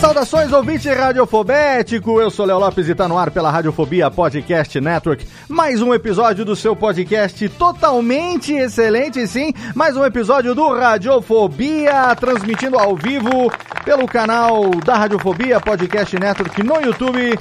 Saudações, ouvinte radiofobético! Eu sou Léo Lopes e tá no ar pela Radiofobia Podcast Network. Mais um episódio do seu podcast totalmente excelente, sim. Mais um episódio do Radiofobia, transmitindo ao vivo pelo canal da Radiofobia Podcast Network no YouTube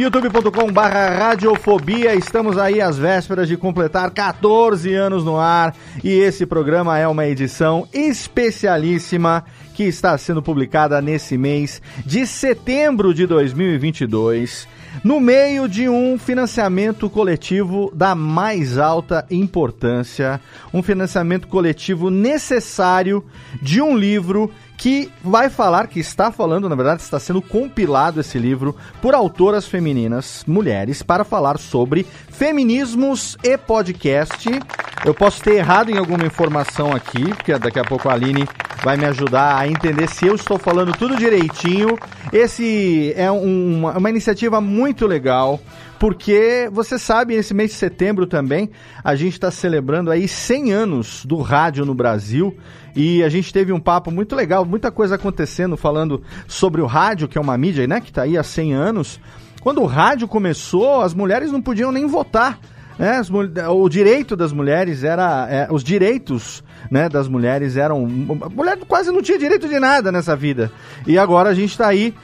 youtube.com barra radiofobia, estamos aí às vésperas de completar 14 anos no ar e esse programa é uma edição especialíssima que está sendo publicada nesse mês de setembro de 2022 no meio de um financiamento coletivo da mais alta importância, um financiamento coletivo necessário de um livro que vai falar, que está falando, na verdade, está sendo compilado esse livro por autoras femininas, mulheres, para falar sobre feminismos e podcast. Eu posso ter errado em alguma informação aqui, porque daqui a pouco a Aline vai me ajudar a entender se eu estou falando tudo direitinho. Esse é um- uma, uma iniciativa muito legal, porque você sabe, esse mês de setembro também, a gente está celebrando aí 100 anos do rádio no Brasil. E a gente teve um papo muito legal, muita coisa acontecendo, falando sobre o rádio, que é uma mídia, né, que está aí há 100 anos. Quando o rádio começou, as mulheres não podiam nem votar. Né? O direito das mulheres era. é, os direitos né, das mulheres eram. A mulher quase não tinha direito de nada nessa vida. E agora a gente está aí,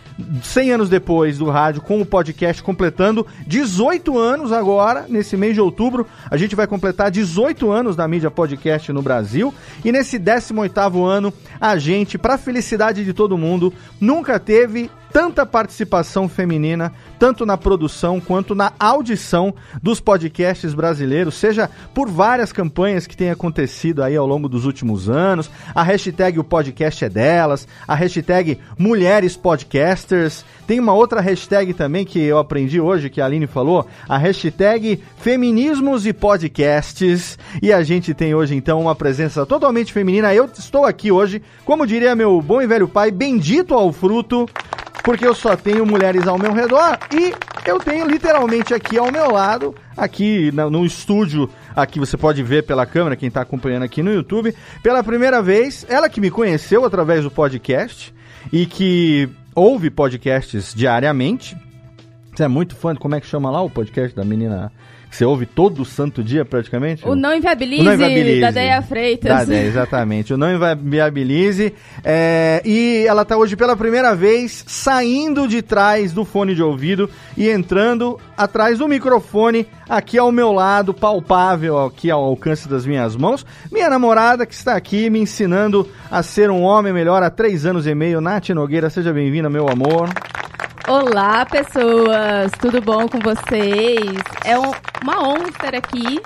100 anos depois do rádio, com o podcast completando 18 anos agora, nesse mês de outubro. A gente vai completar 18 anos da mídia podcast no Brasil. E nesse 18 ano, a gente, para felicidade de todo mundo, nunca teve tanta participação feminina, tanto na produção quanto na audição dos podcasts brasileiros, seja por várias campanhas que têm acontecido aí ao longo dos últimos anos, a hashtag o podcast é delas, a hashtag mulheres podcasters, tem uma outra hashtag também que eu aprendi hoje, que a Aline falou, a hashtag feminismos e podcasts, e a gente tem hoje então uma presença totalmente feminina, eu estou aqui hoje, como diria meu bom e velho pai, bendito ao fruto, porque eu só tenho mulheres ao meu redor e eu tenho literalmente aqui ao meu lado, aqui no estúdio, aqui você pode ver pela câmera, quem está acompanhando aqui no YouTube, pela primeira vez, ela que me conheceu através do podcast e que ouve podcasts diariamente. Você é muito fã de como é que chama lá o podcast da menina que você ouve todo santo dia praticamente? O Não Inviabilize, O Não Inviabilize. da Deia Freitas. Da Deia, exatamente. O Não Inviabilize. É, e ela tá hoje pela primeira vez saindo de trás do fone de ouvido e entrando atrás do microfone aqui ao meu lado, palpável, aqui ao alcance das minhas mãos. Minha namorada que está aqui me ensinando a ser um homem melhor há três anos e meio. Nath Nogueira, seja bem-vinda, meu amor. Olá, pessoas! Tudo bom com vocês? É um- uma honra estar aqui,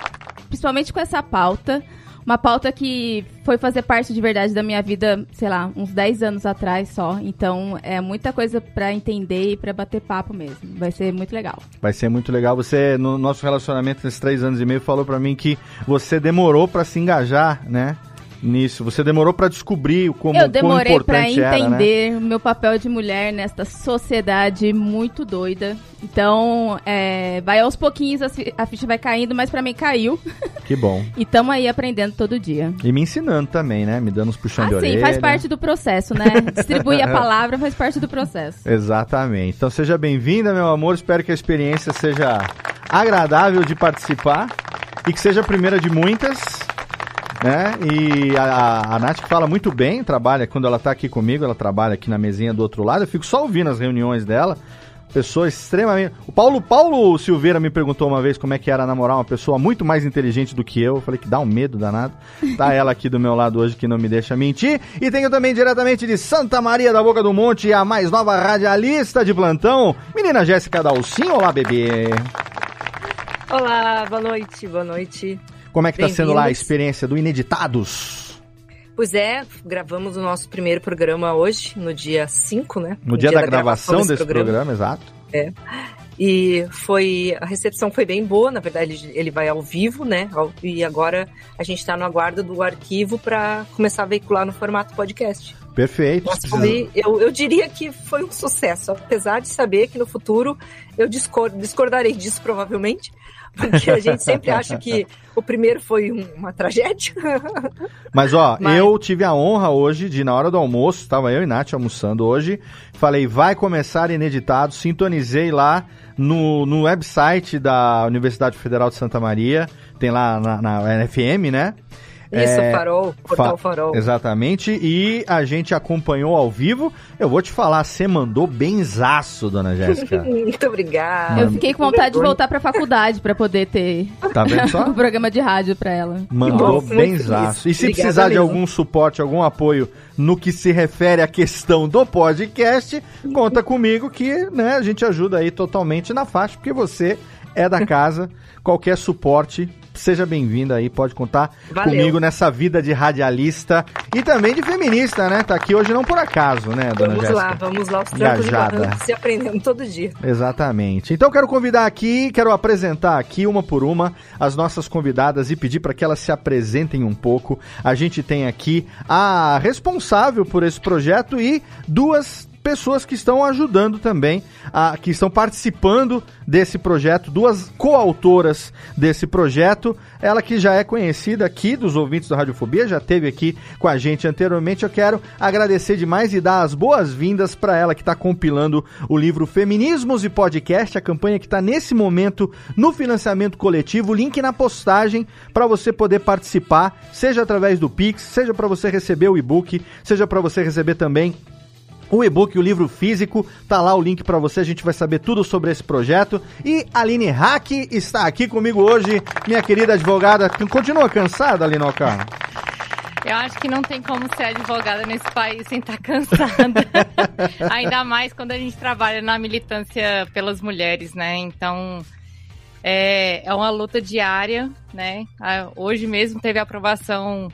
principalmente com essa pauta. Uma pauta que foi fazer parte de verdade da minha vida, sei lá, uns 10 anos atrás só. Então, é muita coisa pra entender e pra bater papo mesmo. Vai ser muito legal. Vai ser muito legal. Você, no nosso relacionamento nesses três anos e meio, falou pra mim que você demorou pra se engajar, né? Nisso. Você demorou pra descobrir como Eu demorei era, né? entender o meu papel de mulher nesta sociedade muito doida. Então, é, vai aos pouquinhos, a fi- a ficha vai caindo, mas pra mim caiu. Que bom. E tamo aí aprendendo todo dia. E me ensinando também, né? Me dando uns puxões de Ah, sim, orelha. faz parte do processo, né? Distribuir a palavra faz parte do processo. Exatamente. Então seja bem-vinda, meu amor. Espero que a experiência seja agradável de participar e que seja a primeira de muitas. Né? E a, a, Nath fala muito bem, trabalha, quando ela tá aqui comigo, ela trabalha aqui na mesinha do outro lado, eu fico só ouvindo as reuniões dela. Pessoa extremamente. O Paulo, Paulo Silveira me perguntou uma vez como é que era namorar uma pessoa muito mais inteligente do que eu. Eu falei que dá um medo danado. Tá ela aqui do meu lado hoje que não me deixa mentir. E tenho também diretamente de Santa Maria da Boca do Monte a mais nova radialista de plantão, menina Jéssica Dalcinho. Olá, bebê. Olá, boa noite, boa noite. Como é que tá sendo lá a experiência do Ineditados? Pois é, gravamos o nosso primeiro programa hoje, no dia 5, né? No dia, da, gravação desse programa. exato. E foi. A recepção foi bem boa, na verdade, ele vai ao vivo, né? E agora a gente tá no aguardo do arquivo para começar a veicular no formato podcast. Perfeito. Foi, eu, eu diria que foi um sucesso, apesar de saber que no futuro eu discor- discordarei disso provavelmente, porque a gente sempre acha que o primeiro foi um- uma tragédia. Mas ó, Mas- eu tive a honra hoje de, na hora do almoço, estava eu e Nath almoçando hoje, falei, vai começar ineditado, sintonizei lá no, no website da Universidade Federal de Santa Maria, tem lá na, na FM, né? Isso, É, Farol, Portal Fa- Farol. Exatamente, e a gente acompanhou ao vivo. Eu vou te falar, você mandou benzaço, dona Jéssica. Muito obrigada. Eu fiquei com vontade de voltar pra faculdade pra poder ter Tá vendo só? um programa de rádio pra ela. Mandou Nossa, benzaço. E se Obrigada precisar de mesmo. algum suporte, algum apoio no que se refere à questão do podcast, conta comigo que né, a gente ajuda aí totalmente na faixa, porque você é da casa. Qualquer suporte, seja bem-vindo aí, pode contar Valeu. comigo nessa vida de radialista e também de feminista, né? Tá aqui hoje não por acaso, né, dona Vamos Jéssica? lá, vamos lá, os trancos e Engajada. se aprendendo todo dia. Exatamente. Então quero convidar aqui, quero apresentar aqui uma por uma as nossas convidadas e pedir para que elas se apresentem um pouco. A gente tem aqui a responsável por esse projeto e duas pessoas que estão ajudando também, a, que estão participando desse projeto, duas coautoras desse projeto. Ela que já é conhecida aqui dos ouvintes do Radiofobia, já esteve aqui com a gente anteriormente. Eu quero agradecer demais e dar as boas-vindas para ela que está compilando o livro Feminismos e Podcast, a campanha que está nesse momento no financiamento coletivo. Link na postagem para você poder participar, seja através do Pix, seja para você receber o e-book, seja para você receber também o e-book, o livro físico, tá lá o link pra você, a gente vai saber tudo sobre esse projeto. E a Aline Hack está aqui comigo hoje, minha querida advogada. Continua cansada, Linoca? Eu acho que não tem como ser advogada nesse país sem estar cansada. Ainda mais quando a gente trabalha na militância pelas mulheres, né? Então, é, é uma luta diária, né? Ah, Hoje mesmo teve a aprovação,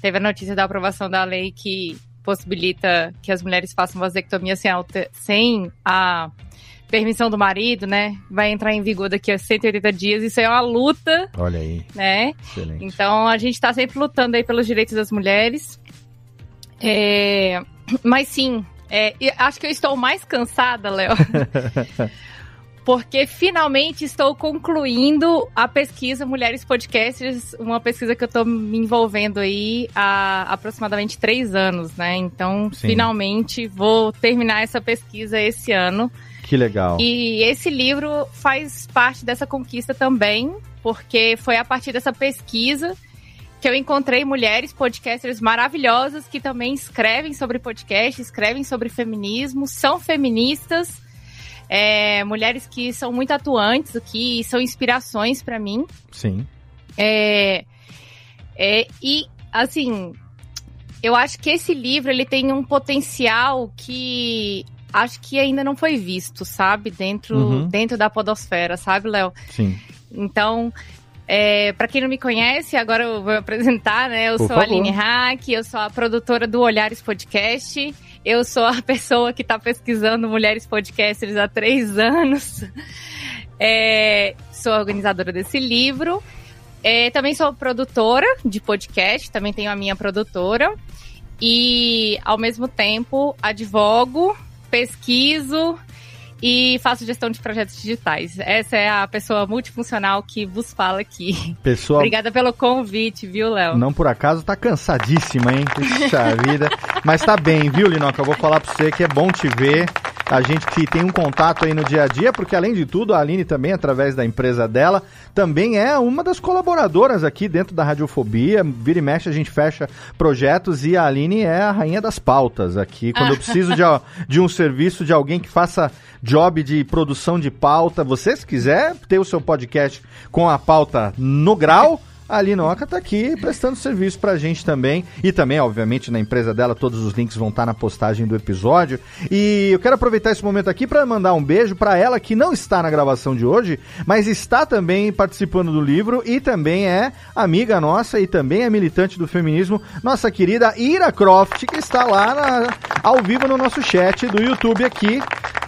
teve a notícia da aprovação da lei que possibilita que as mulheres façam vasectomia sem, sem a permissão do marido, né? Vai entrar em vigor daqui a 180 dias. Isso é uma luta, Olha aí, né? excelente. Então a gente está sempre lutando aí pelos direitos das mulheres. É, mas sim, é, acho que eu estou mais cansada, Léo. Porque finalmente estou concluindo a pesquisa Mulheres Podcasters, uma pesquisa que eu estou me envolvendo aí há aproximadamente três anos, né? Então, Sim. finalmente vou terminar essa pesquisa esse ano. Que legal. E esse livro faz parte dessa conquista também, porque foi a partir dessa pesquisa que eu encontrei mulheres podcasters maravilhosas que também escrevem sobre podcast, escrevem sobre feminismo, são feministas, é, mulheres que são muito atuantes aqui, e são inspirações para mim. Sim. É, é, e, assim, eu acho que esse livro ele tem um potencial que acho que ainda não foi visto, sabe? Dentro, Uhum. dentro da podosfera, sabe, Léo? Sim. Então, é, para quem não me conhece, agora eu vou apresentar, né? Eu Por sou a favor. Aline Hack, eu sou a produtora do Olhares Podcast. Eu sou a pessoa que está pesquisando mulheres podcasters há três anos. É, sou organizadora desse livro. É, também sou produtora de podcast, também tenho a minha produtora. E, ao mesmo tempo, advogo, pesquiso e faço gestão de projetos digitais. Essa é a pessoa multifuncional que vos fala aqui. Pessoa... Obrigada pelo convite, viu, Léo? Não por acaso, tá cansadíssima, hein? Puxa vida. Mas tá bem, viu, Linoca? Eu vou falar pra você que é bom te ver a gente que tem um contato aí no dia a dia, porque além de tudo, a Aline também, através da empresa dela, também é uma das colaboradoras aqui dentro da Radiofobia. Vira e mexe, a gente fecha projetos e a Aline é a rainha das pautas aqui. Quando eu preciso de, de um serviço de alguém que faça job de produção de pauta, você se quiser ter o seu podcast com a pauta no grau a Linoca tá aqui prestando serviço pra gente também. E também, obviamente, na empresa dela, todos os links vão estar tá na postagem do episódio. E eu quero aproveitar esse momento aqui para mandar um beijo para ela que não está na gravação de hoje, mas está também participando do livro e também é amiga nossa e também é militante do feminismo, nossa querida Ira Croft, que está lá na, ao vivo no nosso chat do YouTube aqui,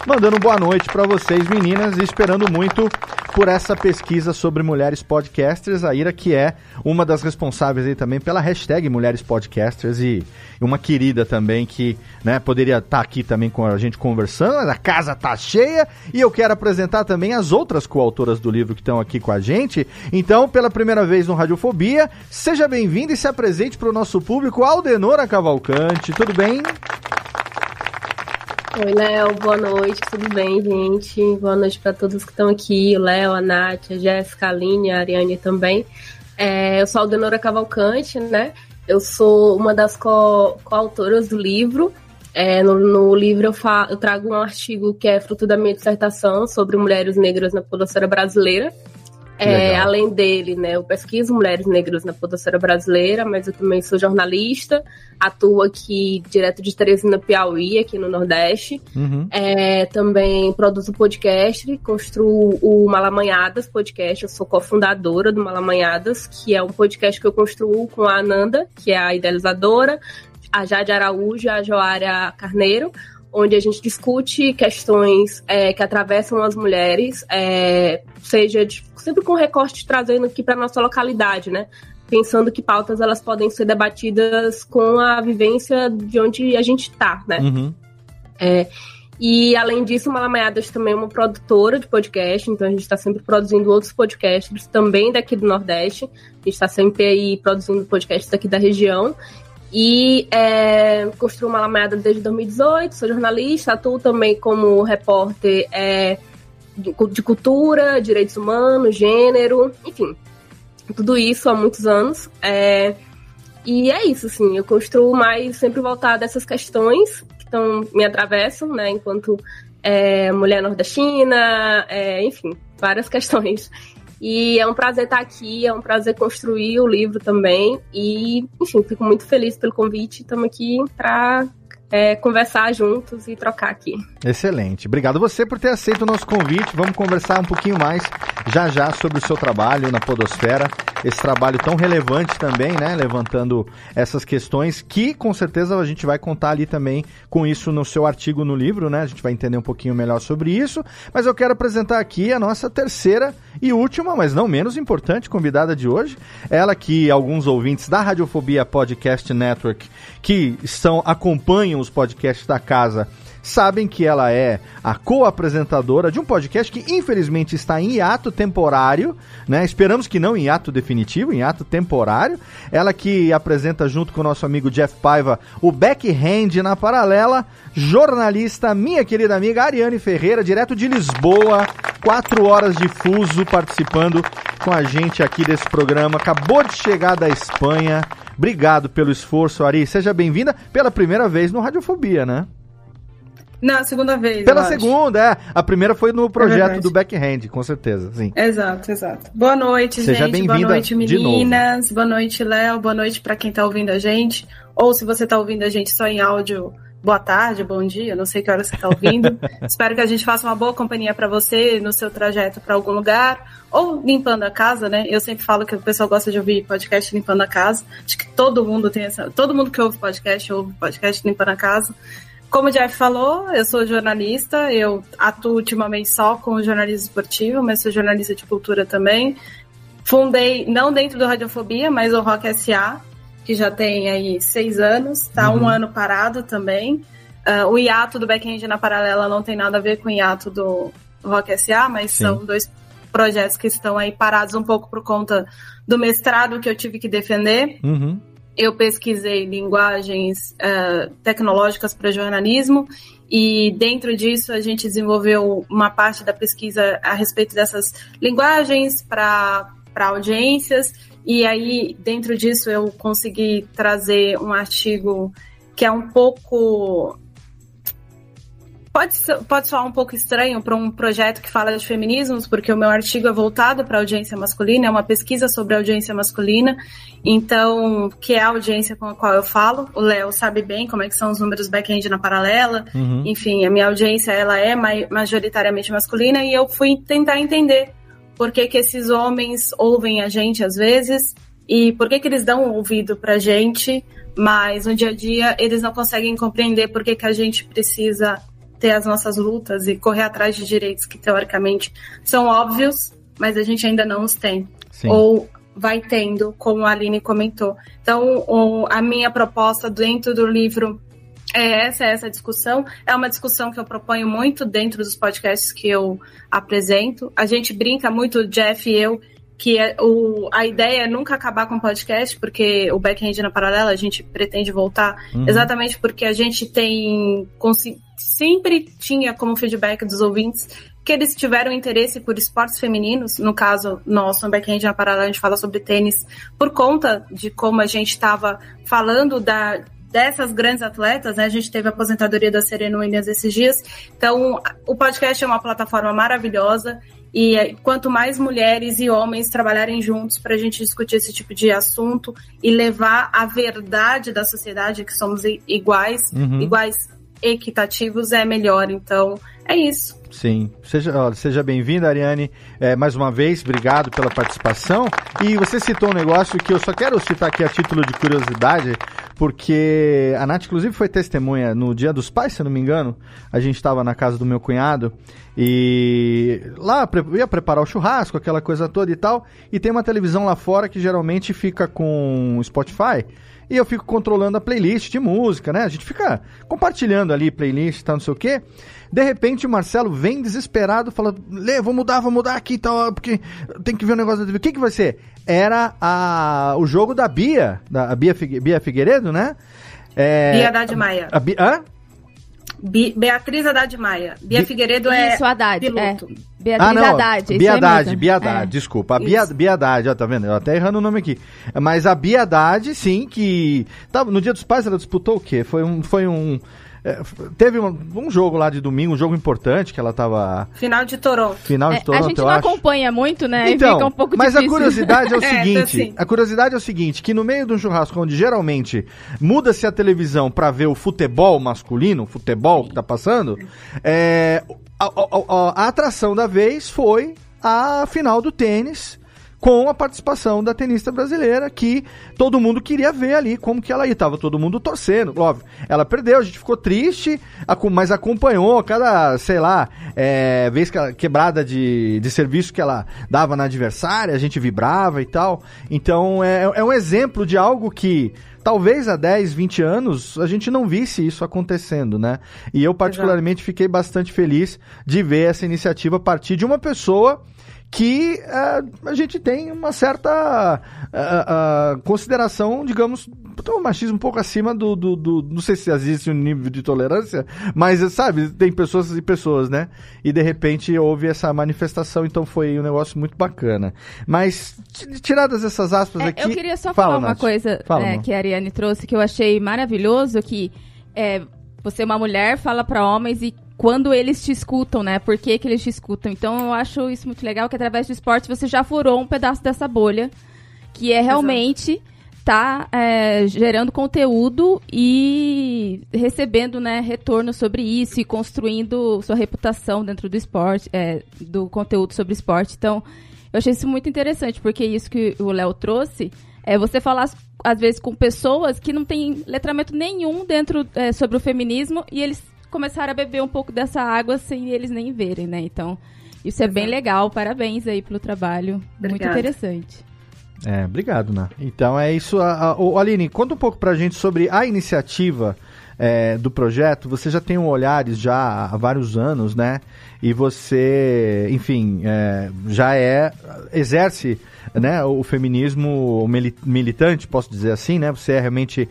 mandando boa noite para vocês, meninas, e esperando muito por essa pesquisa sobre mulheres podcasters. A Ira, que é uma das responsáveis aí também pela hashtag Mulheres Podcasters e uma querida também que né, poderia estar tá aqui também com a gente conversando, a casa tá cheia e eu quero apresentar também as outras coautoras do livro que estão aqui com a gente. Então, pela primeira vez no Radiofobia, seja bem-vindo e se apresente para o nosso público, Aldenora Cavalcante. Tudo bem? Oi, Léo, boa noite, tudo bem, gente? Boa noite para todos que estão aqui, o Léo, a Nath, a Jéssica, a Aline, a Ariane também. É, eu sou a Aldenora Cavalcante, né? Eu sou uma das coautoras co do livro. É, no, no, livro eu, eu trago um artigo que é fruto da minha dissertação sobre mulheres negras na podosfera brasileira. É, além dele, né, eu pesquiso mulheres negras na podosfera brasileira, mas eu também sou jornalista, atuo aqui direto de Teresina, Piauí, aqui no Nordeste. Uhum. É, também produzo podcast, construo o Malamanhadas Podcast, eu sou cofundadora do Malamanhadas, que é um podcast que eu construo com a Ananda, que é a idealizadora, a Jade Araújo e a Joária Carneiro, onde a gente discute questões é, que atravessam as mulheres, é, seja de, sempre com recorte trazendo aqui para nossa localidade, né? Pensando que pautas elas podem ser debatidas com a vivência de onde a gente está, né? Uhum. É, e além disso, Malamanhadas também é uma produtora de podcast, então a gente está sempre produzindo outros podcasts também daqui do Nordeste. A gente está sempre aí produzindo podcasts daqui da região. E é, construo uma lameada desde 2018, sou jornalista, atuo também como repórter é, de, cultura, direitos humanos, gênero, enfim, tudo isso há muitos anos. É, e é isso, assim, eu construo mais sempre voltar dessas questões que tão, me atravessam, né, enquanto é, mulher nordestina, é, enfim, várias questões. E é um prazer estar aqui, é um prazer construir o livro também. E, enfim, fico muito feliz pelo convite. Estamos aqui para é, conversar juntos e trocar aqui. Excelente. Obrigado você por ter aceito o nosso convite. Vamos conversar um pouquinho mais já já sobre o seu trabalho na Podosfera. Esse trabalho tão relevante também, né? Levantando essas questões que com certeza a gente vai contar ali também com isso no seu artigo no livro, né? A gente vai entender um pouquinho melhor sobre isso. Mas eu quero apresentar aqui a nossa terceira e última, mas não menos importante, convidada de hoje. Ela que alguns ouvintes da Radiofobia Podcast Network que estão acompanham os podcasts da casa sabem que ela é a co-apresentadora de um podcast que infelizmente está em hiato temporário, né? Esperamos que não em hiato definitivo, em hiato temporário. Ela que apresenta junto com o nosso amigo Jeff Paiva o Backhand na paralela, jornalista, minha querida amiga Ariane Ferreira, direto de Lisboa, quatro horas de fuso participando com a gente aqui desse programa. Acabou de chegar da Espanha. Obrigado pelo esforço, Ari. Seja bem-vinda pela primeira vez no Radiofobia, né? Não, segunda vez. Pela segunda, é. A primeira foi no projeto é do Backhand, com certeza, sim. Exato, exato. Boa noite, Seja gente. Boa noite, meninas. Boa noite, Léo. Boa noite para quem tá ouvindo a gente. Ou se você tá ouvindo a gente só em áudio, boa tarde, bom dia, não sei que hora você está ouvindo. Espero que a gente faça uma boa companhia para você no seu trajeto para algum lugar ou limpando a casa, né? Eu sempre falo que o pessoal gosta de ouvir podcast limpando a casa. Acho que todo mundo tem essa, todo mundo que ouve podcast ouve podcast limpando a casa. Como o Jeff falou, eu sou jornalista, eu atuo ultimamente só com jornalismo esportivo, mas sou jornalista de cultura também. fundei, não dentro do Radiofobia, mas o Rock SA, que já tem aí seis anos, está uhum. um ano parado também. Uh, o hiato do back-end na paralela não tem nada a ver com o hiato do Rock SA, mas Sim. são dois projetos que estão aí parados um pouco por conta do mestrado que eu tive que defender. Uhum. Eu pesquisei linguagens uh, tecnológicas para jornalismo e dentro disso a gente desenvolveu uma parte da pesquisa a respeito dessas linguagens para audiências e aí dentro disso eu consegui trazer um artigo que é um pouco Pode, pode soar um pouco estranho para um projeto que fala de feminismos, porque o meu artigo é voltado para a audiência masculina, é uma pesquisa sobre a audiência masculina, então, que é a audiência com a qual eu falo. O Léo sabe bem como é que são os números back-end na paralela. Uhum. Enfim, a minha audiência ela é majoritariamente masculina e eu fui tentar entender por que, que esses homens ouvem a gente às vezes e por que, que eles dão ouvido para a gente, mas no dia a dia eles não conseguem compreender por que, que a gente precisa ter as nossas lutas e correr atrás de direitos que teoricamente são óbvios, mas a gente ainda não os tem. Sim. Ou vai tendo, como a Aline comentou. Então, o, a minha proposta dentro do livro é essa, é essa discussão. É uma discussão que eu proponho muito dentro dos podcasts que eu apresento. A gente brinca muito, Jeff e eu, que é, o, a ideia é nunca acabar com o podcast, porque o back-end na paralela a gente pretende voltar, uhum. exatamente porque a gente tem sempre tinha como feedback dos ouvintes que eles tiveram interesse por esportes femininos, no caso nosso, no back-end na paralela a gente fala sobre tênis, por conta de como a gente estava falando da, dessas grandes atletas, né? A gente teve a aposentadoria da Serena Williams esses dias. Então, o podcast é uma plataforma maravilhosa e é, quanto mais mulheres e homens trabalharem juntos para a gente discutir esse tipo de assunto e levar a verdade da sociedade, que somos iguais, uhum. iguais equitativos, é melhor. Então, é isso. Sim. Seja, seja bem-vinda, Ariane. É, mais uma vez, obrigado pela participação. E você citou um negócio que eu só quero citar aqui a título de curiosidade, porque a Nath, inclusive, foi testemunha no Dia dos Pais, se eu não me engano. A gente estava na casa do meu cunhado e lá ia preparar o churrasco, aquela coisa toda e tal. E tem uma televisão lá fora que geralmente fica com Spotify e eu fico controlando a playlist de música, né? A gente fica compartilhando ali playlist e tal, não sei o quê. De repente o Marcelo vem desesperado, fala: Lê, vou mudar, vou mudar aqui e tal, porque tem que ver o negócio da TV. O que, que vai ser? Era a, o jogo da Bia, da Bia, Figue, Bia Figueiredo, né? É, Bia Haddad Maia. A, a, hã? Beatriz Haddad Maia. Bia Bi... Figueiredo é Isso, Haddad, piloto. É. Beatriz ah, não. Haddad. Bia Haddad, Bia Haddad, é. desculpa. A Bia, Bia Haddad, ó, tá vendo? Eu até errando o nome aqui. Mas a Bia Haddad, sim, que... Tava, no Dia dos Pais ela disputou o quê? Foi um... Foi um é, teve um, um, jogo lá de domingo, um jogo importante que ela tava. Final de Toronto. Final de é, Toronto, A gente não acho. acompanha muito, né? Então, fica um pouco mas difícil. a curiosidade é o é, seguinte: é, assim. a curiosidade é o seguinte: que no meio de um churrasco onde geralmente muda-se a televisão para ver o futebol masculino, o futebol que tá passando, é, a, a, a atração da vez foi a final do tênis com a participação da tenista brasileira, que todo mundo queria ver ali como que ela ia. Tava todo mundo torcendo, óbvio. Ela perdeu, a gente ficou triste, mas acompanhou cada, sei lá, é, vez que ela, quebrada de, de serviço que ela dava na adversária, a gente vibrava e tal. Então é, é um exemplo de algo que talvez há 10, 20 anos a gente não visse isso acontecendo, né? E eu particularmente Exato. fiquei bastante feliz de ver essa iniciativa partir de uma pessoa que uh, a gente tem uma certa uh, uh, consideração, digamos, tem um machismo um pouco acima do, do, do, Não sei se existe um nível de tolerância, mas sabe, tem pessoas e pessoas, né? E de repente houve essa manifestação, então foi um negócio muito bacana. Mas, tiradas essas aspas é, aqui. Eu queria só Fala, falar uma Nath. coisa Fala, é, que a Ariane trouxe que eu achei maravilhoso: que é, você é uma mulher, fala para homens e quando eles te escutam, né? Por que, que eles te escutam? Então eu acho isso muito legal, que através do esporte você já furou um pedaço dessa bolha, que é realmente tá é, gerando conteúdo e recebendo né, retorno sobre isso e construindo sua reputação dentro do esporte, é, do conteúdo sobre esporte. Então, eu achei isso muito interessante, porque isso que o Léo trouxe é você falar, às vezes, com pessoas que não têm letramento nenhum dentro é, sobre o feminismo e eles começaram a beber um pouco dessa água sem eles nem verem, né? Então, Isso é bem legal, parabéns aí pelo trabalho, muito Obrigada. interessante. É, obrigado, Ná. Então é isso. A, a, Aline, conta um pouco pra gente sobre a iniciativa é, do projeto. Você já tem o Olhares já há vários anos, né? E você, enfim, é, já é. exerce né, o feminismo mili- militante, posso dizer assim, né? Você é realmente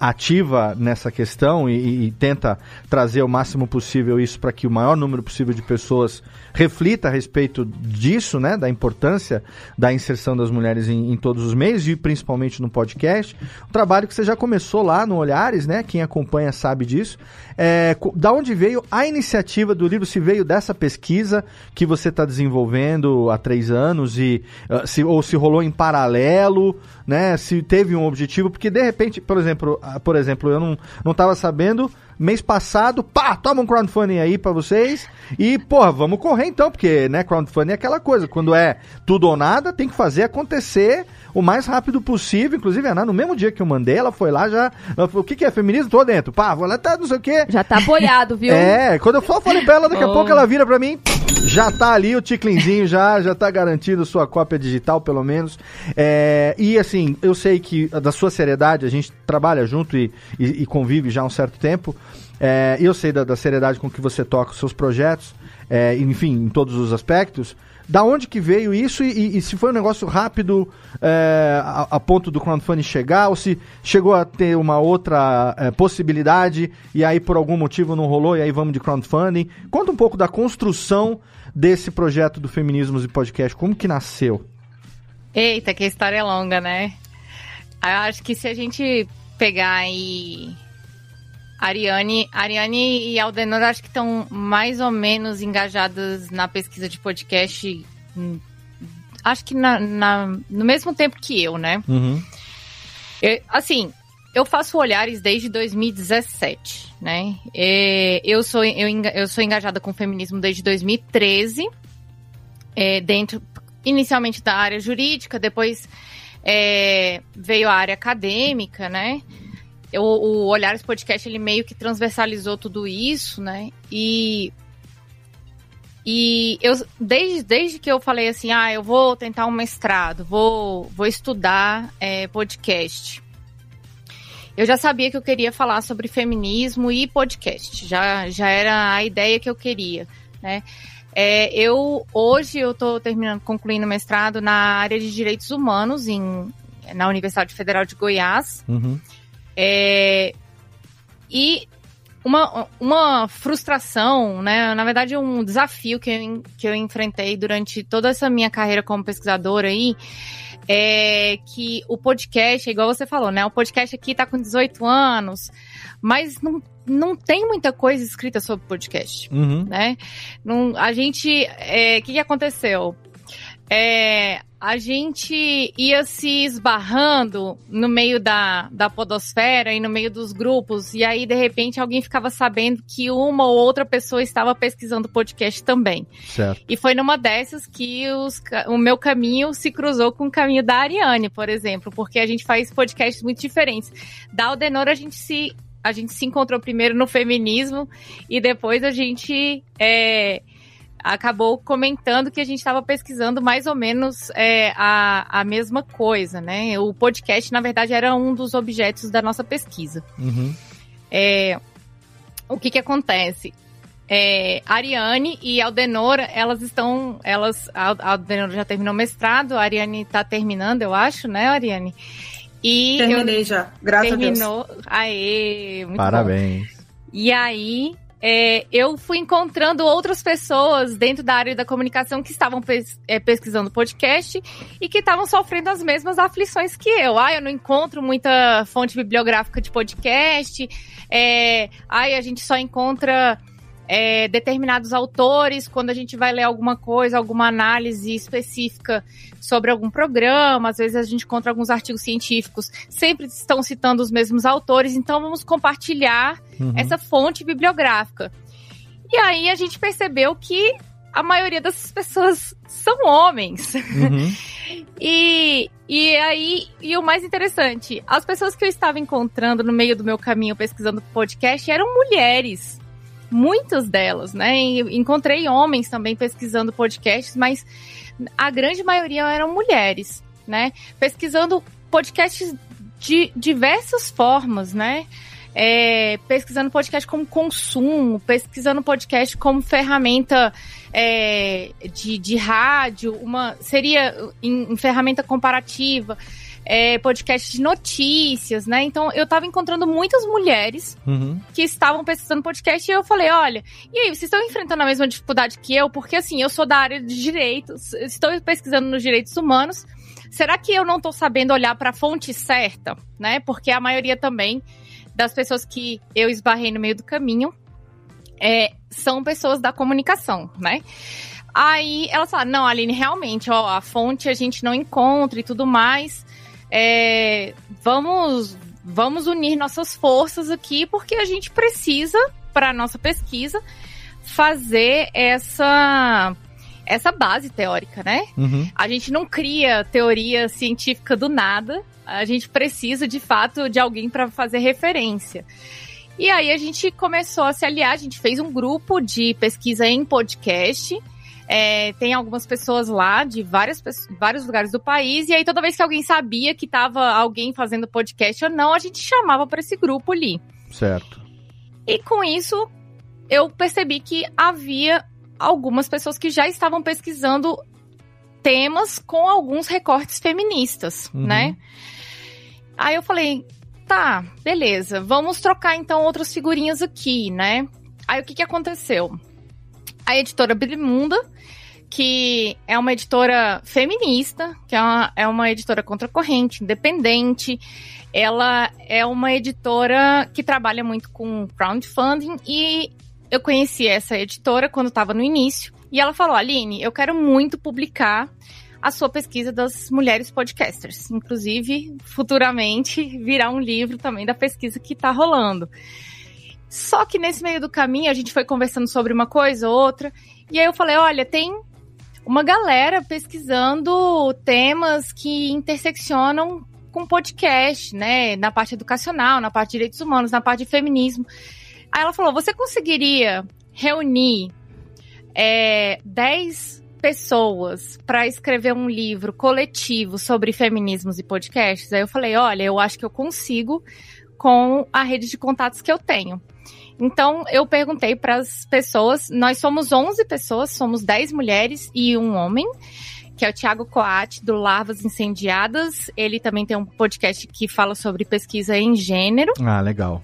ativa nessa questão e, e tenta trazer o máximo possível isso para que o maior número possível de pessoas reflita a respeito disso, né? Da importância da inserção das mulheres em, em todos os meios e principalmente no podcast. Um trabalho que você já começou lá no Olhares, né? Quem acompanha sabe disso. É, da onde veio a iniciativa do livro? Se veio dessa pesquisa que você está desenvolvendo há três anos e ah, se, ou se rolou em paralelo, né? Se teve um objetivo, porque de repente, por exemplo, ah, por exemplo, eu não não estava sabendo. Mês passado, pá, toma um crowdfunding aí pra vocês. E, porra, vamos correr então, porque, né, crowdfunding é aquela coisa. Quando é tudo ou nada, tem que fazer acontecer o mais rápido possível. Inclusive, a Ana, no mesmo dia que eu mandei, ela foi lá já. Falou, o que, que é feminismo? Tô dentro. Pá, vou lá, tá, não sei o quê. Já tá boiado, viu? É, quando eu só falei pra ela, daqui a Oh. pouco ela vira pra mim, já tá ali o ticlinzinho, já, já tá garantido sua cópia digital, pelo menos. É, e assim, eu sei que da sua seriedade, a gente trabalha junto e, e- e convive já há um certo tempo. É, eu sei da, da seriedade com que você toca os seus projetos, é, enfim, em todos os aspectos. Da onde que veio isso e, e- e se foi um negócio rápido é, a, a ponto do crowdfunding chegar ou se chegou a ter uma outra é, possibilidade e aí por algum motivo não rolou e aí vamos de crowdfunding. Conta um pouco da construção desse projeto do Feminismos e Podcast, como que nasceu? Eita, que história longa, né? Eu acho que se a gente pegar aí. Ariane, Ariane e Aldenor acho que estão mais ou menos engajadas na pesquisa de podcast. hum, Acho que na, na- no mesmo tempo que eu, né? Eu- assim, eu faço olhares desde 2017, né? É, eu, sou, eu, eu sou engajada com o feminismo desde 2013, é, dentro, inicialmente da área jurídica, depois é, veio a área acadêmica, né? Eu- o Olhares Podcast, ele meio que transversalizou tudo isso, né? E e eu, desde, desde que eu falei assim, ah, eu vou tentar um mestrado, vou, vou estudar é, podcast. Eu já sabia que eu queria falar sobre feminismo e podcast. Já, já era a ideia que eu queria, né? É, eu hoje eu estou terminando, concluindo o mestrado na área de direitos humanos em, na Universidade Federal de Goiás. É, e uma, uma frustração, né? Na verdade, um desafio que eu, que eu enfrentei durante toda essa minha carreira como pesquisadora aí é que o podcast, igual você falou, né? O podcast aqui tá com 18 anos, mas não, não tem muita coisa escrita sobre podcast Uhum. né? Não, a gente, o que, que aconteceu? É, a gente ia se esbarrando no meio da, da podosfera e no meio dos grupos, e aí, de repente, alguém ficava sabendo que uma ou outra pessoa estava pesquisando podcast também. Certo. E foi numa dessas que os o meu caminho se cruzou com o caminho da Ariane, por exemplo, porque a gente faz podcasts muito diferentes. Da Aldenor, a gente se, a gente se encontrou primeiro no feminismo e depois a gente é, acabou comentando que a gente estava pesquisando mais ou menos é, a, a mesma coisa, né? O podcast, na verdade, era um dos objetos da nossa pesquisa. Uhum. É, o que que acontece? É, Ariane e Aldenor, elas estão, elas, a a Aldenor já terminou o mestrado, a Ariane está terminando, eu acho, né, Ariane? E Terminei eu- já, graças a Deus. terminou. Aê, muito bom. Parabéns. E aí, é, eu fui encontrando outras pessoas dentro da área da comunicação que estavam pes- é, pesquisando podcast e que estavam sofrendo as mesmas aflições que eu. Ah, eu não encontro muita fonte bibliográfica de podcast. É, ai, a gente só encontra é, determinados autores quando a gente vai ler alguma coisa, alguma análise específica sobre algum programa, às vezes a gente encontra alguns artigos científicos, sempre estão citando os mesmos autores, então vamos compartilhar Uhum. essa fonte bibliográfica. E aí a gente percebeu que a maioria dessas pessoas são homens. E, e aí, e o mais interessante, as pessoas que eu estava encontrando no meio do meu caminho pesquisando podcast eram mulheres. Muitas delas, né? E encontrei homens também pesquisando podcasts, mas a grande maioria eram mulheres, né? Pesquisando podcasts de diversas formas, né? É, pesquisando podcast como consumo, pesquisando podcast como ferramenta é, de, de rádio, uma seria em, em ferramenta comparativa é, podcast de notícias, né? Então eu tava encontrando muitas mulheres Uhum. que estavam pesquisando podcast e eu falei, olha, e aí, vocês estão enfrentando a mesma dificuldade que eu? Porque assim, eu sou da área de direitos, estou pesquisando nos direitos humanos. Será que eu não estou sabendo olhar para a fonte certa, né? Porque a maioria também das pessoas que eu esbarrei no meio do caminho é, são pessoas da comunicação, né? Aí elas falaram, não, Aline, realmente, ó, a fonte a gente não encontra e tudo mais. É, vamos, vamos unir nossas forças aqui, porque a gente precisa, para nossa pesquisa, fazer essa, essa base teórica, né? Uhum. A gente não cria teoria científica do nada. A gente precisa, de fato, de alguém para fazer referência. E aí a gente começou a se aliar, a gente fez um grupo de pesquisa em podcast. É, tem algumas pessoas lá de várias, vários lugares do país, e aí toda vez que alguém sabia que tava alguém fazendo podcast ou não, a gente chamava para esse grupo ali. Certo. E com isso, eu percebi que havia algumas pessoas que já estavam pesquisando temas com alguns recortes feministas, Uhum. né? Aí eu falei, tá, beleza, vamos trocar então outras figurinhas aqui, né? Aí o que que aconteceu? A editora Brimunda, que é uma editora feminista, que é uma, é uma editora contracorrente, independente. Ela é uma editora que trabalha muito com crowdfunding e eu conheci essa editora quando estava no início. E ela falou: Aline, eu quero muito publicar a sua pesquisa das mulheres podcasters. Inclusive, futuramente virá um livro também da pesquisa que está rolando. Só que nesse meio do caminho a gente foi conversando sobre uma coisa ou outra. E aí eu falei: olha, tem uma galera pesquisando temas que interseccionam com podcast, né? Na parte educacional, na parte de direitos humanos, na parte de feminismo. Aí ela falou: você conseguiria reunir é, 10 pessoas para escrever um livro coletivo sobre feminismos e podcasts? Aí eu falei: olha, eu acho que eu consigo com a rede de contatos que eu tenho. Então, eu perguntei para as pessoas, nós somos 11 pessoas, somos 10 mulheres e um homem, que é o Tiago Coate, do Larvas Incendiadas. Ele também tem um podcast que fala sobre pesquisa em gênero. Ah, legal.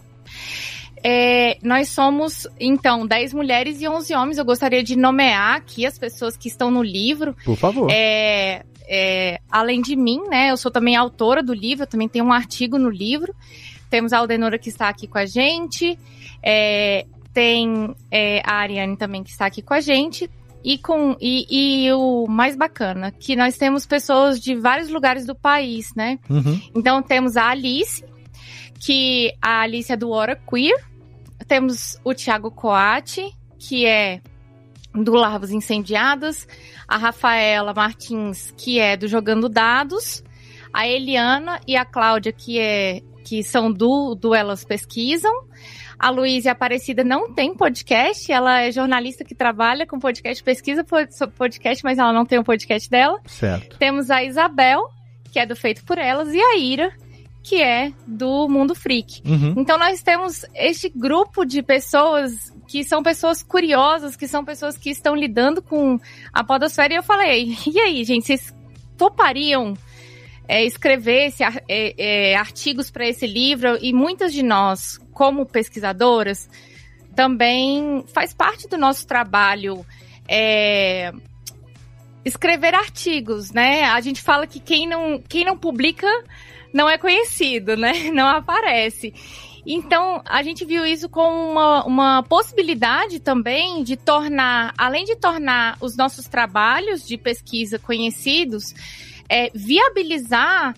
É, nós somos, então, 10 mulheres e 11 homens. Eu gostaria de nomear aqui as pessoas que estão no livro. Por favor. É, é, além de mim, né? Eu sou também autora do livro, eu também tenho um artigo no livro. Temos a Aldenora que está aqui com a gente. É, tem é, a Ariane também que está aqui com a gente. E, com, e, e o mais bacana, que nós temos pessoas de vários lugares do país, né? Uhum. Então temos a Alice, que a Alice é do Hora Queer. Temos o Thiago Coate, que é do Larvas Incendiadas. A Rafaela Martins, que é do Jogando Dados. A Eliana e a Cláudia, que, é, que são do, do Elas Pesquisam. A Luísa Aparecida não tem podcast, ela é jornalista que trabalha com podcast, pesquisa podcast, mas ela não tem um podcast dela. Certo. Temos a Isabel, que é do Feito por Elas, e a Ira, que é do Mundo Freak. Uhum. Então nós temos este grupo de pessoas que são pessoas curiosas, que são pessoas que estão lidando com a podosfera. E eu falei, e aí, gente, vocês topariam é, escrever esse é, é, artigos para esse livro? E muitas de nós, como pesquisadoras, também faz parte do nosso trabalho é, escrever artigos, né? A gente fala que quem não, quem não publica não é conhecido, né? Não aparece. Então, a gente viu isso como uma, uma possibilidade também de tornar, além de tornar os nossos trabalhos de pesquisa conhecidos, é, viabilizar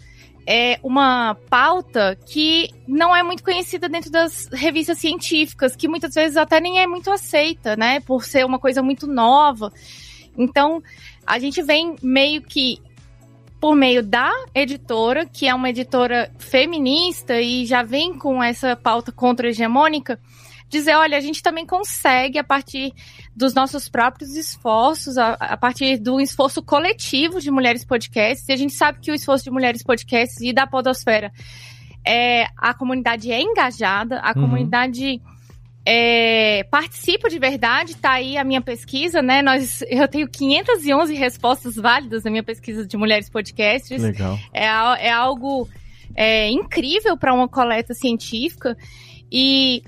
é, uma pauta que não é muito conhecida dentro das revistas científicas, que muitas vezes até nem é muito aceita, né? Por ser uma coisa muito nova. Então, a gente vem meio que por meio da editora, que é uma editora feminista e já vem com essa pauta contra-hegemônica, dizer, olha, a gente também consegue a partir dos nossos próprios esforços, a, a partir do esforço coletivo de mulheres podcasts, e a gente sabe que o esforço de mulheres podcasts e da podosfera é, a comunidade é engajada, a uhum. comunidade é, participa de verdade, tá aí a minha pesquisa, né? Nós, eu tenho 511 respostas válidas na minha pesquisa de mulheres podcasters. Legal. É, é algo é, incrível para uma coleta científica e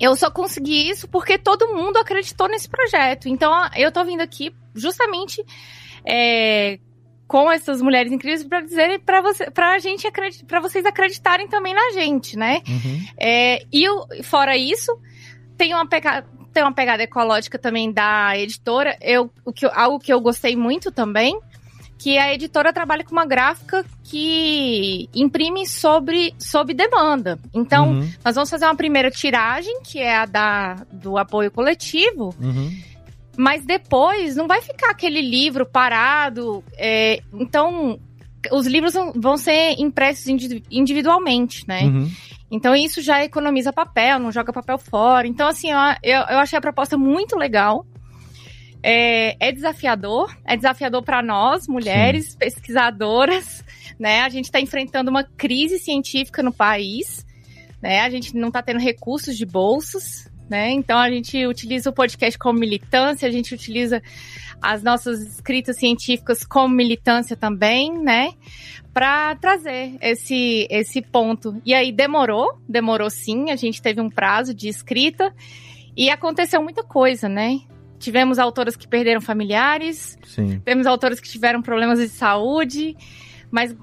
eu só consegui isso porque todo mundo acreditou nesse projeto. Então eu tô vindo aqui justamente é, com essas mulheres incríveis para dizer para você, para a gente para vocês acreditarem também na gente, né? Uhum. É, e eu, fora isso tem uma pegada tem uma pegada ecológica também da editora. Eu, o que, algo que eu gostei muito também, que a editora trabalha com uma gráfica que imprime sobre, sob demanda. Então, uhum. nós vamos fazer uma primeira tiragem, que é a da, do apoio coletivo. Uhum. Mas depois não vai ficar aquele livro parado. É, então, os livros vão ser impressos individualmente, né? Uhum. Então isso já economiza papel, não joga papel fora. Então, assim, eu, eu, eu achei a proposta muito legal. É, é desafiador, é desafiador para nós, mulheres, Sim. pesquisadoras, né? A gente está enfrentando uma crise científica no país, né? A gente não está tendo recursos de bolsas, né? Então a gente utiliza o podcast como militância, a gente utiliza as nossas escritas científicas como militância também, né? Para trazer esse, esse ponto. E aí demorou, demorou sim, a gente teve um prazo de escrita e aconteceu muita coisa, né? Tivemos autoras que perderam familiares, sim. temos autoras que tiveram problemas de saúde, mas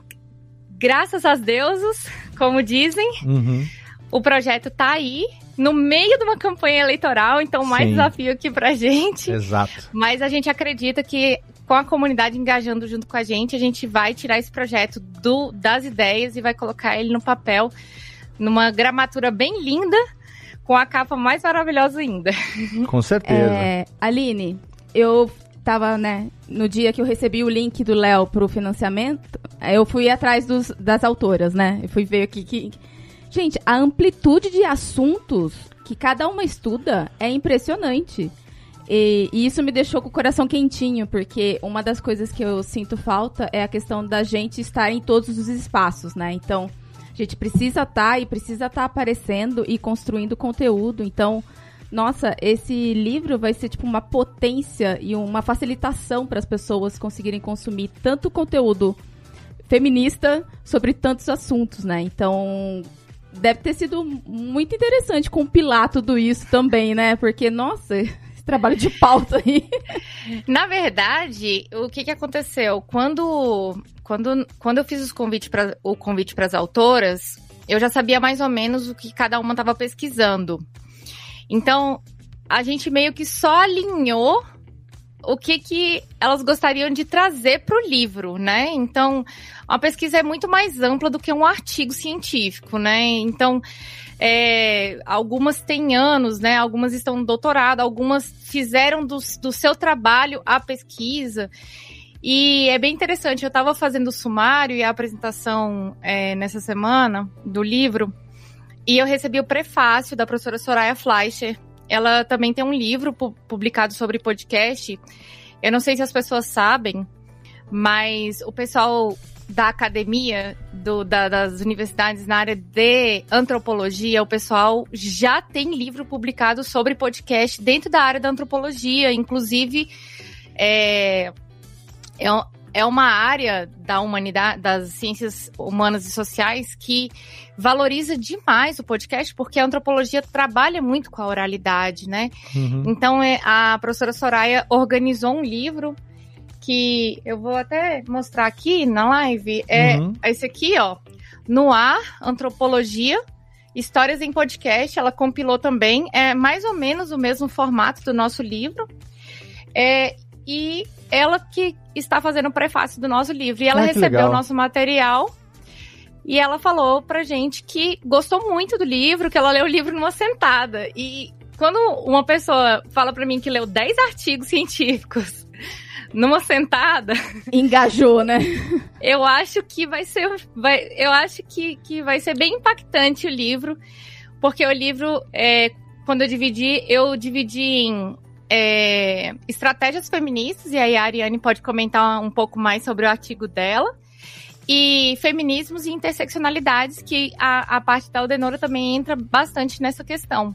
graças aos deuses, como dizem, uhum. o projeto tá aí, no meio de uma campanha eleitoral, então mais Sim. desafio aqui pra gente. Exato. Mas a gente acredita que com a comunidade engajando junto com a gente, a gente vai tirar esse projeto do, das ideias e vai colocar ele no papel, numa gramatura bem linda, com a capa mais maravilhosa ainda. Com certeza. É, Aline, eu tava, né, no dia que eu recebi o link do Léo pro financiamento, eu fui atrás dos, das autoras, né? Eu fui ver aqui que Gente, a amplitude de assuntos que cada uma estuda é impressionante. E, e, isso me deixou com o coração quentinho, porque uma das coisas que eu sinto falta é a questão da gente estar em todos os espaços, né? Então, a gente precisa estar tá e precisa estar tá aparecendo e construindo conteúdo. Então, nossa, esse livro vai ser tipo uma potência e uma facilitação para as pessoas conseguirem consumir tanto conteúdo feminista sobre tantos assuntos, né? Então, deve ter sido muito interessante compilar tudo isso também, né? Porque, nossa, esse trabalho de pauta aí. Na verdade, o que, que aconteceu? Quando, quando, quando eu fiz os convite pra, o convite para as autoras, eu já sabia mais ou menos o que cada uma estava pesquisando. Então, a gente meio que só alinhou o que, que elas gostariam de trazer para o livro, né? Então, a pesquisa é muito mais ampla do que um artigo científico, né? Então, é, algumas têm anos, né? Algumas estão no doutorado, algumas fizeram do, do seu trabalho a pesquisa. E é bem interessante, eu estava fazendo o sumário e a apresentação é, nessa semana do livro, e eu recebi o prefácio da professora Soraya Fleischer, ela também tem um livro publicado sobre podcast. Eu não sei se as pessoas sabem, mas o pessoal da academia, do, da, das universidades na área de antropologia, o pessoal já tem livro publicado sobre podcast dentro da área da antropologia. Inclusive, é, é, é uma área da humanidade, das ciências humanas e sociais que valoriza demais o podcast, porque a antropologia trabalha muito com a oralidade, né? Uhum. Então, é, a professora Soraya organizou um livro que eu vou até mostrar aqui na live. É uhum. esse aqui, ó. No ar, antropologia, histórias em podcast. Ela compilou também. É mais ou menos o mesmo formato do nosso livro. É, e ela que está fazendo o prefácio do nosso livro. E ela ah, recebeu o nosso material e ela falou pra gente que gostou muito do livro, que ela leu o livro numa sentada. E quando uma pessoa fala pra mim que leu 10 artigos científicos numa sentada. Engajou, né? Eu acho que vai ser. Vai, eu acho que, que vai ser bem impactante o livro, porque o livro é, quando eu dividi, eu dividi em é, estratégias feministas, e aí a Ariane pode comentar um pouco mais sobre o artigo dela. E feminismos e interseccionalidades, que a, a parte da Aldenora também entra bastante nessa questão.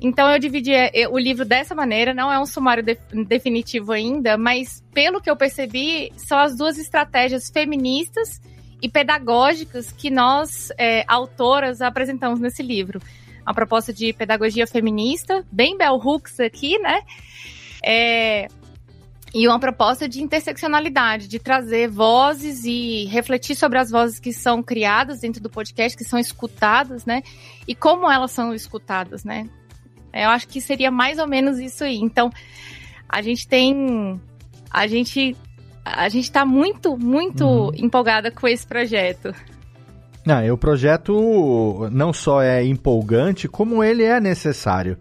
Então eu dividi é, o livro dessa maneira, não é um sumário de, definitivo ainda, mas pelo que eu percebi, são as duas estratégias feministas e pedagógicas que nós, é, autoras, apresentamos nesse livro. Uma proposta de pedagogia feminista, bem bell hooks aqui, né? É, e uma proposta de interseccionalidade, de trazer vozes e refletir sobre as vozes que são criadas dentro do podcast, que são escutadas, né? E como elas são escutadas, né? Eu acho que seria mais ou menos isso aí. Então, a gente tem. A gente. A gente tá muito, muito uhum. empolgada com esse projeto. Ah, o projeto não só é empolgante, como ele é necessário,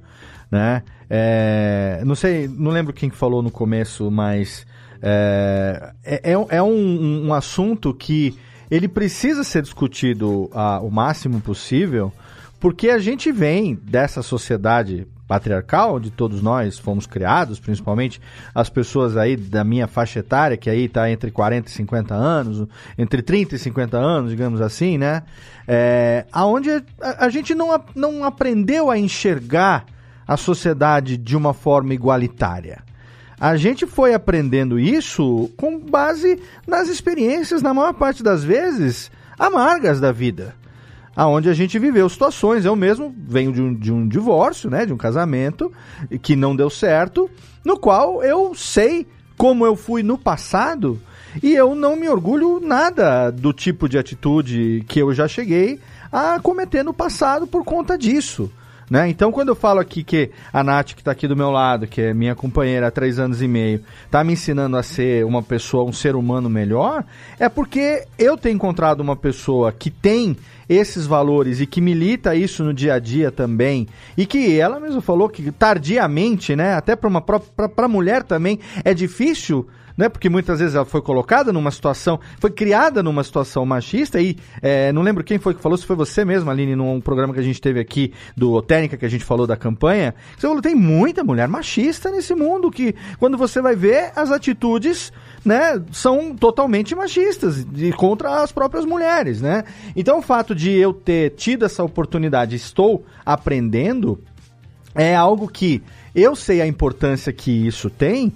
né? É, não sei, não lembro quem falou no começo, mas é, é, é um, um, assunto que ele precisa ser discutido a, o máximo possível, porque a gente vem dessa sociedade patriarcal, onde todos nós fomos criados, principalmente as pessoas aí da minha faixa etária, que aí está entre 40 e 50 anos, entre 30 e 50 anos, digamos assim, né? É, aonde a, a gente não, não aprendeu a enxergar a sociedade de uma forma igualitária. A gente foi aprendendo isso com base nas experiências, na maior parte das vezes, amargas da vida aonde a gente viveu situações. Eu mesmo venho de um, de um divórcio, né, de um casamento que não deu certo, no qual eu sei como eu fui no passado e eu não me orgulho nada do tipo de atitude que eu já cheguei a cometer no passado por conta disso. Né? Então, quando eu falo aqui que a Nath, que está aqui do meu lado, que é minha companheira há três anos e meio, está me ensinando a ser uma pessoa, um ser humano melhor, é porque eu tenho encontrado uma pessoa que tem esses valores e que milita isso no dia a dia também, e que ela mesma falou que tardiamente, né, até para uma para mulher também é difícil né? Porque muitas vezes ela foi colocada numa situação, foi criada numa situação machista e é, não lembro quem foi que falou, se foi você mesmo, Aline, num programa que a gente teve aqui do Técnica, que a gente falou da campanha. Você falou, tem muita mulher machista nesse mundo que quando você vai ver as atitudes né, são totalmente machistas e contra as próprias mulheres, né? Então o fato de eu ter tido essa oportunidade, estou aprendendo, é algo que eu sei a importância que isso tem,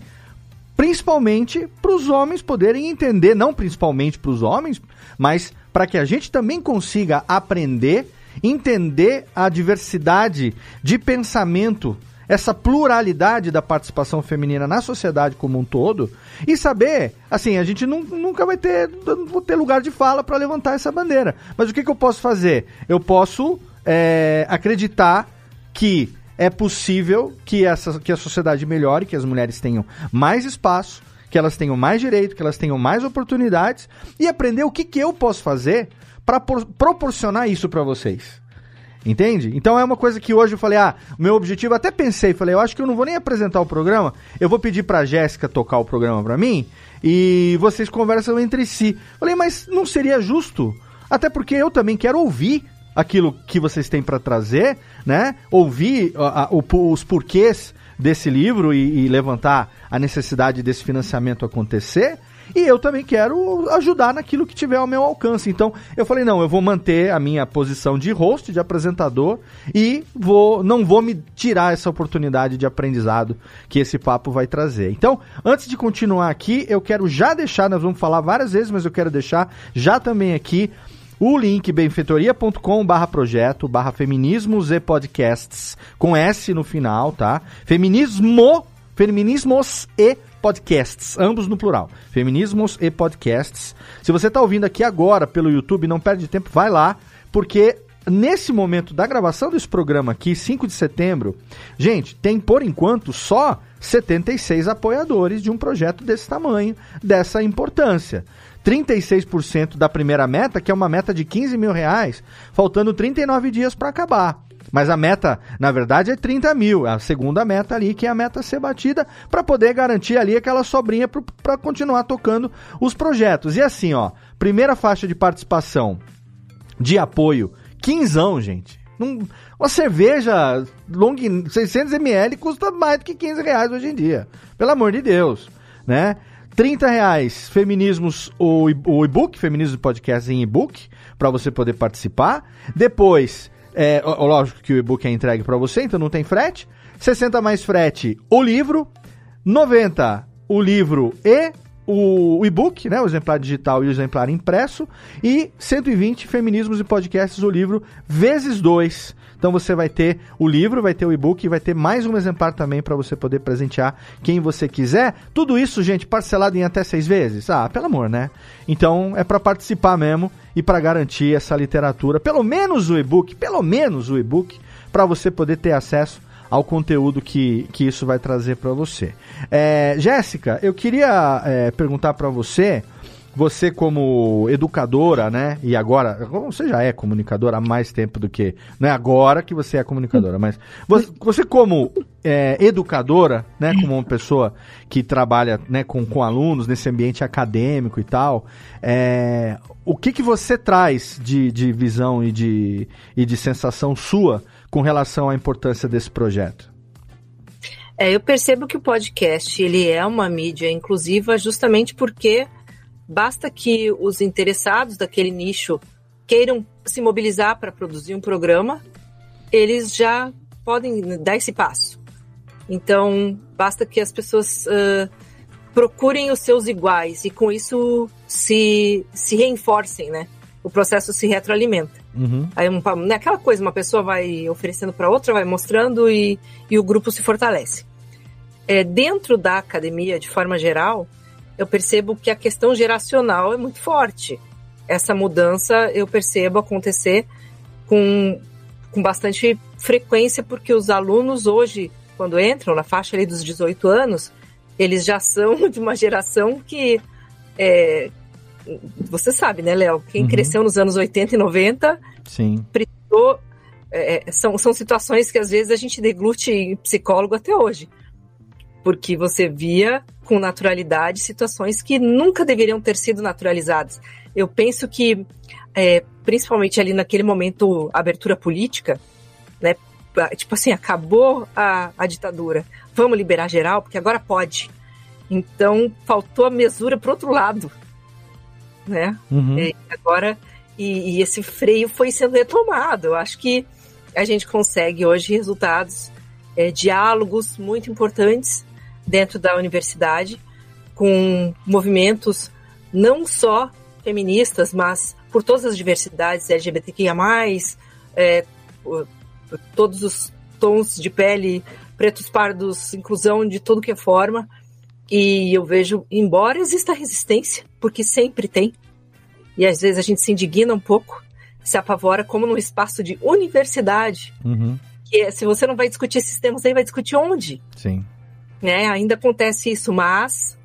principalmente para os homens poderem entender, não principalmente para os homens, mas para que a gente também consiga aprender, entender a diversidade de pensamento essa pluralidade da participação feminina na sociedade como um todo e saber, assim, a gente nunca vai ter, vou ter lugar de fala para levantar essa bandeira. Mas o que, que eu posso fazer? Eu posso é, acreditar que é possível que, essa, que a sociedade melhore, que as mulheres tenham mais espaço, que elas tenham mais direito, que elas tenham mais oportunidades e aprender o que, que eu posso fazer para proporcionar isso para vocês. Entende? Então é uma coisa que hoje eu falei, ah, o meu objetivo, até pensei, falei, eu acho que eu não vou nem apresentar o programa, eu vou pedir pra Jéssica tocar o programa pra mim e vocês conversam entre si. Falei, mas não seria justo? Até porque eu também quero ouvir aquilo que vocês têm para trazer, né? Ouvir a, a, os porquês desse livro e, e levantar a necessidade desse financiamento acontecer. E eu também quero ajudar naquilo que tiver ao meu alcance. Então, eu falei, não, eu vou manter a minha posição de host, de apresentador, e vou não vou me tirar essa oportunidade de aprendizado que esse papo vai trazer. Então, antes de continuar aqui, eu quero já deixar, nós vamos falar várias vezes, mas eu quero deixar já também aqui o link benfeitoria.com barra projeto barra feminismos e podcasts com S no final, tá? Feminismo, feminismos e podcasts, ambos no plural. Feminismos e podcasts. Se você está ouvindo aqui agora pelo YouTube, não perde tempo, vai lá, porque nesse momento da gravação desse programa aqui, 5 de setembro, gente, tem por enquanto só 76 apoiadores de um projeto desse tamanho, dessa importância. 36% da primeira meta, que é uma meta de 15 mil reais, faltando 39 dias para acabar. Mas a meta, na verdade, é 30 mil. A segunda meta ali, que é a meta a ser batida, para poder garantir ali aquela sobrinha para continuar tocando os projetos. E assim, ó, primeira faixa de participação de apoio, quinzão, gente. Num, uma cerveja long, 600ml custa mais do que 15 reais hoje em dia. Pelo amor de Deus, né? 30 reais, Feminismos, o, o e-book, Feminismo Podcast em e-book, para você poder participar. Depois, é, lógico que o e-book é entregue para você, então não tem frete. 60 mais frete, o livro. 90, o livro e o, e-book, né, o exemplar digital e o exemplar impresso, e 120 Feminismos e Podcasts, o livro vezes 2. Então você vai ter o livro, vai ter o e-book e vai ter mais um exemplar também para você poder presentear quem você quiser. Tudo isso, gente, parcelado em até seis vezes? Ah, pelo amor, né? Então é para participar mesmo e para garantir essa literatura, pelo menos o e-book, pelo menos o e-book, para você poder ter acesso ao conteúdo que, que isso vai trazer para você. É, Jéssica, eu queria é, perguntar para você, você como educadora, né? E agora, você já é comunicadora há mais tempo do que. Não é agora que você é comunicadora, mas você, você como é, educadora, né? Como uma pessoa que trabalha né, com, com alunos nesse ambiente acadêmico e tal, é, o que, que você traz de, de visão e de, e de sensação sua com relação à importância desse projeto? É, eu percebo que o podcast ele é uma mídia inclusiva justamente porque basta que os interessados daquele nicho queiram se mobilizar para produzir um programa, eles já podem dar esse passo. Então, basta que as pessoas uh, procurem os seus iguais e com isso se, se reenforcem, né? O processo se retroalimenta. Uhum. Aí, um, né, aquela coisa, uma pessoa vai oferecendo para outra, vai mostrando e, e o grupo se fortalece. É, dentro da academia, de forma geral, eu percebo que a questão geracional é muito forte. Essa mudança eu percebo acontecer com, com bastante frequência, porque os alunos hoje, quando entram na faixa ali dos 18 anos, eles já são de uma geração que é, você sabe, né, Léo? Quem uhum. cresceu nos anos 80 e 90 Sim. precisou. É, são, são situações que às vezes a gente deglute em psicólogo até hoje. Porque você via com naturalidade situações que nunca deveriam ter sido naturalizadas. Eu penso que, é, principalmente ali naquele momento, abertura política, né? Tipo assim, acabou a, a ditadura. Vamos liberar geral, porque agora pode. Então, faltou a mesura para outro lado né? Uhum. E agora, e, e, esse freio foi sendo retomado. Eu acho que a gente consegue hoje resultados, é, diálogos muito importantes dentro da universidade, com movimentos não só feministas, mas por todas as diversidades LGBTQIA+, é, todos os tons de pele, pretos, pardos, inclusão de tudo que é forma, e eu vejo, embora exista resistência, porque sempre tem, e às vezes a gente se indigna um pouco, se apavora, como num espaço de universidade, uhum. que é, se você não vai discutir esses temas aí, vai discutir onde? Sim. Né? Ainda acontece isso, mas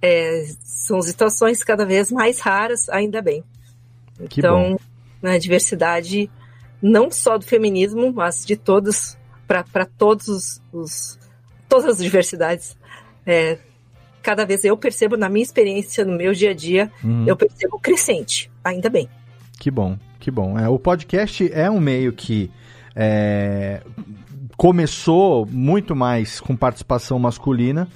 é, são situações cada vez mais raras, ainda bem. Que então, na né, diversidade, não só do feminismo, mas de todos, para todos os, os, todas as diversidades, é, cada vez eu percebo na minha experiência, no meu dia a dia, uhum. eu percebo crescente, ainda bem. Que bom, que bom. É, o podcast é um meio que é, começou muito mais com participação masculina.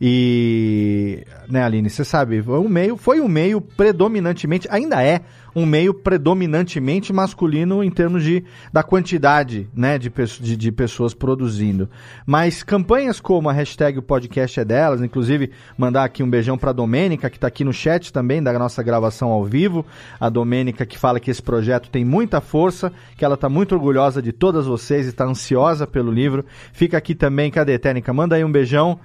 E, né, Aline, você sabe, o meio foi um meio predominantemente, ainda é um meio predominantemente masculino em termos de, da quantidade né, de, de, de pessoas produzindo. Mas campanhas como a hashtag o podcast é delas, inclusive mandar aqui um beijão para a Domênica, que está aqui no chat também da nossa gravação ao vivo. A Domênica que fala que esse projeto tem muita força, que ela está muito orgulhosa de todas vocês e está ansiosa pelo livro. Fica aqui também, cadê, Técnica? Manda aí um beijão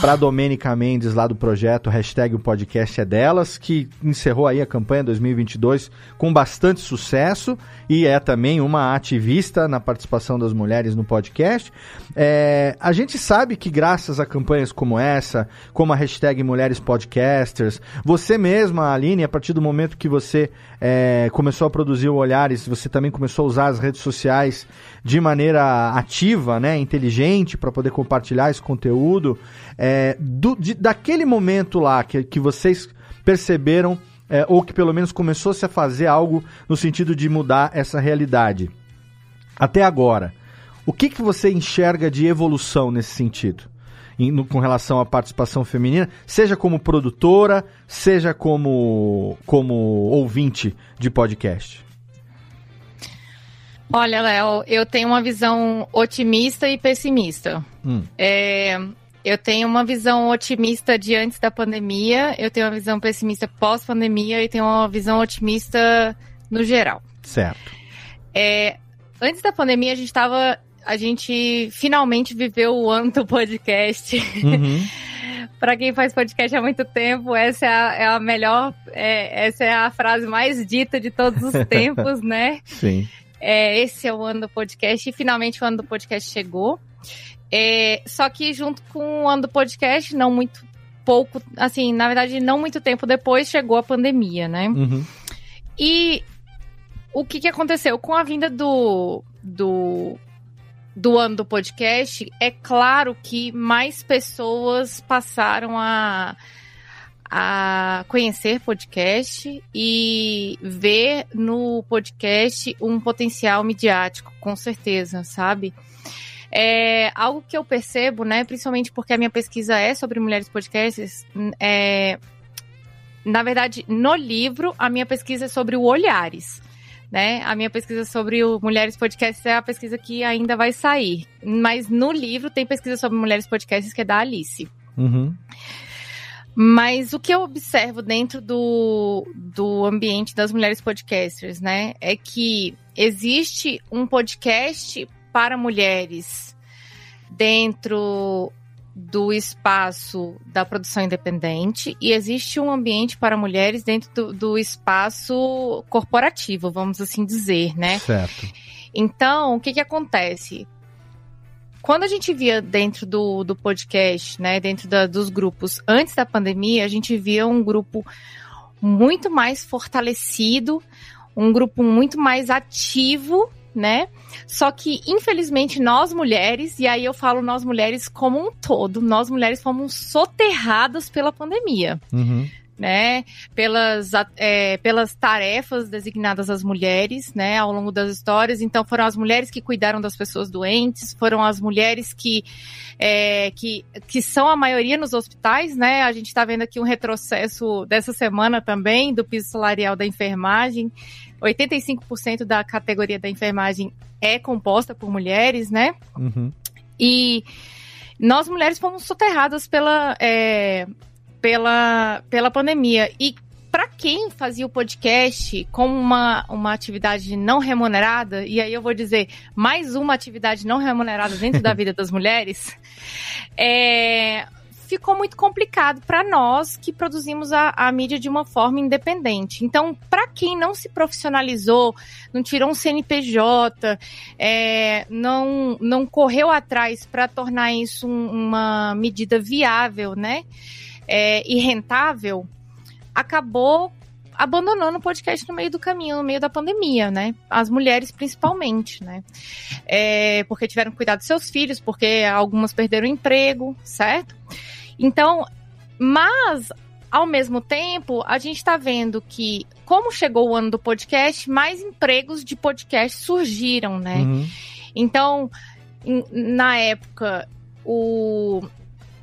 para Domênica Mendes lá do projeto hashtag o podcast é delas, que encerrou aí a campanha 2022 2022 com bastante sucesso e é também uma ativista na participação das mulheres no podcast. É, a gente sabe que graças a campanhas como essa, como a hashtag Mulheres Podcasters, você mesma, Aline, a partir do momento que você é, começou a produzir o Olhares, você também começou a usar as redes sociais de maneira ativa, né, inteligente, para poder compartilhar esse conteúdo. É, do, de, daquele momento lá que, que vocês perceberam é, ou que pelo menos começou-se a fazer algo no sentido de mudar essa realidade. até agora, o que, que você enxerga de evolução nesse sentido? Em, no, com relação à participação feminina, seja como produtora, seja como, como ouvinte de podcast? Olha, Léo, eu tenho uma visão otimista e pessimista. Hum. É, eu tenho uma visão otimista de antes da pandemia, eu tenho uma visão pessimista pós-pandemia e tenho uma visão otimista no geral. Certo. É, antes da pandemia, a gente estava. A gente finalmente viveu o ano do podcast. Uhum. Para quem faz podcast há muito tempo, essa é a, é a melhor. É, essa é a frase mais dita de todos os tempos, né? Sim. É, esse é o ano do podcast e finalmente o ano do podcast chegou. É, só que junto com o ano do podcast, não muito pouco, assim, na verdade, não muito tempo depois chegou a pandemia, né? Uhum. E o que, que aconteceu? Com a vinda do, do, do ano do podcast, é claro que mais pessoas passaram a, a conhecer podcast e ver no podcast um potencial midiático, com certeza, sabe? É algo que eu percebo, né, principalmente porque a minha pesquisa é sobre mulheres podcasters, é, na verdade, no livro, a minha pesquisa é sobre o Olhares né? A minha pesquisa sobre o Mulheres Podcasts é a pesquisa que ainda vai sair. Mas no livro tem pesquisa sobre Mulheres Podcasts que é da Alice. Uhum. Mas o que eu observo dentro do, do ambiente das mulheres podcasters, né? É que existe um podcast para mulheres dentro do espaço da produção independente e existe um ambiente para mulheres dentro do, do espaço corporativo, vamos assim dizer, né? Certo. Então, o que que acontece? Quando a gente via dentro do, do podcast, né, dentro da, dos grupos, antes da pandemia, a gente via um grupo muito mais fortalecido, um grupo muito mais ativo né? Só que, infelizmente, nós mulheres, e aí eu falo nós mulheres como um todo, nós mulheres fomos soterradas pela pandemia. Uhum. Né, pelas, é, pelas tarefas designadas às mulheres, né, ao longo das histórias. Então, foram as mulheres que cuidaram das pessoas doentes, foram as mulheres que, é, que, que são a maioria nos hospitais, né. A gente está vendo aqui um retrocesso dessa semana também do piso salarial da enfermagem. 85% da categoria da enfermagem é composta por mulheres, né? Uhum. E nós mulheres fomos soterradas pela, é, pela, pela pandemia. E para quem fazia o podcast como uma, uma atividade não remunerada, e aí eu vou dizer mais uma atividade não remunerada dentro da vida das mulheres, é, ficou muito complicado para nós que produzimos a, a, mídia de uma forma independente. Então, para quem não se profissionalizou, não tirou um CNPJ, é, não, não correu atrás para tornar isso um, uma medida viável, né? É, e rentável, acabou abandonando o podcast no meio do caminho, no meio da pandemia, né? As mulheres principalmente, né? É, porque tiveram que cuidar dos seus filhos, porque algumas perderam o emprego, certo? Então, mas ao mesmo tempo, a gente está vendo que, como chegou o ano do podcast, mais empregos de podcast surgiram, né? Uhum. Então, na época, o,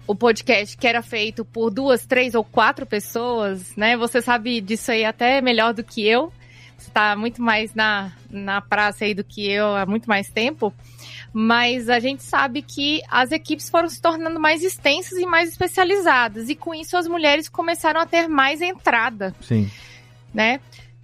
o podcast que era feito por duas, três ou quatro pessoas, né? Você sabe disso aí até melhor do que eu. Você está muito mais na, na praça aí do que eu há muito mais tempo mas a gente sabe que as equipes foram se tornando mais extensas e mais especializadas, e com isso as mulheres começaram a ter mais entrada. Sim. Né?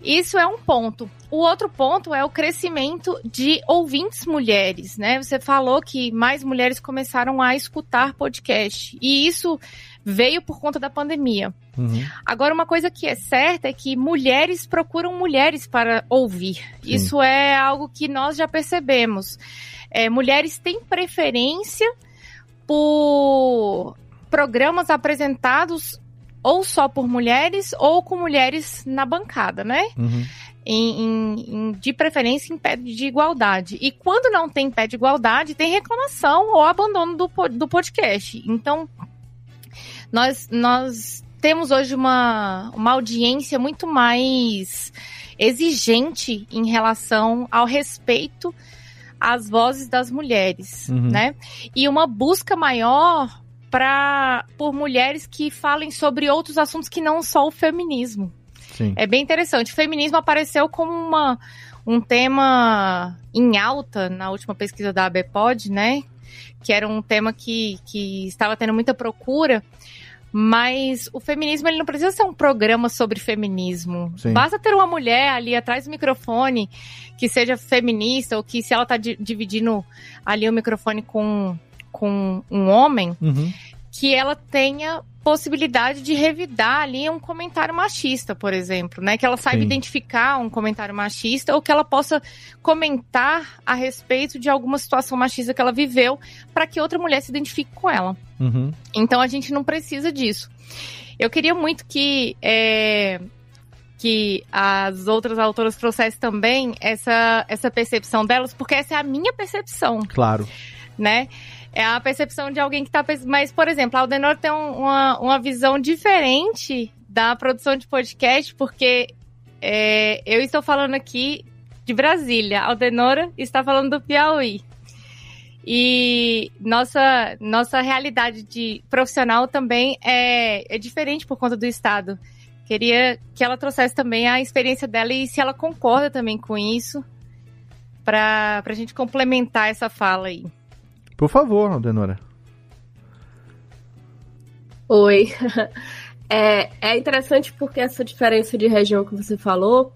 Isso é um ponto. O outro ponto é o crescimento de ouvintes mulheres, né? Você falou que mais mulheres começaram a escutar podcast. E isso veio por conta da pandemia. Uhum. Agora, uma coisa que é certa é que mulheres procuram mulheres para ouvir. Sim. Isso é algo que nós já percebemos. É, mulheres têm preferência por programas apresentados ou só por mulheres ou com mulheres na bancada, né? Uhum. Em, em, em, de preferência em pé de igualdade. E quando não tem pé de igualdade, tem reclamação ou abandono do, do podcast. Então, nós, nós temos hoje uma, uma audiência muito mais exigente em relação ao respeito as vozes das mulheres, Uhum. né? E uma busca maior para por mulheres que falem sobre outros assuntos que não só o feminismo. Sim. É bem interessante. O feminismo apareceu como uma, um tema em alta na última pesquisa da ABPOD, né? Que era um tema que, que estava tendo muita procura. Mas o feminismo ele não precisa ser um programa sobre feminismo. Sim. Basta ter uma mulher ali atrás do microfone que seja feminista, ou que se ela está dividindo ali o microfone com, com um homem, Uhum. que ela tenha possibilidade de revidar ali um comentário machista, por exemplo, né? Que ela saiba Sim. identificar um comentário machista ou que ela possa comentar a respeito de alguma situação machista que ela viveu para que outra mulher se identifique com ela. Uhum. Então a gente não precisa disso. Eu queria muito que é, que as outras autoras trouxessem também essa, essa percepção delas, porque essa é a minha percepção Claro. né? É a percepção de alguém que tá. Mas, por exemplo, a Aldenor tem um- uma, uma visão diferente da produção de podcast, porque é, eu estou falando aqui de Brasília, a Aldenora está falando do Piauí. E nossa, nossa realidade de profissional também é, é diferente por conta do Estado. Queria que ela trouxesse também a experiência dela e se ela concorda também com isso, para a gente complementar essa fala aí. Por favor, Aldenora. Oi. É, é interessante porque essa diferença de região que você falou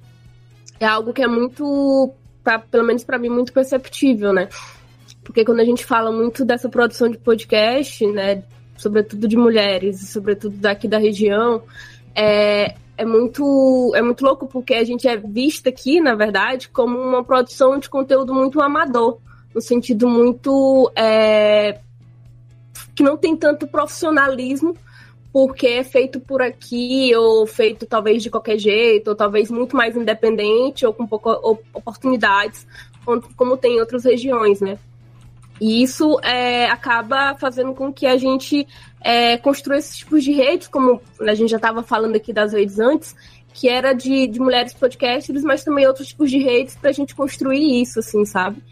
é algo que é muito, pra- pelo menos para mim, muito perceptível, né? Porque quando a gente fala muito dessa produção de podcast, né, sobretudo de mulheres, e sobretudo daqui da região, é, é muito é muito louco porque a gente é vista aqui, na verdade, como uma produção de conteúdo muito amador, no sentido muito é, que não tem tanto profissionalismo porque é feito por aqui, ou feito talvez de qualquer jeito, ou talvez muito mais independente, ou com poucas oportunidades, como, tem em outras regiões, né? E isso é, acaba fazendo com que a gente é, construa esses tipos de redes, como a gente já estava falando aqui das redes antes, que era de, de mulheres podcasters, mas também outros tipos de redes para a gente construir isso, assim, sabe?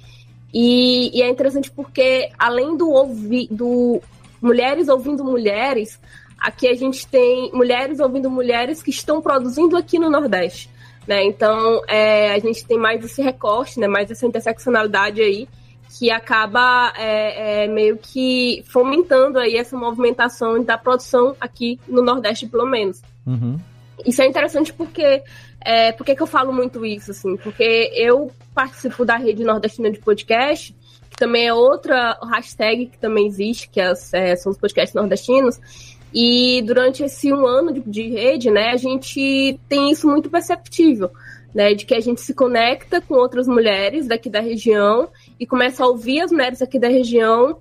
E, e é interessante porque, além do ouvir, do mulheres ouvindo mulheres, aqui a gente tem mulheres ouvindo mulheres que estão produzindo aqui no Nordeste. Né? Então, é, a gente tem mais esse recorte, né? mais essa interseccionalidade aí, que acaba é, é, meio que fomentando aí essa movimentação da produção aqui no Nordeste, pelo menos. Uhum. Isso é interessante porque. É, por que que eu falo muito isso, assim? Porque eu participo da rede nordestina de podcast, que também é outra hashtag que também existe, que as, é, são os podcasts nordestinos. E durante esse um ano de, de rede, né, a gente tem isso muito perceptível, né, de que a gente se conecta com outras mulheres daqui da região e começa a ouvir as mulheres aqui da região,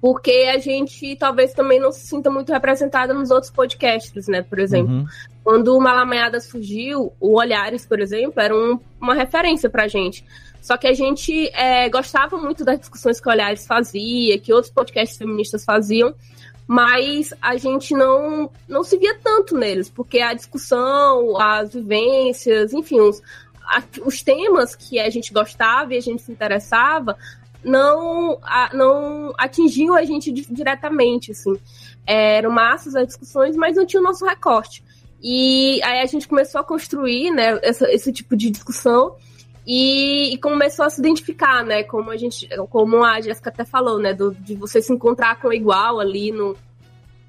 porque a gente talvez também não se sinta muito representada nos outros podcasts, né, por exemplo. Uhum. Quando o Malamanhada surgiu, o Olhares, por exemplo, era um- uma referência pra gente. Só que a gente é, gostava muito das discussões que o Olhares fazia, que outros podcasts feministas faziam, mas a gente não, não se via tanto neles, porque a discussão, as vivências, enfim, os, os temas que a gente gostava e a gente se interessava não, a- não atingiam a gente di- diretamente, assim. Eram massas as discussões, mas não tinha o nosso recorte. E aí a gente começou a construir, né, essa- esse tipo de discussão e, e começou a se identificar, né, como a gente, como a Jéssica até falou, né, do- de você se encontrar com o igual ali no,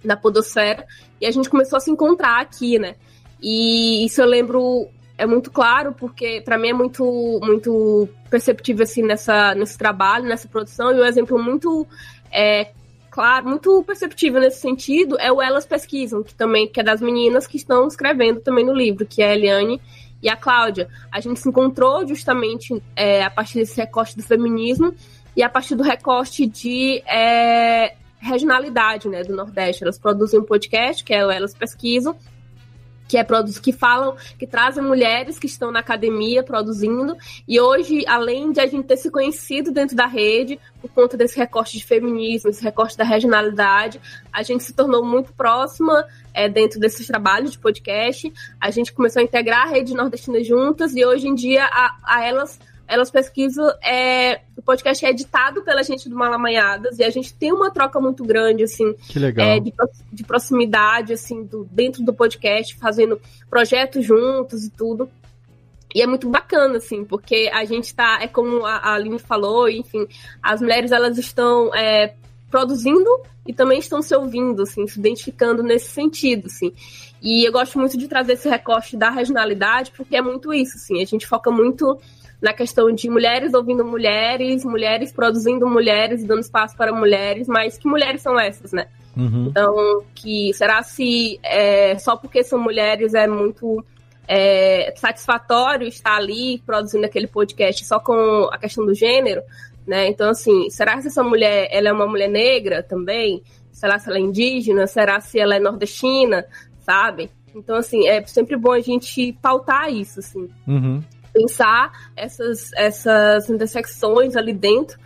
na podosfera, e a gente começou a se encontrar aqui, né, e isso eu lembro, é muito claro, porque para mim é muito, muito perceptível, assim, nessa, nesse trabalho, nessa produção, e um exemplo muito é, claro, muito perceptível nesse sentido é o Elas Pesquisam, que também que é das meninas que estão escrevendo também no livro, que é a Eliane e a Cláudia. A gente se encontrou justamente é, a partir desse recorte do feminismo e a partir do recorte de é, regionalidade né, do Nordeste. Elas produzem um podcast, que é o Elas Pesquisam, que é produz que falam, que trazem mulheres que estão na academia produzindo. E hoje, além de a gente ter se conhecido dentro da rede, por conta desse recorte de feminismo, esse recorte da regionalidade, a gente se tornou muito próxima é, dentro desses trabalhos de podcast. A gente começou a integrar a rede nordestina juntas e hoje em dia a, a elas elas pesquisam, é, o podcast é editado pela gente do Malamanhadas e a gente tem uma troca muito grande, assim, Que legal. é, de, de proximidade, assim, do, dentro do podcast, fazendo projetos juntos e tudo. E é muito bacana, assim, porque a gente tá, é como a, Aline falou, enfim, as mulheres elas estão é, produzindo e também estão se ouvindo, assim, se identificando nesse sentido, assim. E eu gosto muito de trazer esse recorte da regionalidade, porque é muito isso, assim, a gente foca muito na questão de mulheres ouvindo mulheres, mulheres produzindo mulheres, dando espaço para mulheres, mas que mulheres são essas, né? Uhum. Então, que será se é, só porque são mulheres é muito é, satisfatório estar ali produzindo aquele podcast só com a questão do gênero, né? Então, assim, será que essa mulher ela é uma mulher negra também? Será se ela é indígena? Será se ela é nordestina? Sabe? Então, assim, é sempre bom a gente pautar isso, assim Uhum. Pensar essas, essas intersecções ali dentro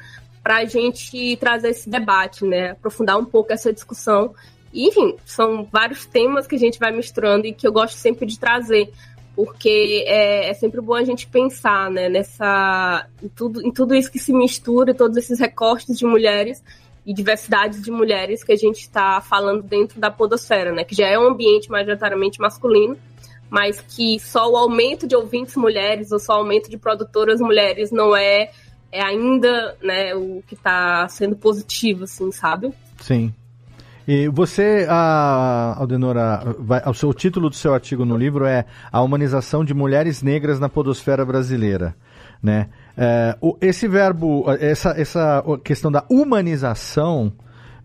para a gente trazer esse debate, né? Aprofundar um pouco essa discussão. E, enfim, são vários temas que a gente vai misturando e que eu gosto sempre de trazer, porque é, é sempre bom a gente pensar, né? Nessa, em, tudo, em tudo isso que se mistura, todos esses recortes de mulheres e diversidades de mulheres que a gente está falando dentro da podosfera, né? Que já é um ambiente majoritariamente masculino, mas que só o aumento de ouvintes mulheres ou só o aumento de produtoras mulheres não é, é ainda né, o que está sendo positivo, assim, sabe? Sim. E você, a Aldenora, vai, o seu título do seu artigo no livro é A Humanização de Mulheres Negras na Podosfera Brasileira, né? É, esse verbo, essa, essa questão da humanização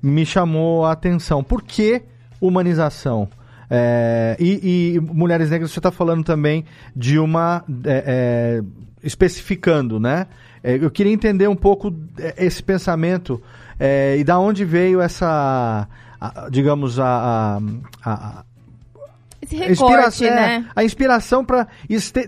me chamou a atenção. Por que humanização? É, e, e mulheres negras, você está falando também de uma. é, é, especificando, né? É, eu queria entender um pouco é, esse pensamento é, e da onde veio essa. a- digamos, a- a- a, Esse a recorte, inspiração, é, né? a inspiração para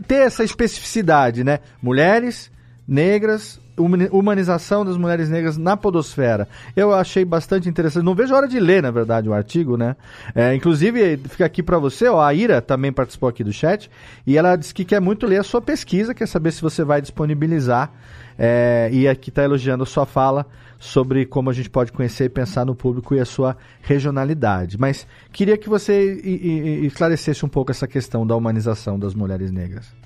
ter essa especificidade, né? Mulheres negras, humanização das mulheres negras na podosfera. Eu achei bastante interessante. Não vejo a hora de ler, na verdade, o artigo, né? É, inclusive, fica aqui para você, ó, a Ira também participou aqui do chat, e ela disse que quer muito ler a sua pesquisa, quer saber se você vai disponibilizar, é, e aqui está elogiando a sua fala sobre como a gente pode conhecer e pensar no público e a sua regionalidade. Mas queria que você esclarecesse um pouco essa questão da humanização das mulheres negras.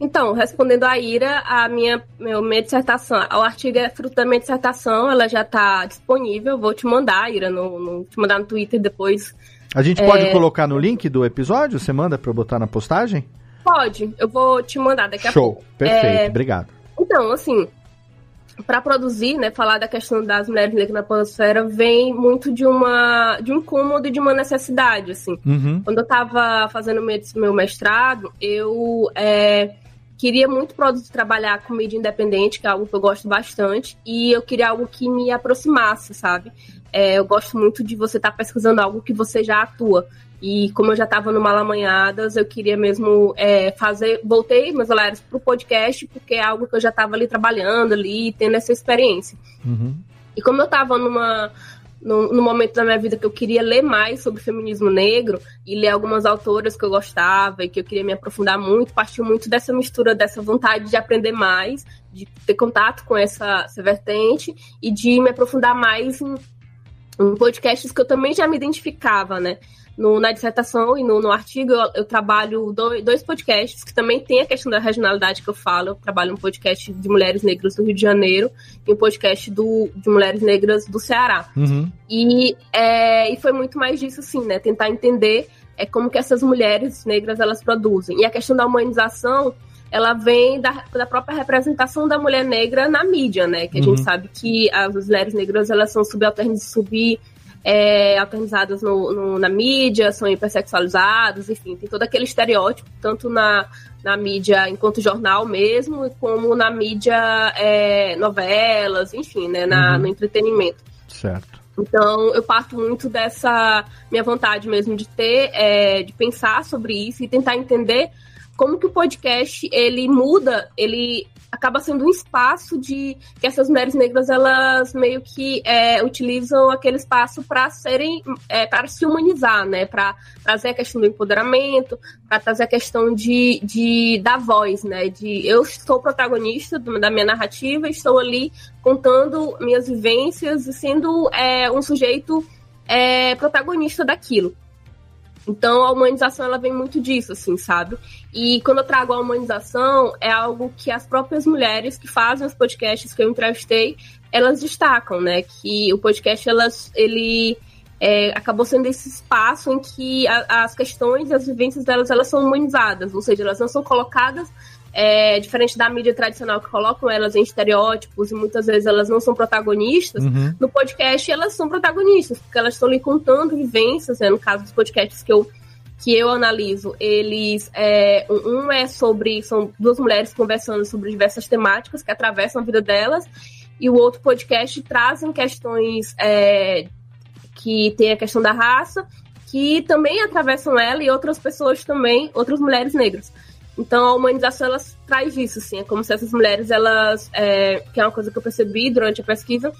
Então, respondendo a Ira, a minha, meu, minha dissertação, o artigo é fruto da minha dissertação, ela já está disponível, vou te mandar, Ira, no, no- te mandar no Twitter depois. A gente É, pode colocar no link do episódio? Você manda para eu botar na postagem? Pode, eu vou te mandar daqui a Show, pouco. perfeito, É, obrigado. Então, assim, para produzir, né, falar da questão das mulheres negras na podosfera vem muito de uma de um incômodo e de uma necessidade, assim. Uhum. Quando eu estava fazendo meu, meu mestrado, eu é, queria muito trabalhar com mídia independente, que é algo que eu gosto bastante, e eu queria algo que me aproximasse, sabe? É, eu gosto muito de você estar pesquisando algo que você já atua. E como eu já estava no Malamanhadas, eu queria mesmo é, fazer. Voltei meus olhares para o podcast, porque é algo que eu já estava ali trabalhando, ali, tendo essa experiência. Uhum. E como eu estava numa no, no momento da minha vida que eu queria ler mais sobre feminismo negro e ler algumas autoras que eu gostava e que eu queria me aprofundar muito, partiu muito dessa mistura, dessa vontade de aprender mais, de ter contato com essa, essa vertente e de me aprofundar mais em, em podcasts que eu também já me identificava, né? No, na dissertação e no, no artigo, eu, eu trabalho dois, dois podcasts que também tem a questão da regionalidade que eu falo. Eu trabalho um podcast de mulheres negras do Rio de Janeiro e um podcast do, de mulheres negras do Ceará. Uhum. E, é, e foi muito mais disso, assim, né? Tentar entender é, como que essas mulheres negras elas produzem. E a questão da humanização, ela vem da, da própria representação da mulher negra na mídia, né? Que a Uhum. gente sabe que as mulheres negras elas são subalternas, sub é, alternizadas no, no- na mídia, são hipersexualizadas, enfim, tem todo aquele estereótipo, tanto na, na mídia enquanto jornal mesmo, como na mídia é, novelas, enfim, né, na, Uhum. no entretenimento. Certo. Então, eu parto muito dessa minha vontade mesmo de ter, é, de pensar sobre isso e tentar entender como que o podcast, ele muda, ele acaba sendo um espaço de que essas mulheres negras elas meio que é, utilizam aquele espaço para serem é, para se humanizar, né? Para trazer a questão do empoderamento, para trazer a questão de, de da voz, né? De eu sou protagonista da minha narrativa, estou ali contando minhas vivências e sendo é, um sujeito é, protagonista daquilo. Então a humanização ela vem muito disso, assim, sabe? E quando eu trago a humanização, é algo que as próprias mulheres que fazem os podcasts que eu entrevistei, elas destacam, né? Que o podcast elas, ele é, acabou sendo esse espaço em que a, as questões as vivências delas elas são humanizadas, ou seja, elas não são colocadas é, diferente da mídia tradicional que colocam elas em estereótipos e muitas vezes elas não são protagonistas, uhum. no podcast elas são protagonistas, porque elas estão lhe contando vivências, né, no caso dos podcasts que eu que eu analiso, eles é, um é sobre são duas mulheres conversando sobre diversas temáticas que atravessam a vida delas e o outro podcast trazem questões é, que tem a questão da raça que também atravessam ela e outras pessoas também, outras mulheres negras. Então a humanização ela traz isso, assim, é como se essas mulheres, elas, é, que é uma coisa que eu percebi durante a pesquisa,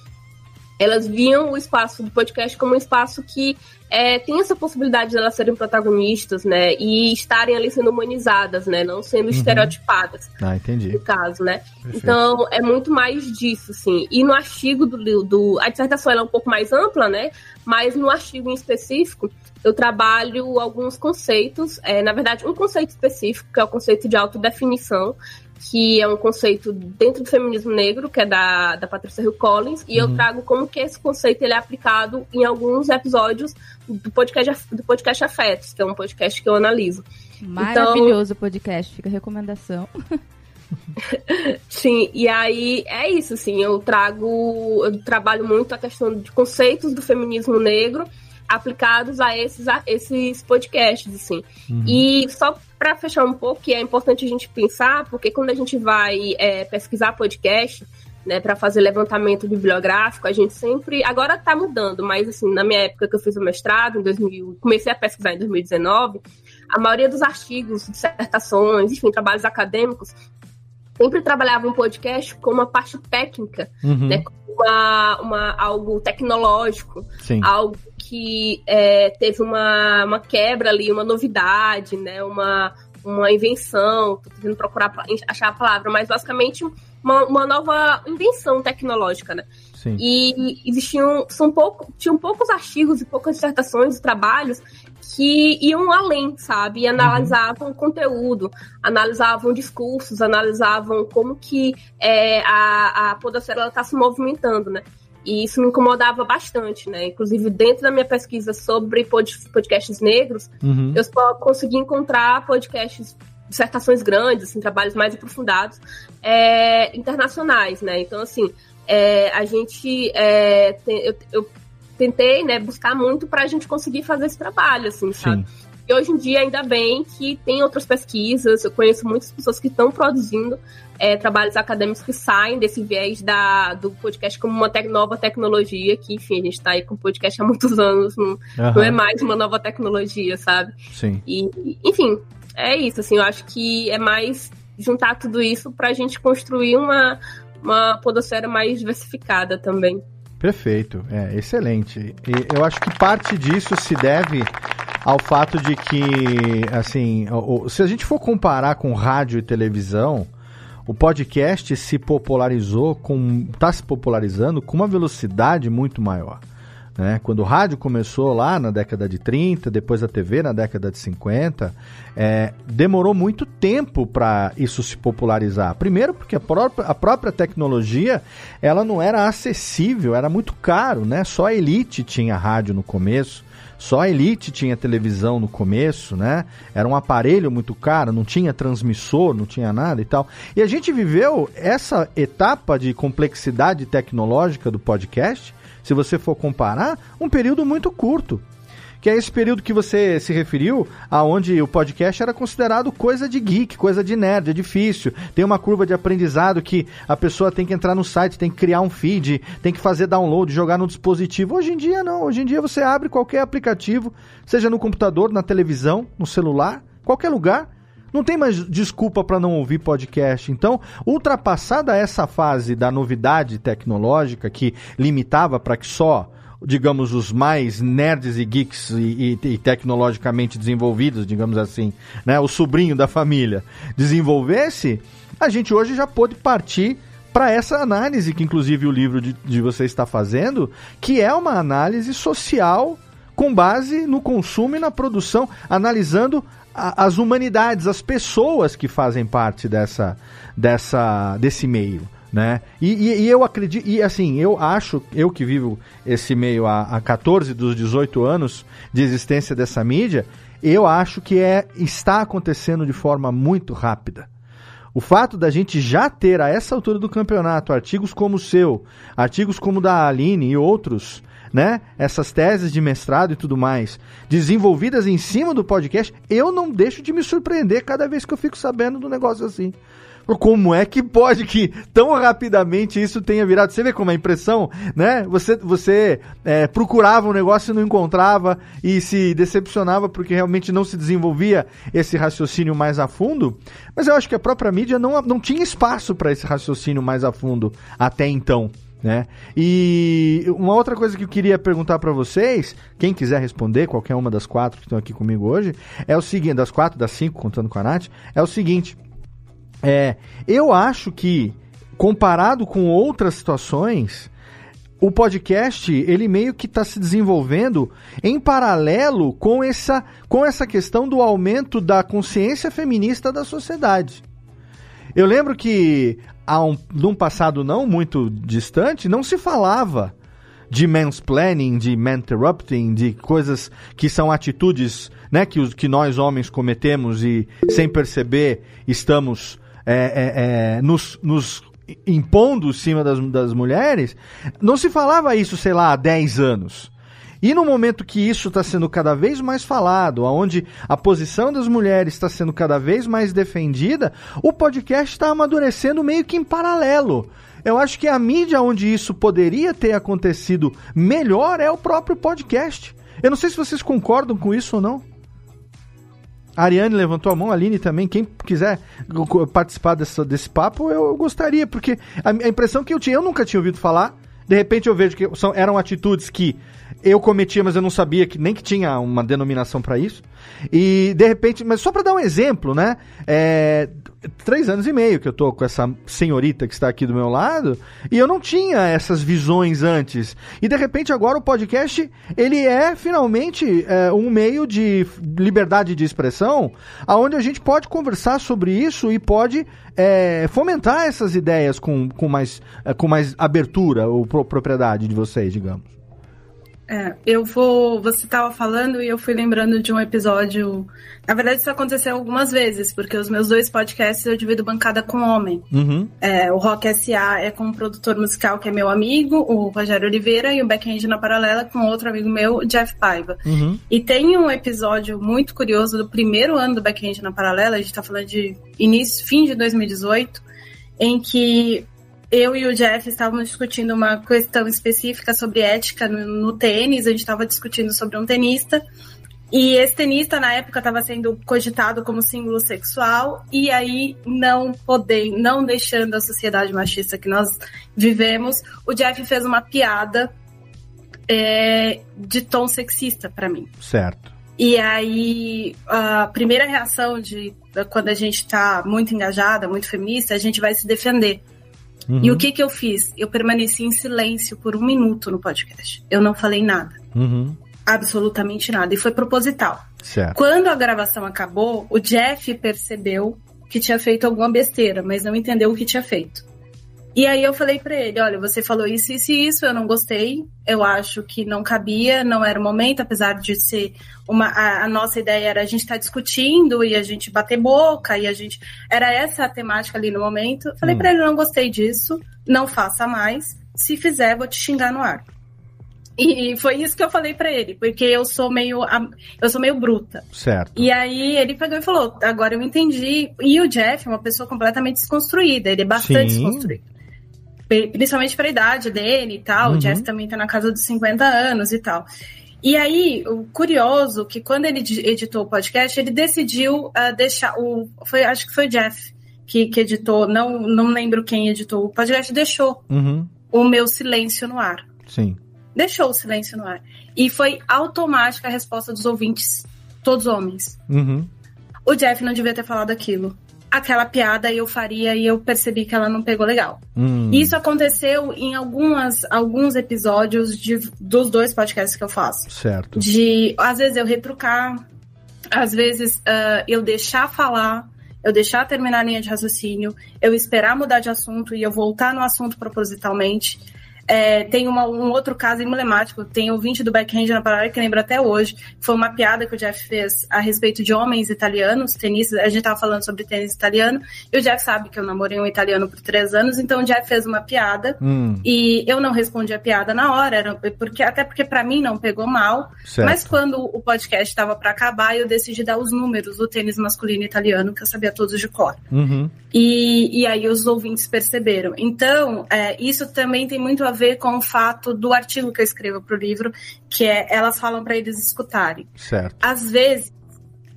elas viam o espaço do podcast como um espaço que é, tem essa possibilidade de elas serem protagonistas, né? E estarem ali sendo humanizadas, né? Não sendo uhum. estereotipadas. Ah, entendi. No caso, né? Perfeito. Então, é muito mais disso, assim. E no artigo do, do... A dissertação é um pouco mais ampla, né? Mas no artigo em específico, eu trabalho alguns conceitos, é, na verdade, um conceito específico, que é o conceito de autodefinição, que é um conceito dentro do feminismo negro, que é da, da Patrícia Hill Collins, e uhum. eu trago como que esse conceito ele é aplicado em alguns episódios do podcast, do podcast Afetos, que é um podcast que eu analiso. Maravilhoso então, podcast, fica a recomendação. Sim, e aí é isso, assim, eu trago, eu trabalho muito a questão de conceitos do feminismo negro, aplicados a esses, a esses podcasts, assim. Uhum. E só para fechar um pouco, que é importante a gente pensar, porque quando a gente vai é, pesquisar podcast, né, para fazer levantamento bibliográfico, a gente sempre. Agora está mudando, mas assim, na minha época que eu fiz o mestrado, em 2000, comecei a pesquisar em 2019, a maioria dos artigos, dissertações, enfim, trabalhos acadêmicos, sempre trabalhavam um podcast com uma parte técnica, uhum. né, uma, uma, algo tecnológico, Sim. algo que é, teve uma, uma quebra ali, uma novidade, né? Uma, uma invenção, tô tentando procurar achar a palavra, mas basicamente uma, uma nova invenção tecnológica, né? Sim. E existiam, são pouco, tinham poucos artigos e poucas dissertações e trabalhos que iam além, sabe? E analisavam uhum. conteúdo, analisavam discursos, analisavam como que é, a, a podosfera está se movimentando, né? E isso me incomodava bastante, né? Inclusive, dentro da minha pesquisa sobre podcasts negros, uhum. eu só consegui encontrar podcasts, dissertações grandes, assim, trabalhos mais aprofundados, é, internacionais, né? Então, assim, é, a gente... É, tem, eu, eu, tentei, né, buscar muito para a gente conseguir fazer esse trabalho, assim, sabe? Sim. E hoje em dia, ainda bem que tem outras pesquisas, eu conheço muitas pessoas que estão produzindo é, trabalhos acadêmicos que saem desse viés da, do podcast como uma nova tecnologia, que, enfim, a gente está aí com o podcast há muitos anos, não, uhum. não, é mais uma nova tecnologia, sabe? Sim. E, enfim, é isso, assim, eu acho que é mais juntar tudo isso para a gente construir uma, uma podosfera mais diversificada também. Perfeito, é excelente. E eu acho que parte disso se deve ao fato de que, assim, se a gente for comparar com rádio e televisão, o podcast se popularizou está se popularizando com uma velocidade muito maior. Né? Quando o rádio começou lá na década de 30, depois a TV na década de 50, é, demorou muito tempo para isso se popularizar. Primeiro porque a própria, a própria tecnologia ela não era acessível, era muito caro, né? Só a elite tinha rádio no começo. Só a Elite tinha televisão no começo, né? Era um aparelho muito caro, não tinha transmissor, não tinha nada e tal. E a gente viveu essa etapa de complexidade tecnológica do podcast, se você for comparar, um período muito curto que é esse período que você se referiu, aonde o podcast era considerado coisa de geek, coisa de nerd, é difícil. Tem uma curva de aprendizado que a pessoa tem que entrar no site, tem que criar um feed, tem que fazer download, jogar no dispositivo. Hoje em dia não, hoje em dia você abre qualquer aplicativo, seja no computador, na televisão, no celular, qualquer lugar, não tem mais desculpa para não ouvir podcast. Então, ultrapassada essa fase da novidade tecnológica que limitava para que só digamos, os mais nerds e geeks e, e, e, tecnologicamente desenvolvidos, digamos assim, né, o sobrinho da família, desenvolvesse, a gente hoje já pôde partir para essa análise que, inclusive, o livro de, de você está fazendo, que é uma análise social com base no consumo e na produção, analisando a, as humanidades, as pessoas que fazem parte dessa, dessa, desse meio né? E, e, e, eu acredito, e assim, eu acho, eu que vivo esse meio há, há 14 dos 18 anos de existência dessa mídia, eu acho que é, está acontecendo de forma muito rápida. O fato da gente já ter a essa altura do campeonato artigos como o seu, artigos como o da Aline e outros, né? Essas teses de mestrado e tudo mais, desenvolvidas em cima do podcast, eu não deixo de me surpreender cada vez que eu fico sabendo do negócio assim. Como é que pode que tão rapidamente isso tenha virado? Você vê como a impressão, né? Você, você é, procurava um negócio e não encontrava e se decepcionava porque realmente não se desenvolvia esse raciocínio mais a fundo. Mas eu acho que a própria mídia não, não tinha espaço para esse raciocínio mais a fundo até então. Né? E uma outra coisa que eu queria perguntar para vocês, quem quiser responder, qualquer uma das quatro que estão aqui comigo hoje, é o seguinte, das quatro, das cinco, contando com a Nath, é o seguinte, é, eu acho que, comparado com outras situações, o podcast ele meio que está se desenvolvendo em paralelo com essa, com essa questão do aumento da consciência feminista da sociedade. Eu lembro que há um, num passado não muito distante não se falava de mansplaining, de interrupting, de coisas que são atitudes né, que, os, que nós homens cometemos e sem perceber estamos é, é, é, nos, nos impondo cima das, das mulheres, não se falava isso, sei lá, há 10 anos. E no momento que isso está sendo cada vez mais falado, onde a posição das mulheres está sendo cada vez mais defendida, o podcast está amadurecendo meio que em paralelo. Eu acho que a mídia onde isso poderia ter acontecido melhor é o próprio podcast. Eu não sei se vocês concordam com isso ou não. A Ariane levantou a mão, a Aline também. Quem quiser participar dessa, desse papo, eu gostaria, porque a, a, impressão que eu tinha, eu nunca tinha ouvido falar. De repente eu vejo que são, eram atitudes que eu cometia, mas eu não sabia que nem que tinha uma denominação para isso. E de repente, mas só para dar um exemplo, né? É, três anos e meio que eu tô com essa senhorita que está aqui do meu lado e eu não tinha essas visões antes. E de repente agora o podcast ele é finalmente é, um meio de liberdade de expressão, aonde a gente pode conversar sobre isso e pode é, fomentar essas ideias com, com, mais, é, com mais abertura ou propriedade de vocês, digamos. É, eu vou. Você estava falando e eu fui lembrando de um episódio. Na verdade, isso aconteceu algumas vezes, porque os meus dois podcasts eu divido bancada com homem. Uhum. É, o Rock SA é com um produtor musical que é meu amigo, o Rogério Oliveira, e o Backend na Paralela com outro amigo meu, Jeff Paiva. Uhum. E tem um episódio muito curioso do primeiro ano do Backend na Paralela, a gente está falando de início, fim de 2018, em que eu e o Jeff estávamos discutindo uma questão específica sobre ética no, no tênis, a gente estava discutindo sobre um tenista. E esse tenista, na época, estava sendo cogitado como símbolo sexual, e aí, não podendo, não deixando a sociedade machista que nós vivemos, o Jeff fez uma piada é, de tom sexista para mim. Certo. E aí, a primeira reação de quando a gente está muito engajada, muito feminista, a gente vai se defender. Uhum. E o que que eu fiz? Eu permaneci em silêncio por um minuto no podcast. Eu não falei nada. Uhum. Absolutamente nada. E foi proposital. Certo. Quando a gravação acabou, o Jeff percebeu que tinha feito alguma besteira, mas não entendeu o que tinha feito. E aí eu falei para ele, olha, você falou isso, isso e isso, eu não gostei, eu acho que não cabia, não era o momento, apesar de ser uma a, a nossa ideia era a gente estar tá discutindo e a gente bater boca e a gente era essa a temática ali no momento. Eu falei hum. para ele, não gostei disso, não faça mais, se fizer vou te xingar no ar. E foi isso que eu falei para ele, porque eu sou meio eu sou meio bruta. Certo. E aí ele pegou e falou: "Agora eu entendi". E o Jeff é uma pessoa completamente desconstruída, ele é bastante Sim. desconstruído principalmente para a idade dele e tal. Uhum. O Jeff também tá na casa dos 50 anos e tal. E aí, o curioso que quando ele editou o podcast, ele decidiu uh, deixar o. Foi, acho que foi o Jeff que, que editou, não, não lembro quem editou o podcast, deixou Uhum. o meu silêncio no ar. Sim. Deixou o silêncio no ar. E foi automática a resposta dos ouvintes, todos homens. Uhum. O Jeff não devia ter falado aquilo. Aquela piada eu faria e eu percebi que ela não pegou legal. Hum. Isso aconteceu em algumas, alguns episódios de, dos dois podcasts que eu faço. Certo. De, às vezes, eu retrucar, às vezes, ah, eu deixar falar, eu deixar terminar a linha de raciocínio, eu esperar mudar de assunto e eu voltar no assunto propositalmente. É, tem uma- um outro caso emblemático, tem ouvinte do Backhand na Parada que lembra até hoje, foi uma piada que o Jeff fez a respeito de homens italianos, tenistas, a gente tava falando sobre tênis italiano, e o Jeff sabe que eu namorei um italiano por três anos, então o Jeff fez uma piada, Hum. e eu não respondi a piada na hora, era porque, até porque para mim não pegou mal. Certo. Mas quando o podcast estava para acabar, eu decidi dar os números do tênis masculino italiano, que eu sabia todos de cor. Uhum. E, e aí os ouvintes perceberam. Então, é, isso também tem muito a ver com o fato do artigo que eu escrevo para o livro, que é elas falam para eles escutarem. Certo. Às vezes,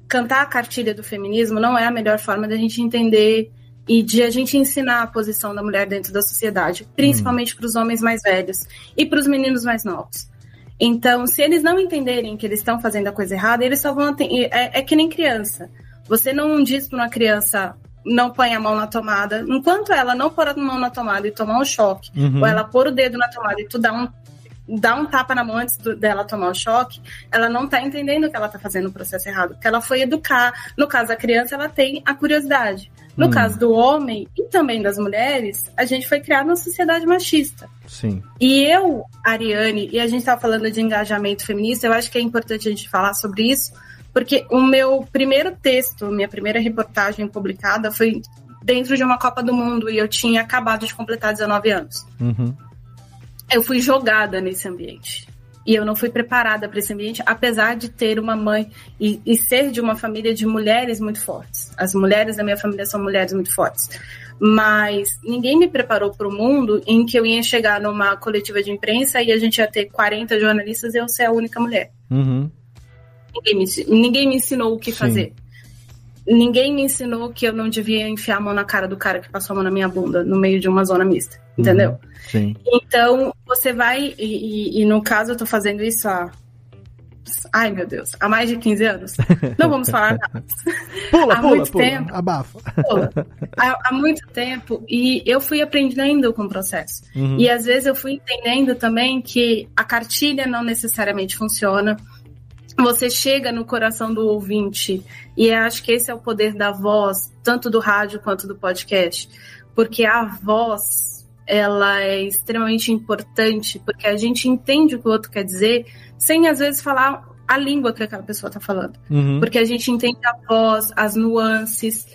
cantar a cartilha do feminismo não é a melhor forma da gente entender e de a gente ensinar a posição da mulher dentro da sociedade, principalmente para os homens mais velhos e para os meninos mais novos. Então, se eles não entenderem que eles estão fazendo a coisa errada, eles só vão. É, é que nem criança. Você não diz para uma criança não põe a mão na tomada. Enquanto ela não pôr a mão na tomada e tomar um choque, Uhum. ou ela pôr o dedo na tomada e tu dá um, dá um tapa na mão antes do- dela tomar o choque, ela não tá entendendo que ela tá fazendo o processo errado. Porque ela foi educar. No caso da criança, ela tem a curiosidade. No Hum. caso do homem e também das mulheres, a gente foi criado numa sociedade machista. Sim. E eu, Ariane, e a gente estava falando de engajamento feminista, eu acho que é importante a gente falar sobre isso, porque o meu primeiro texto, minha primeira reportagem publicada foi dentro de uma Copa do Mundo e eu tinha acabado de completar 19 anos. Uhum. Eu fui jogada nesse ambiente. E eu não fui preparada para esse ambiente, apesar de ter uma mãe e, e ser de uma família de mulheres muito fortes. As mulheres da minha família são mulheres muito fortes. Mas ninguém me preparou para o mundo em que eu ia chegar numa coletiva de imprensa e a gente ia ter 40 jornalistas e eu ser a única mulher. Uhum. Ninguém me, ninguém me ensinou o que Sim. fazer. Ninguém me ensinou que eu não devia enfiar a mão na cara do cara que passou a mão na minha bunda no meio de uma zona mista. Entendeu? Uhum. Sim. Então, você vai, e, e- e no caso eu tô fazendo isso há. Ai, meu Deus, há mais de 15 anos. Não vamos falar nada. Pula, há pula, muito pula. tempo. Abafa. Pula. Há, há muito tempo. E eu fui aprendendo com o processo. Uhum. E às vezes eu fui entendendo também que a cartilha não necessariamente funciona. Você chega no coração do ouvinte. E acho que esse é o poder da voz, tanto do rádio quanto do podcast. Porque a voz, ela é extremamente importante, porque a gente entende o que o outro quer dizer, sem às vezes falar a língua que aquela pessoa está falando. Uhum. Porque a gente entende a voz, as nuances.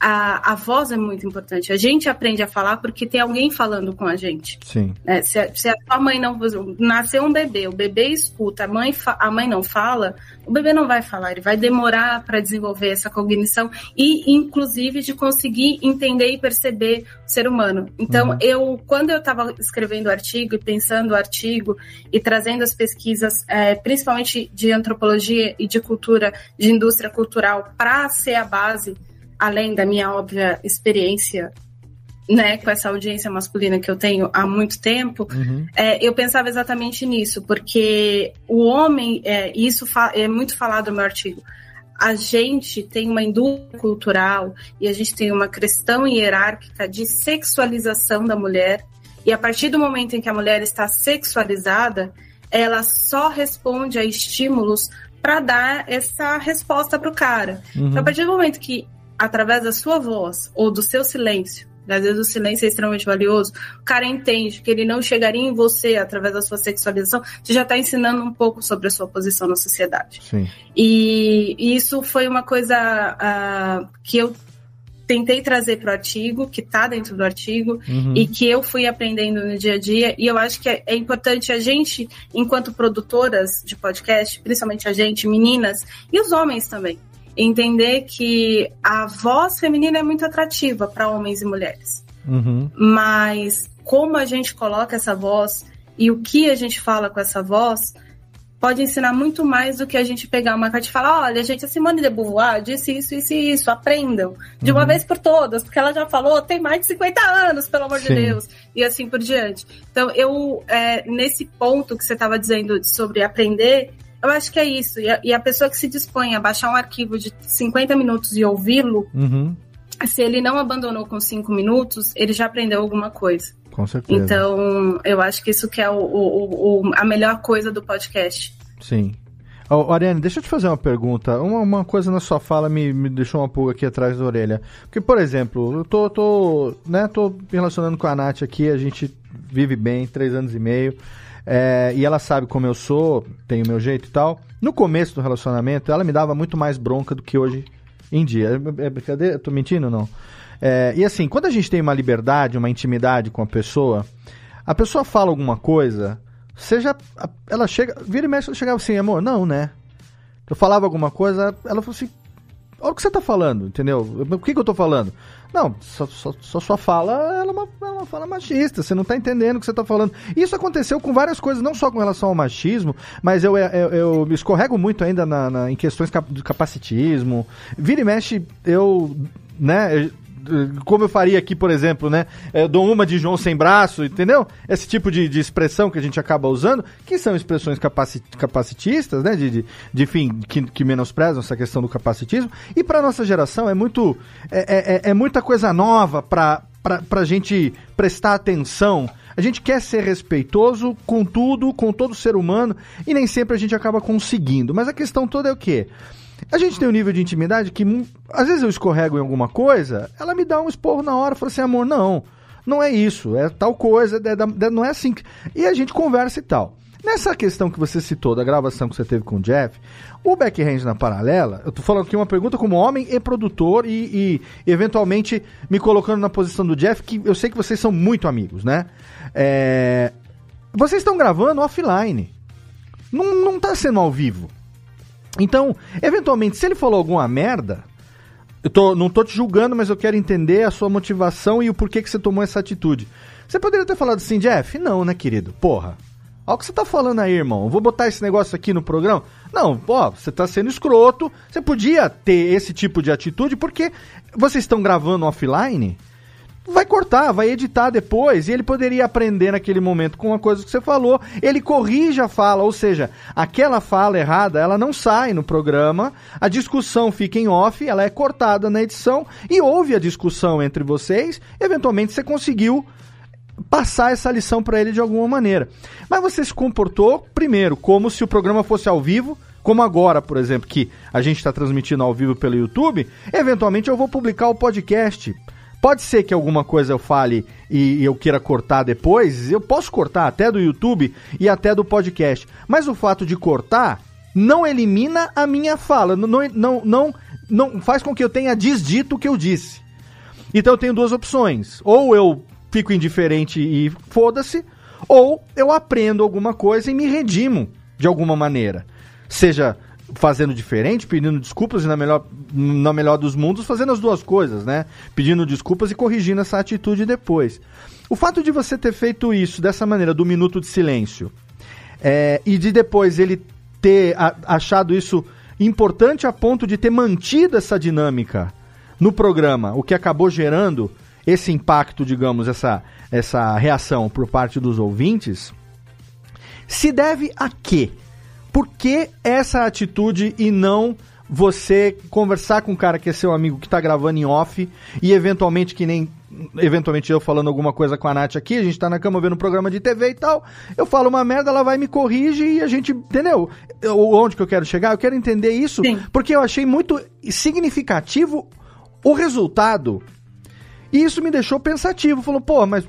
A, a voz é muito importante. A gente aprende a falar porque tem alguém falando com a gente. Sim. É, se, a, se a sua mãe não. Nasceu um bebê, o bebê escuta, a mãe, fa- a mãe não fala, o bebê não vai falar, ele vai demorar para desenvolver essa cognição e, inclusive, de conseguir entender e perceber o ser humano. Então, Uhum. eu, quando eu estava escrevendo o artigo e pensando o artigo e trazendo as pesquisas, é, principalmente de antropologia e de cultura, de indústria cultural, para ser a base, além da minha óbvia experiência né, com essa audiência masculina que eu tenho há muito tempo, Uhum. é, eu pensava exatamente nisso, porque o homem, é, isso é muito falado no meu artigo, a gente tem uma indústria cultural e a gente tem uma questão hierárquica de sexualização da mulher, e a partir do momento em que a mulher está sexualizada, ela só responde a estímulos para dar essa resposta para o cara. Uhum. Então, a partir do momento que, através da sua voz ou do seu silêncio, às vezes o silêncio é extremamente valioso, o cara entende que ele não chegaria em você através da sua sexualização, você já está ensinando um pouco sobre a sua posição na sociedade. Sim. E isso foi uma coisa ah, que eu tentei trazer para o artigo, que está dentro do artigo, Uhum. e que eu fui aprendendo no dia a dia. E eu acho que é, é importante a gente, enquanto produtoras de podcast, principalmente a gente, meninas, e os homens também, entender que a voz feminina é muito atrativa para homens e mulheres Uhum. mas como a gente coloca essa voz e o que a gente fala com essa voz pode ensinar muito mais do que a gente pegar uma carta e falar, olha, gente, a Simone de Beauvoir disse isso, isso e isso, aprendam de uma Uhum. vez por todas, porque ela já falou, tem mais de 50 anos, pelo amor Sim. de Deus, e assim por diante. Então, eu, é, nesse ponto que você estava dizendo sobre aprender, eu acho que é isso, e a, e a pessoa que se dispõe a baixar um arquivo de 50 minutos e ouvi-lo, Uhum, se ele não abandonou com 5 minutos, ele já aprendeu alguma coisa. com certeza. Então, eu acho que isso que é o, o- o- a melhor coisa do podcast. Sim. Ô, Ariane, deixa eu te fazer uma pergunta. Uma, uma coisa na sua fala me, me deixou uma pulga aqui atrás da orelha. Porque, por exemplo, eu tô, tô, né, tô relacionando com a Nath aqui, a gente vive bem, três anos e meio. É, e ela sabe como eu sou, tenho meu jeito e tal. No começo do relacionamento, ela me dava muito mais bronca do que hoje em dia. É, é brincadeira? Eu tô mentindo ou não? É, e assim, quando a gente tem uma liberdade, uma intimidade com a pessoa, a pessoa fala alguma coisa, seja. Ela chega. Vira e mexe, ela chegava assim, amor, não, né? Eu falava alguma coisa, ela falou assim. Olha o que você tá falando, entendeu? O que, que eu tô falando? Não, só, sua fala ela é, uma, é uma fala machista, você não tá entendendo o que você tá falando. Isso aconteceu com várias coisas, não só com relação ao machismo, mas eu, eu, eu me escorrego muito ainda na, na- em questões de capacitismo. Vira e mexe, eu, né, eu- como eu faria aqui, por exemplo, né? Eu dou uma de João sem braço, entendeu? Esse tipo de, de expressão que a gente acaba usando, que são expressões capaci- capacitistas, né? De, de, de enfim, que, que menosprezam essa questão do capacitismo. E para nossa geração é muito. É, é, é muita coisa nova para a gente prestar atenção. A gente quer ser respeitoso com tudo, com todo ser humano, e nem sempre a gente acaba conseguindo. Mas a questão toda é o quê? A gente tem um nível de intimidade que, às vezes eu escorrego em alguma coisa, ela me dá um esporro na hora, fala assim, amor, não, não é isso, é tal coisa, é da- não é assim. que-" E a gente conversa e tal. Nessa questão que você citou, da gravação que você teve com o Jeff, o backhand na paralela, eu tô falando aqui uma pergunta como homem e produtor e, e, eventualmente me colocando na posição do Jeff, que eu sei que vocês são muito amigos, né? É, Vocês estão gravando offline. Não, não tá sendo ao vivo. Então, eventualmente, se ele falou alguma merda, eu tô, não tô te julgando, mas eu quero entender a sua motivação e o porquê que você tomou essa atitude. Você poderia ter falado assim, Jeff? Não, né, querido? Porra. Olha o que você tá falando aí, irmão. Eu vou botar esse negócio aqui no programa. Não, pô, você tá sendo escroto. Você podia ter esse tipo de atitude porque vocês estão gravando offline. Vai cortar, vai editar depois, e ele poderia aprender naquele momento com uma coisa que você falou, ele corrige a fala, ou seja, aquela fala errada, ela não sai no programa, a discussão fica em off, ela é cortada na edição, e houve a discussão entre vocês, eventualmente você conseguiu passar essa lição para ele de alguma maneira. Mas você se comportou, primeiro, como se o programa fosse ao vivo, como agora, por exemplo, que a gente está transmitindo ao vivo pelo YouTube, eventualmente eu vou publicar o podcast. Pode ser que alguma coisa eu fale e eu queira cortar depois, eu posso cortar até do YouTube e até do podcast. Mas o fato de cortar não elimina a minha fala, não, não, não, não faz com que eu tenha desdito o que eu disse. Então eu tenho duas opções. Ou eu fico indiferente e foda-se, ou eu aprendo alguma coisa e me redimo de alguma maneira. Seja fazendo diferente, pedindo desculpas e na melhor, na melhor dos mundos fazendo as duas coisas, né? Pedindo desculpas e corrigindo essa atitude depois. O fato de você ter feito isso dessa maneira, do minuto de silêncio, é, e de depois ele ter achado isso importante a ponto de ter mantido essa dinâmica no programa, o que acabou gerando esse impacto, digamos, essa, essa reação por parte dos ouvintes, se deve a quê? Por que essa atitude e não você conversar com o cara que é seu amigo que tá gravando em off e eventualmente que nem eventualmente eu falando alguma coisa com a Nath aqui, a gente tá na cama vendo um programa de TV e tal, eu falo uma merda, ela vai me corrige e a gente, entendeu? Eu- onde que eu quero chegar? Eu quero entender isso, porque eu achei muito significativo o resultado. E isso me deixou pensativo, falou, pô, mas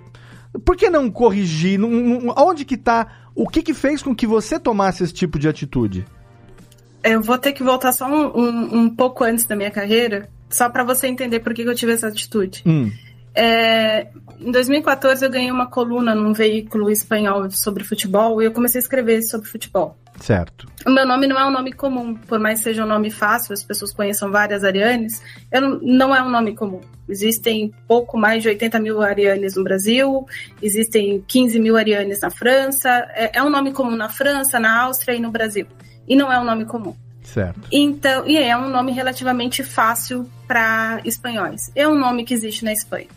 por que não corrigir? Não- não- Onde que tá? O que que fez com que você tomasse esse tipo de atitude? Eu vou ter que voltar só um, um, um pouco antes da minha carreira, só para você entender por que, que eu tive essa atitude. Hum. É, em 2014 eu ganhei uma coluna num veículo espanhol sobre futebol e eu comecei a escrever sobre futebol. Certo. O meu nome não é um nome comum, por mais que seja um nome fácil, as pessoas conheçam várias Arianes, eu não, não é um nome comum. Existem pouco mais de 80 mil Arianes no Brasil, existem 15 mil Arianes na França, é, é um nome comum na França, na Áustria e no Brasil. E não é um nome comum. Certo. Então, e é um nome relativamente fácil para espanhóis. É um nome que existe na Espanha.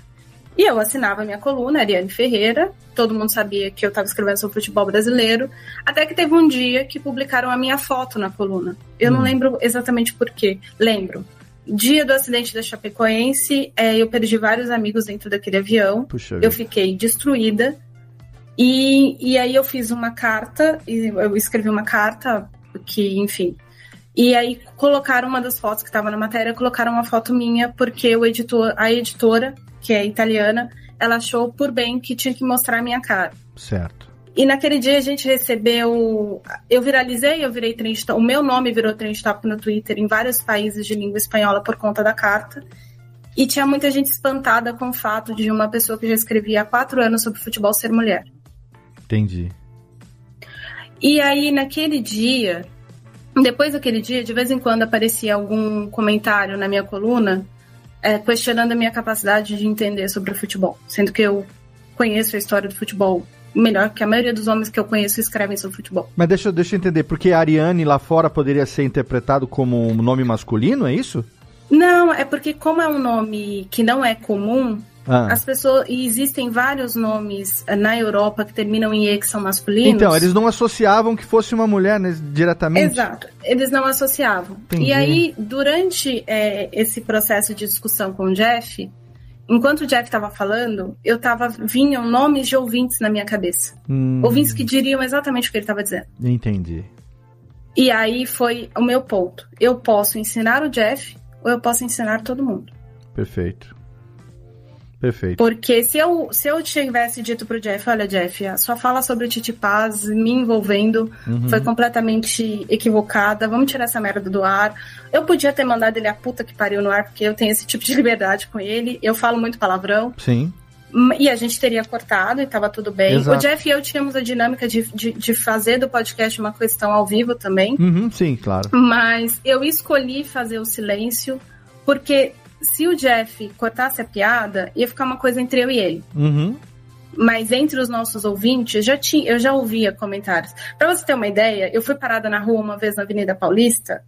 E eu assinava minha coluna, Ariane Ferreira. Todo mundo sabia que eu estava escrevendo sobre futebol brasileiro. Até que teve um dia que publicaram a minha foto na coluna. Eu hum. não lembro exatamente por quê. Lembro. Dia do acidente da Chapecoense, é, eu perdi vários amigos dentro daquele avião. Puxa eu vida. fiquei destruída. E, e aí eu fiz uma carta, eu escrevi uma carta que, enfim, e aí colocaram uma das fotos que estava na matéria, colocaram uma foto minha, porque o editor, a editora, que é italiana, ela achou por bem que tinha que mostrar a minha cara. Certo. E naquele dia a gente recebeu. Eu viralizei, eu virei trend O meu nome virou trend top no Twitter em vários países de língua espanhola por conta da carta. E tinha muita gente espantada com o fato de uma pessoa que já escrevia há quatro anos sobre futebol ser mulher. Entendi. E aí, naquele dia, depois daquele dia, de vez em quando aparecia algum comentário na minha coluna é, questionando a minha capacidade de entender sobre o futebol, sendo que eu conheço a história do futebol melhor que a maioria dos homens que eu conheço escrevem sobre futebol. Mas deixa, deixa eu entender, porque Ariane lá fora poderia ser interpretado como um nome masculino, é isso? Não, é porque como é um nome que não é comum, Ah. as pessoas. E existem vários nomes eh, na Europa que terminam em E que são masculinos. Então, eles não associavam que fosse uma mulher né, diretamente? Exato, eles não associavam. Entendi. E aí, durante é, esse processo de discussão com o Jeff, enquanto o Jeff estava falando, eu tava vinham nomes de ouvintes na minha cabeça. Hum, Ouvintes que diriam exatamente o que ele estava dizendo. Entendi. E aí foi o meu ponto. Eu posso ensinar o Jeff ou eu posso ensinar todo mundo. Perfeito. Perfeito. Porque se eu, se eu tivesse dito pro Jeff, olha, Jeff, a sua fala sobre o Titi Paz me envolvendo Uhum. foi completamente equivocada, vamos tirar essa merda do ar. Eu podia ter mandado ele a puta que pariu no ar, porque eu tenho esse tipo de liberdade com ele, eu falo muito palavrão. Sim. E a gente teria cortado e tava tudo bem. Exato. O Jeff e eu tínhamos a dinâmica de, de, de fazer do podcast uma questão ao vivo também. Uhum, sim, claro. Mas eu escolhi fazer o silêncio porque se o Jeff cortasse a piada, ia ficar uma coisa entre eu e ele. Uhum. Mas entre os nossos ouvintes, já tinha, eu já ouvia comentários. Pra você ter uma ideia, eu fui parada na rua uma vez na Avenida Paulista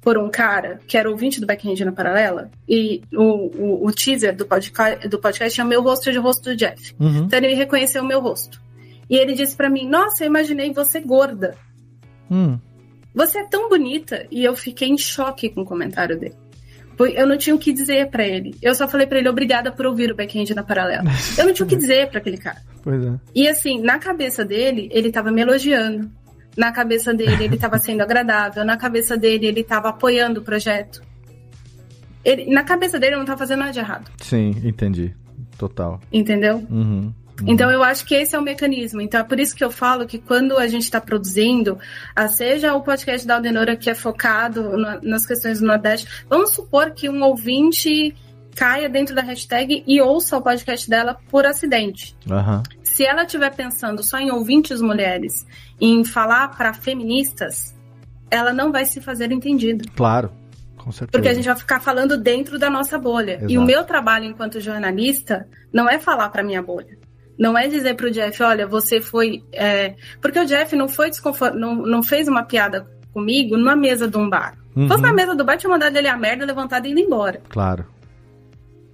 por um cara que era ouvinte do Backhand na Paralela e o, o, o teaser do podcast, do podcast tinha meu rosto e o rosto do Jeff. Uhum. Então ele reconheceu o meu rosto. E ele disse pra mim: Nossa, eu imaginei você gorda. Hum. Você é tão bonita. E eu fiquei em choque com o comentário dele. Eu não tinha o que dizer pra ele. Eu só falei pra ele obrigada por ouvir o Backhand na Paralela. Eu não tinha o que dizer pra aquele cara. Pois é. E assim, na cabeça dele, ele tava me elogiando. Na cabeça dele, ele tava sendo agradável. Na cabeça dele, ele tava apoiando o projeto. Ele- na cabeça dele, eu não tava fazendo nada de errado. Sim, entendi. Total. Entendeu? Uhum. Então eu acho que esse é o mecanismo. Então é por isso que eu falo que quando a gente está produzindo, seja o podcast da Aldenora que é focado na- nas questões do Nordeste, vamos supor que um ouvinte caia dentro da hashtag e ouça o podcast dela por acidente. Aham. Se ela estiver pensando só em ouvintes mulheres, em falar para feministas, ela não vai se fazer entendida. Claro. Com certeza. Porque a gente vai ficar falando dentro da nossa bolha. E Exato. o meu trabalho enquanto jornalista não é falar para minha bolha. Não é dizer pro Jeff, olha, você foi. é, Porque o Jeff não foi desconfort... não, não fez uma piada comigo na mesa de um bar. Uhum. fosse na mesa do bar, tinha mandado ele a merda, levantado e ido embora. Claro.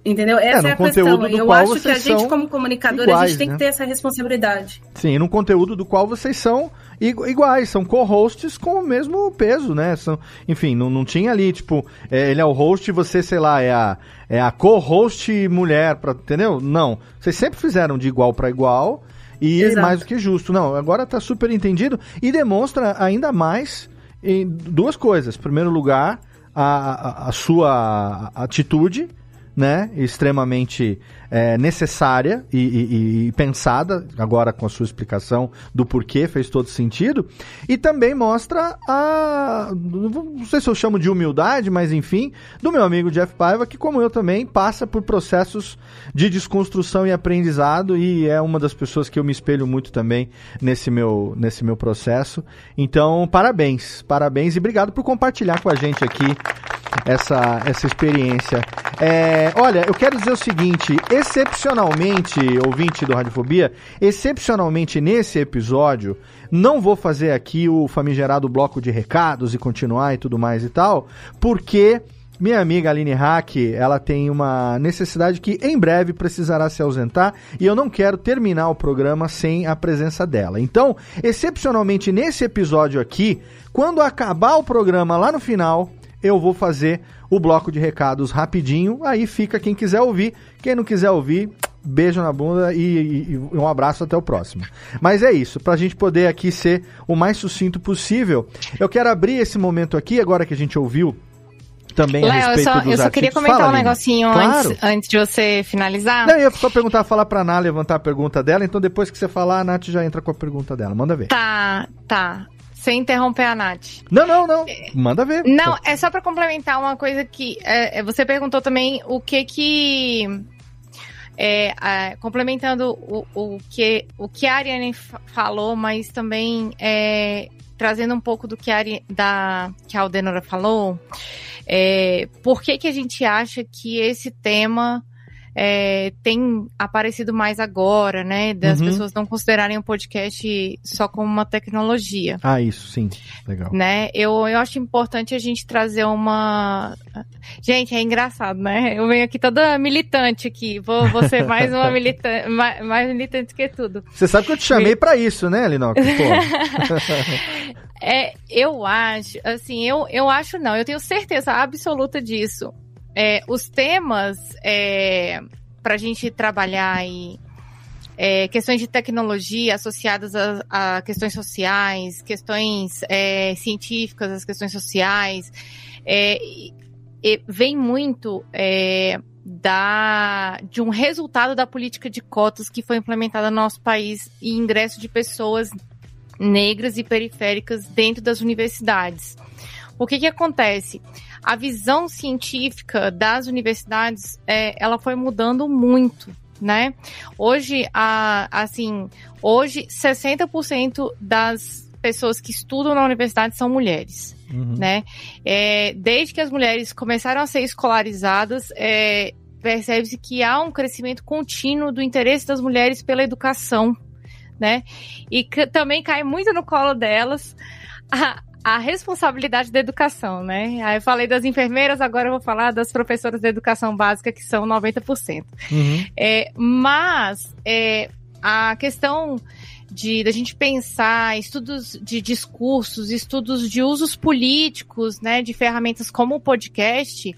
Entendeu? Essa no é, a questão. Eu acho que a gente, como comunicador, a iguais, gente tem né? que ter essa responsabilidade. Sim, num conteúdo do qual vocês são igu- iguais, são co-hosts com o mesmo peso, né? São, enfim, não, não tinha ali, tipo, é, ele é o host e você, sei lá, é a, é a co-host mulher, pra, entendeu? Não. Vocês sempre fizeram de igual para igual e Exato. mais do que justo. Não, agora tá super entendido e demonstra ainda mais em duas coisas. Em primeiro lugar, a, a, a sua atitude, né? Extremamente é, necessária e, e, e, pensada, agora com a sua explicação do porquê, fez todo sentido. E também mostra a. Não sei se eu chamo de humildade, mas enfim, do meu amigo Jeff Paiva, que, como eu também, passa por processos de desconstrução e aprendizado, e é uma das pessoas que eu me espelho muito também nesse meu, nesse meu processo. Então, parabéns, parabéns e obrigado por compartilhar com a gente aqui essa, essa experiência. É, olha, eu quero dizer o seguinte: excepcionalmente, ouvinte do Radiofobia, excepcionalmente nesse episódio, não vou fazer aqui o famigerado bloco de recados e continuar e tudo mais e tal, porque minha amiga Aline Hack, ela tem uma necessidade que em breve precisará se ausentar e eu não quero terminar o programa sem a presença dela. Então, excepcionalmente nesse episódio aqui, quando acabar o programa lá no final, eu vou fazer o bloco de recados rapidinho. Aí fica quem quiser ouvir. Quem não quiser ouvir, beijo na bunda e, e, e um abraço até o próximo. Mas é isso, para a gente poder aqui ser o mais sucinto possível. Eu quero abrir esse momento aqui, agora que a gente ouviu também Léo, a respeito eu só, dos eu só queria comentar Fala, um Aline. negocinho Claro. antes, antes de você finalizar. Não, eu ia só perguntar, falar pra Ná levantar a pergunta dela, então depois que você falar, a Nath já entra com a pergunta dela. Manda ver. Tá, tá. Sem interromper a Nath. Não, não, não. Manda ver. Não, é só pra complementar uma coisa que é, é, você perguntou também o que que é, é, complementando o, o que o que a Ariane fa- falou, mas também é, trazendo um pouco do que a, Ari- da, que a Aldenora falou, é, por que que a gente acha que esse tema é, tem aparecido mais agora, né? Das Uhum. pessoas não considerarem o podcast só como uma tecnologia Ah, isso, sim. Legal. né? Eu, eu acho importante a gente trazer uma. Gente, é engraçado, né? Eu venho aqui toda militante aqui. Vou, vou ser mais uma militante, mais, mais militante que tudo. Você sabe que eu te chamei pra isso, né, Linox? Pô. É, eu acho, assim, eu, eu acho não, eu tenho certeza absoluta disso. É, os temas é, para a gente trabalhar e é, questões de tecnologia associadas a, a questões sociais, questões é, científicas, as questões sociais, é, e- e vem muito é, da, de um resultado da política de cotas que foi implementada no nosso país e ingresso de pessoas negras e periféricas dentro das universidades. O que que acontece? A visão científica das universidades, é, ela foi mudando muito, né? Hoje, a, assim, hoje 60% das pessoas que estudam na universidade são mulheres, Uhum. né? É, desde que as mulheres começaram a ser escolarizadas, é, percebe-se que há um crescimento contínuo do interesse das mulheres pela educação, né? E que também cai muito no colo delas a, a responsabilidade da educação, né? Aí eu falei das enfermeiras, agora eu vou falar das professoras da educação básica, que são 90%. Uhum. É, mas é, a questão de da gente pensar estudos de discursos, estudos de usos políticos, né, de ferramentas como o podcast,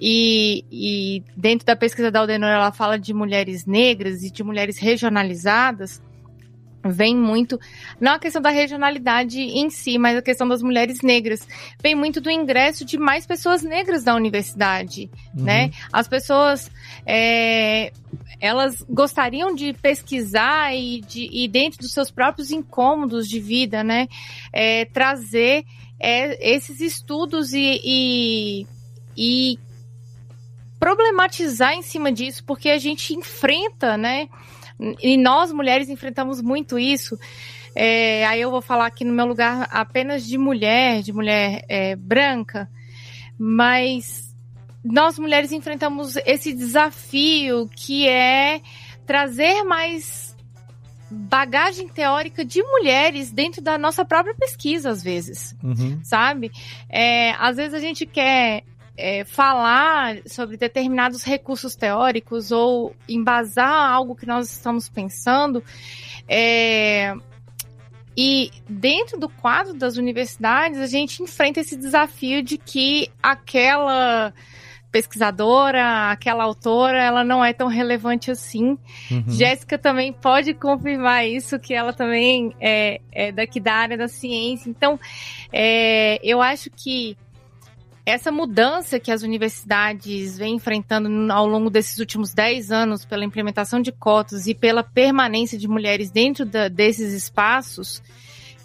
e, e dentro da pesquisa da Aldenor ela fala de mulheres negras e de mulheres regionalizadas, vem muito, não a questão da regionalidade em si, mas a questão das mulheres negras, vem muito do ingresso de mais pessoas negras da universidade, Uhum. né? As pessoas, é, elas gostariam de pesquisar e, de, e dentro dos seus próprios incômodos de vida, né? É, trazer é, esses estudos e, e, e problematizar em cima disso, porque a gente enfrenta, né? E nós, mulheres, enfrentamos muito isso. É, aí eu vou falar aqui no meu lugar apenas de mulher, de mulher é, branca, mas nós mulheres enfrentamos esse desafio que é trazer mais bagagem teórica de mulheres dentro da nossa própria pesquisa, às vezes Uhum. sabe? É, às vezes a gente quer é, falar sobre determinados recursos teóricos ou embasar algo que nós estamos pensando. é, e dentro do quadro das universidades, a gente enfrenta esse desafio de que aquela pesquisadora, aquela autora, ela não é tão relevante assim. Uhum. Jéssica também pode confirmar isso, que ela também é, é daqui da área da ciência. Então, é, eu acho que essa mudança que as universidades vêm enfrentando ao longo desses últimos 10 anos pela implementação de cotas e pela permanência de mulheres dentro da, desses espaços,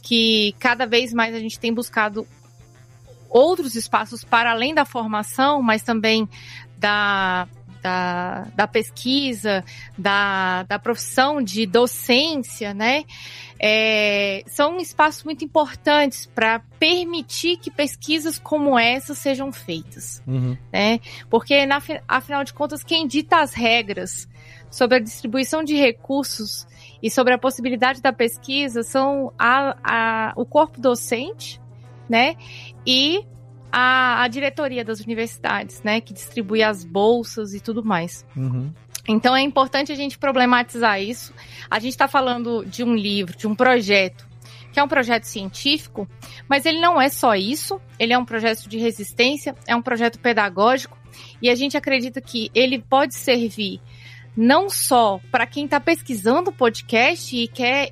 que cada vez mais a gente tem buscado outros espaços para além da formação, mas também da, da, da pesquisa, da, da profissão de docência, né? É, são espaços muito importantes para permitir que pesquisas como essa sejam feitas, Uhum. né? Porque, na, afinal de contas, quem dita as regras sobre a distribuição de recursos e sobre a possibilidade da pesquisa são a, a, o corpo docente, né? E a, a diretoria das universidades, né? Que distribui as bolsas e tudo mais. Uhum. Então é importante a gente problematizar isso. A gente está falando de um livro, de um projeto, que é um projeto científico, mas ele não é só isso. Ele é um projeto de resistência, é um projeto pedagógico, e a gente acredita que ele pode servir não só para quem está pesquisando podcast e quer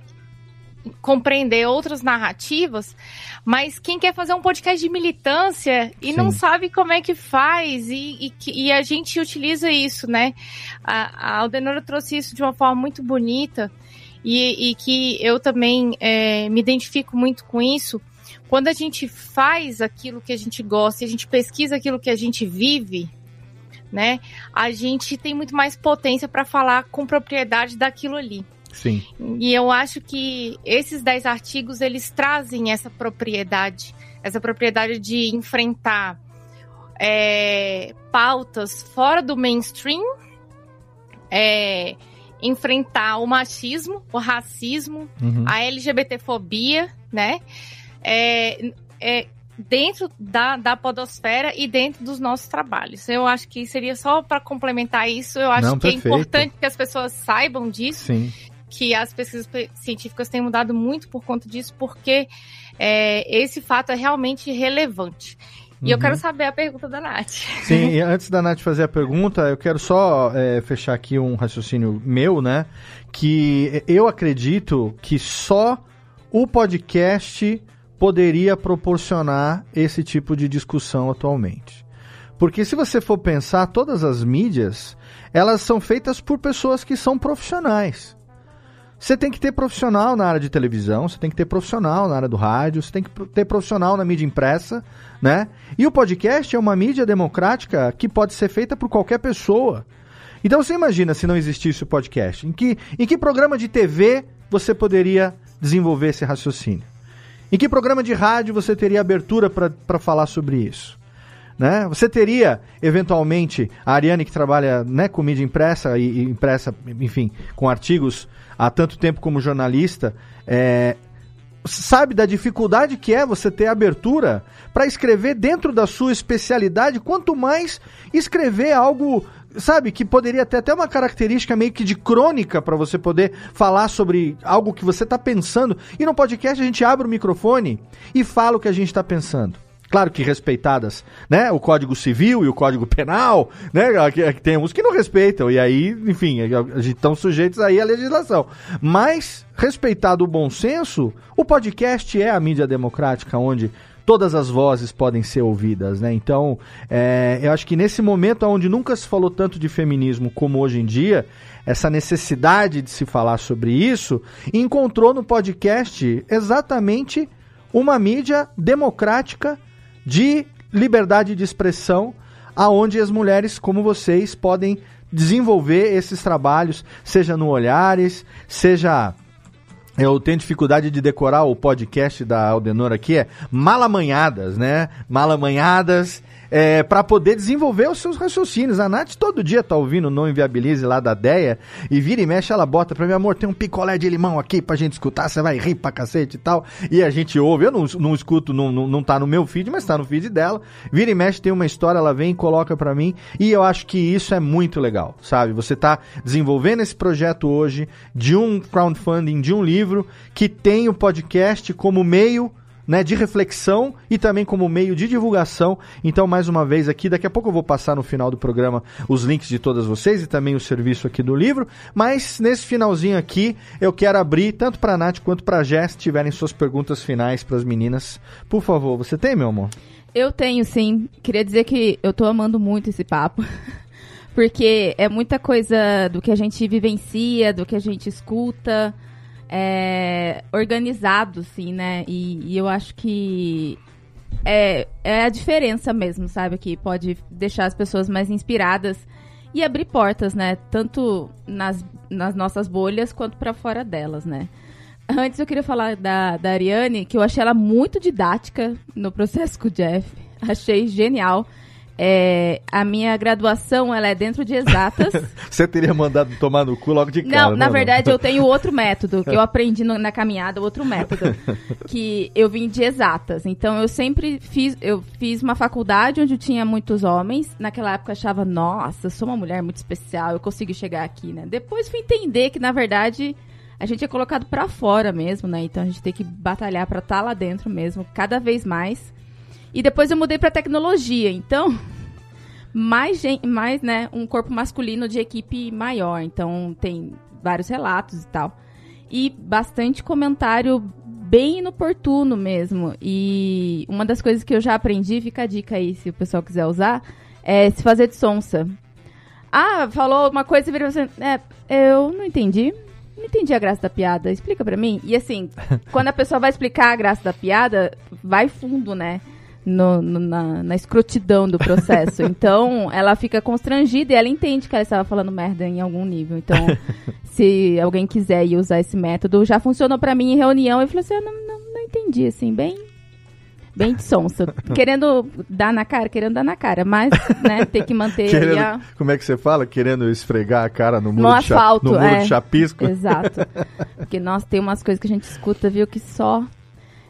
compreender outras narrativas, mas quem quer fazer um podcast de militância e Sim. não sabe como é que faz, e, e, e a gente utiliza isso, né? A, a Aldenora trouxe isso de uma forma muito bonita, e, e que eu também é, me identifico muito com isso. Quando a gente faz aquilo que a gente gosta, e a gente pesquisa aquilo que a gente vive, né? A gente tem muito mais potência para falar com propriedade daquilo ali. Sim. E eu acho que esses 10 artigos eles trazem essa propriedade, essa propriedade de enfrentar é, pautas fora do mainstream, é, enfrentar o machismo, o racismo, Uhum. a LGBTfobia, né? É, é, dentro da, da podosfera e dentro dos nossos trabalhos. Eu acho que seria só para complementar isso. Eu acho Não, que perfeito. é importante que as pessoas saibam disso Sim. Que as pesquisas pe- científicas têm mudado muito por conta disso, porque é, esse fato é realmente relevante. E eu Uhum. quero saber a pergunta da Nath. Sim, e antes da Nath fazer a pergunta, eu quero só é, fechar aqui um raciocínio meu, né? Que eu acredito que só o podcast poderia proporcionar esse tipo de discussão atualmente. Porque se você for pensar, todas as mídias, elas são feitas por pessoas que são profissionais. Você tem que ter profissional na área de televisão, você tem que ter profissional na área do rádio, você tem que ter profissional na mídia impressa, né? E o podcast é uma mídia democrática que pode ser feita por qualquer pessoa. Então você imagina se não existisse o podcast. Em que, em que programa de TV você poderia desenvolver esse raciocínio? Em que programa de rádio você teria abertura para falar sobre isso? Né? Você teria, eventualmente, a Ariane que trabalha né, com mídia impressa e, e impressa, enfim, com artigos há tanto tempo como jornalista, é, sabe da dificuldade que é você ter abertura para escrever dentro da sua especialidade, quanto mais escrever algo, sabe, que poderia ter até uma característica meio que de crônica para você poder falar sobre algo que você está pensando. E no podcast a gente abre o microfone e fala o que a gente está pensando. Claro que respeitadas, né? O Código Civil e o Código Penal, né? Tem uns que não respeitam, e aí, enfim, a gente estão sujeitos aí à legislação. Mas, respeitado o bom senso, o podcast é a mídia democrática onde todas as vozes podem ser ouvidas, né? Então, é, eu acho que nesse momento onde nunca se falou tanto de feminismo como hoje em dia, essa necessidade de se falar sobre isso, encontrou no podcast exatamente uma mídia democrática de liberdade de expressão, aonde as mulheres como vocês podem desenvolver esses trabalhos, seja no Olhares, seja eu tenho dificuldade de decorar o podcast da Aldenor aqui, é Malamanhadas, né? Malamanhadas, é, para poder desenvolver os seus raciocínios. A Nath todo dia tá ouvindo Não Inviabilize lá da Deia, e vira e mexe, ela bota pra mim, amor, tem um picolé de limão aqui pra gente escutar, você vai rir pra cacete e tal. E a gente ouve, eu não, não escuto, não, não, não tá no meu feed, mas tá no feed dela. Vira e mexe, tem uma história, ela vem e coloca pra mim, e eu acho que isso é muito legal, sabe? Você tá desenvolvendo esse projeto hoje de um crowdfunding, de um livro, que tem o podcast como meio né, de reflexão e também como meio de divulgação. Então, mais uma vez aqui, daqui a pouco eu vou passar no final do programa os links de todas vocês e também o serviço aqui do livro. Mas nesse finalzinho aqui, eu quero abrir tanto para a Nath quanto para a Jess, tiverem suas perguntas finais para as meninas. Por favor, você tem, meu amor? Eu tenho, sim. Queria dizer que eu tô amando muito esse papo. Porque é muita coisa do que a gente vivencia, do que a gente escuta, é, organizado, sim, né? E, e eu acho que é, é a diferença mesmo, sabe? Que pode deixar as pessoas mais inspiradas e abrir portas, né? Tanto nas, nas nossas bolhas quanto para fora delas, né? Antes eu queria falar da, da Ariane, que eu achei ela muito didática no processo com o Jeff. Achei genial. É, a minha graduação ela é dentro de exatas. Você teria mandado tomar no cu logo de cara. Não, na não, verdade não. eu tenho outro método que eu aprendi no, na caminhada, outro método que eu vim de exatas. Então eu sempre fiz, eu fiz uma faculdade onde tinha muitos homens. Naquela época eu achava, nossa, eu sou uma mulher muito especial, eu consigo chegar aqui, né? Depois fui entender que na verdade a gente é colocado para fora mesmo, né? Então a gente tem que batalhar para estar tá lá dentro mesmo, cada vez mais. E depois eu mudei para tecnologia, então mais gente, mais, né, um corpo masculino de equipe maior, então tem vários relatos e tal. E bastante comentário bem inoportuno mesmo. E uma das coisas que eu já aprendi, fica a dica aí se o pessoal quiser usar, é se fazer de sonsa. Ah, falou uma coisa e virou assim, é, eu não entendi. Não entendi a graça da piada. Explica pra mim. E assim, quando a pessoa vai explicar a graça da piada, vai fundo, né? No, no, na, na escrotidão do processo. Então, ela fica constrangida e ela entende que ela estava falando merda em algum nível. Então, se alguém quiser ir usar esse método, já funcionou para mim em reunião. Eu falei assim, eu não, não, não entendi, assim, bem bem de sonsa. querendo dar na cara, querendo dar na cara, mas, né, tem que manter querendo, a... Como é que você fala? Querendo esfregar a cara no muro, no de, asfalto, no muro é, de chapisco? Exato. Porque, nossa, tem umas coisas que a gente escuta, viu, que só...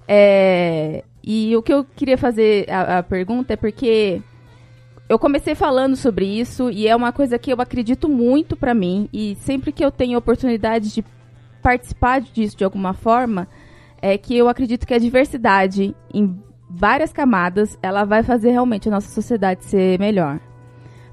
É, e o que eu queria fazer a, a pergunta é porque eu comecei falando sobre isso e é uma coisa que eu acredito muito para mim e sempre que eu tenho oportunidade de participar disso de alguma forma, é que eu acredito que a diversidade em várias camadas, ela vai fazer realmente a nossa sociedade ser melhor.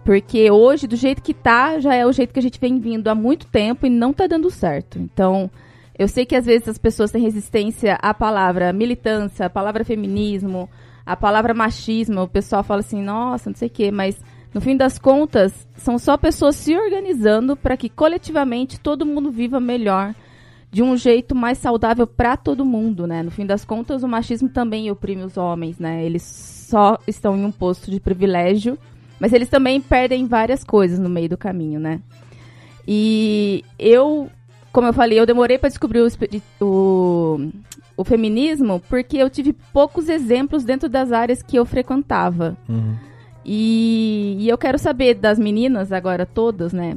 Porque hoje, do jeito que tá, já é o jeito que a gente vem vindo há muito tempo e não tá dando certo. Então, eu sei que às vezes as pessoas têm resistência à palavra militância, à palavra feminismo, à palavra machismo. O pessoal fala assim, nossa, não sei o quê, mas no fim das contas, são só pessoas se organizando para que coletivamente todo mundo viva melhor, de um jeito mais saudável para todo mundo, né? No fim das contas, o machismo também oprime os homens, né? Eles só estão em um posto de privilégio, mas eles também perdem várias coisas no meio do caminho, né? E eu como eu falei, eu demorei para descobrir o, o, o, feminismo porque eu tive poucos exemplos dentro das áreas que eu frequentava. Uhum. E, e eu quero saber das meninas agora todas, né?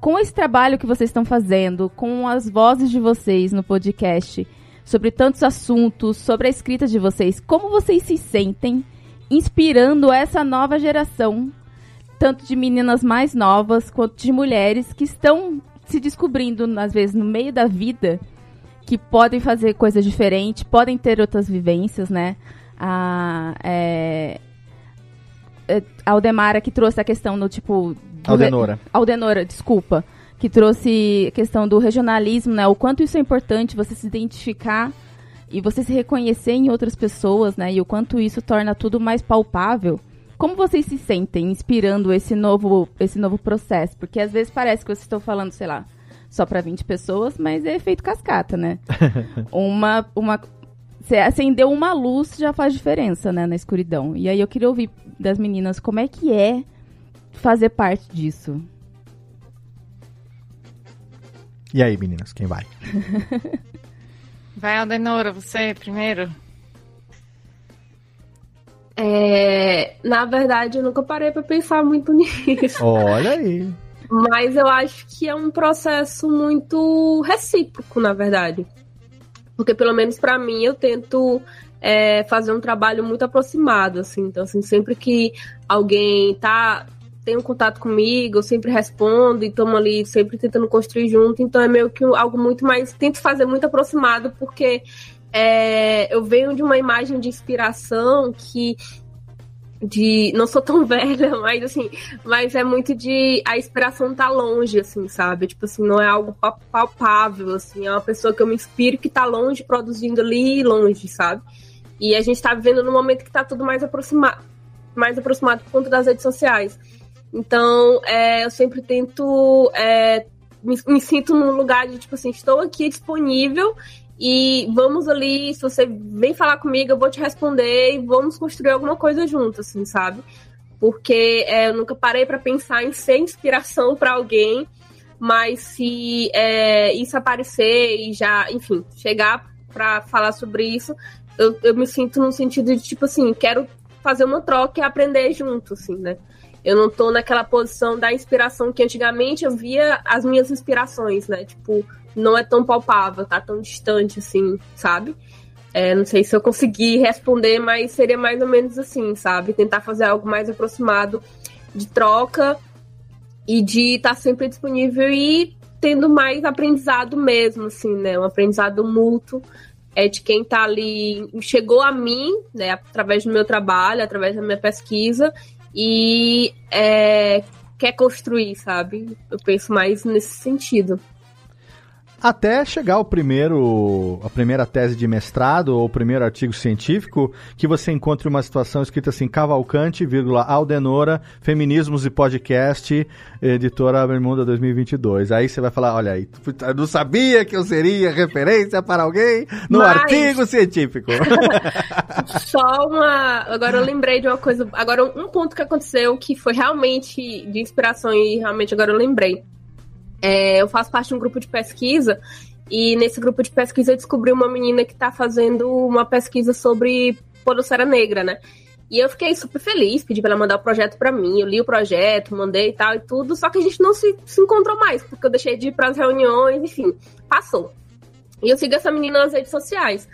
Com esse trabalho que vocês estão fazendo, com as vozes de vocês no podcast, sobre tantos assuntos, sobre a escrita de vocês, como vocês se sentem inspirando essa nova geração, tanto de meninas mais novas quanto de mulheres que estão se descobrindo, às vezes, no meio da vida, que podem fazer coisas diferentes, podem ter outras vivências, né? A, é, é a Aldemara que trouxe a questão do tipo. Do Aldenora. Re, Aldenora, desculpa. Que trouxe a questão do regionalismo, né? O quanto isso é importante, você se identificar e você se reconhecer em outras pessoas, né? E o quanto isso torna tudo mais palpável. Como vocês se sentem inspirando esse novo, esse novo processo? Porque às vezes parece que vocês estão falando, sei lá, só para 20 pessoas, mas é efeito cascata, né? uma, uma, você acendeu uma luz já faz diferença, né, na escuridão. E aí eu queria ouvir das meninas como é que é fazer parte disso. E aí, meninas, quem vai? vai, Aldenora, você primeiro. É, na verdade, eu nunca parei para pensar muito nisso. Olha aí. Mas eu acho que é um processo muito recíproco, na verdade. Porque, pelo menos para mim, eu tento é, fazer um trabalho muito aproximado, assim. Então, assim, sempre que alguém tá tem um contato comigo, eu sempre respondo e estamos ali sempre tentando construir junto. Então, é meio que algo muito mais... Tento fazer muito aproximado, porque é, eu venho de uma imagem de inspiração que de não sou tão velha, mas assim, mas é muito de a inspiração tá longe, assim, sabe? Tipo assim, não é algo palpável, assim, é uma pessoa que eu me inspiro que tá longe produzindo ali longe, sabe? E a gente está vivendo num momento que está tudo mais aproximado, mais aproximado por conta das redes sociais. Então, é, eu sempre tento. É, me, me, sinto num lugar de, tipo assim, estou aqui disponível e vamos ali. Se você vem falar comigo, eu vou te responder e vamos construir alguma coisa junto, assim, sabe? Porque é, eu nunca parei para pensar em ser inspiração para alguém, mas se é, isso aparecer e já, enfim, chegar para falar sobre isso, eu, eu me sinto no sentido de, tipo assim, quero fazer uma troca e aprender junto, assim, né? Eu não tô naquela posição da inspiração que antigamente eu via as minhas inspirações, né? Tipo, não é tão palpável, tá tão distante assim, sabe? É, não sei se eu consegui responder, mas seria mais ou menos assim, sabe? Tentar fazer algo mais aproximado de troca e de estar tá sempre disponível e tendo mais aprendizado mesmo, assim, né? Um aprendizado mútuo é de quem tá ali, chegou a mim, né, através do meu trabalho, através da minha pesquisa, e é, quer construir, sabe? Eu penso mais nesse sentido. Até chegar o primeiro, a primeira tese de mestrado ou o primeiro artigo científico, que você encontre uma situação escrita assim, Cavalcante, vírgula, Aldenora, Feminismos e Podcast, editora Bermuda 2022. Aí você vai falar, olha aí, eu não sabia que eu seria referência para alguém no Mas... artigo científico. Só uma, agora eu lembrei de uma coisa, agora um ponto que aconteceu que foi realmente de inspiração e realmente agora eu lembrei. É, eu faço parte de um grupo de pesquisa e nesse grupo de pesquisa eu descobri uma menina que está fazendo uma pesquisa sobre podosfera negra, né? E eu fiquei super feliz, pedi pra ela mandar o projeto para mim, eu li o projeto, mandei e tal e tudo, só que a gente não se, se encontrou mais, porque eu deixei de ir pras reuniões, enfim, passou. E eu sigo essa menina nas redes sociais.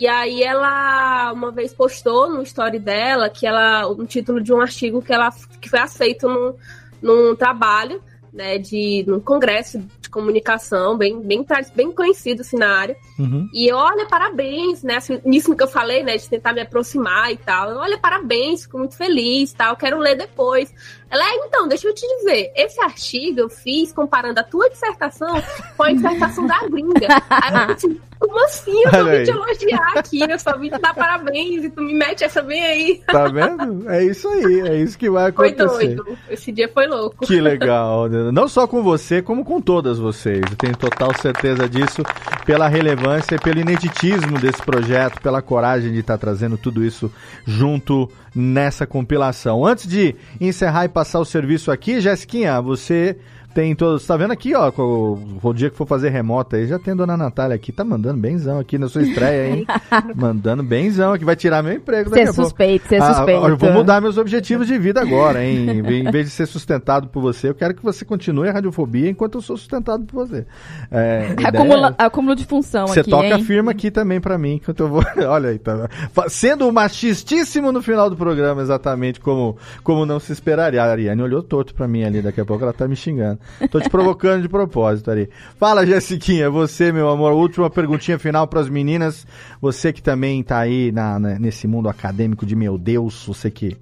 E aí ela uma vez postou no story dela que ela um título de um artigo que ela que foi aceito num, num trabalho né, de num congresso de comunicação bem, bem, bem conhecido assim, na área. Uhum. E olha, parabéns, né? Assim, nisso que eu falei, né? De tentar me aproximar e tal. Olha, parabéns, fico muito feliz tal. Quero ler depois. Ela é, então, deixa eu te dizer, esse artigo eu fiz comparando a tua dissertação com a dissertação da gringa. Aí eu como assim? Eu vim te elogiar aqui, eu só vim te dar parabéns e tu me mete essa bem aí. Tá vendo? É isso aí, é isso que vai acontecer. Foi doido, esse dia foi louco. Que legal, não só com você, como com todas vocês. Eu tenho total certeza disso, pela relevância e pelo ineditismo desse projeto, pela coragem de estar trazendo tudo isso junto nessa compilação. Antes de encerrar e passar o serviço aqui, Jessiquinha, você tem todos. Tá vendo aqui, ó? O, o dia que for fazer remota aí, já tem a dona Natália aqui, tá mandando benzão aqui na sua estreia, hein? mandando benzão aqui, vai tirar meu emprego daqui ser suspeito, ser ah, suspeito. eu vou mudar meus objetivos de vida agora, hein? Em vez de ser sustentado por você, eu quero que você continue a radiofobia enquanto eu sou sustentado por você. É, Acumula, é... Acúmulo de função você aqui, toca hein? firma aqui também pra mim, enquanto eu vou... Olha aí, tá... Sendo machistíssimo no final do programa, exatamente como, como não se esperaria. A Ariane olhou torto pra mim ali, daqui a pouco ela tá me xingando. Tô te provocando de propósito ali. Fala, Jessiquinha, você, meu amor, última perguntinha final para as meninas. Você que também tá aí na, na, nesse mundo acadêmico de meu Deus, você que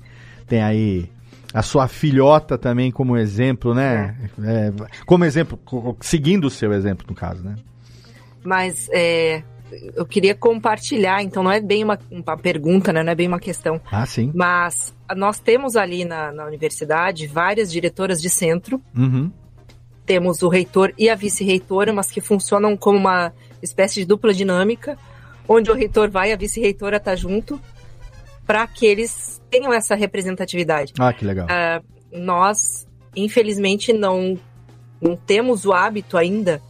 tem aí a sua filhota também como exemplo, né? É, como exemplo, seguindo o seu exemplo, no caso, né? Mas é, eu queria compartilhar, então não é bem uma, uma, pergunta, né? não é bem uma questão. Ah, sim. Mas nós temos ali na, na universidade várias diretoras de centro. Uhum temos o reitor e a vice-reitora, mas que funcionam como uma espécie de dupla dinâmica, onde o reitor vai e a vice-reitora está junto, para que eles tenham essa representatividade. Ah, que legal. Uh, nós, infelizmente, não, não temos o hábito ainda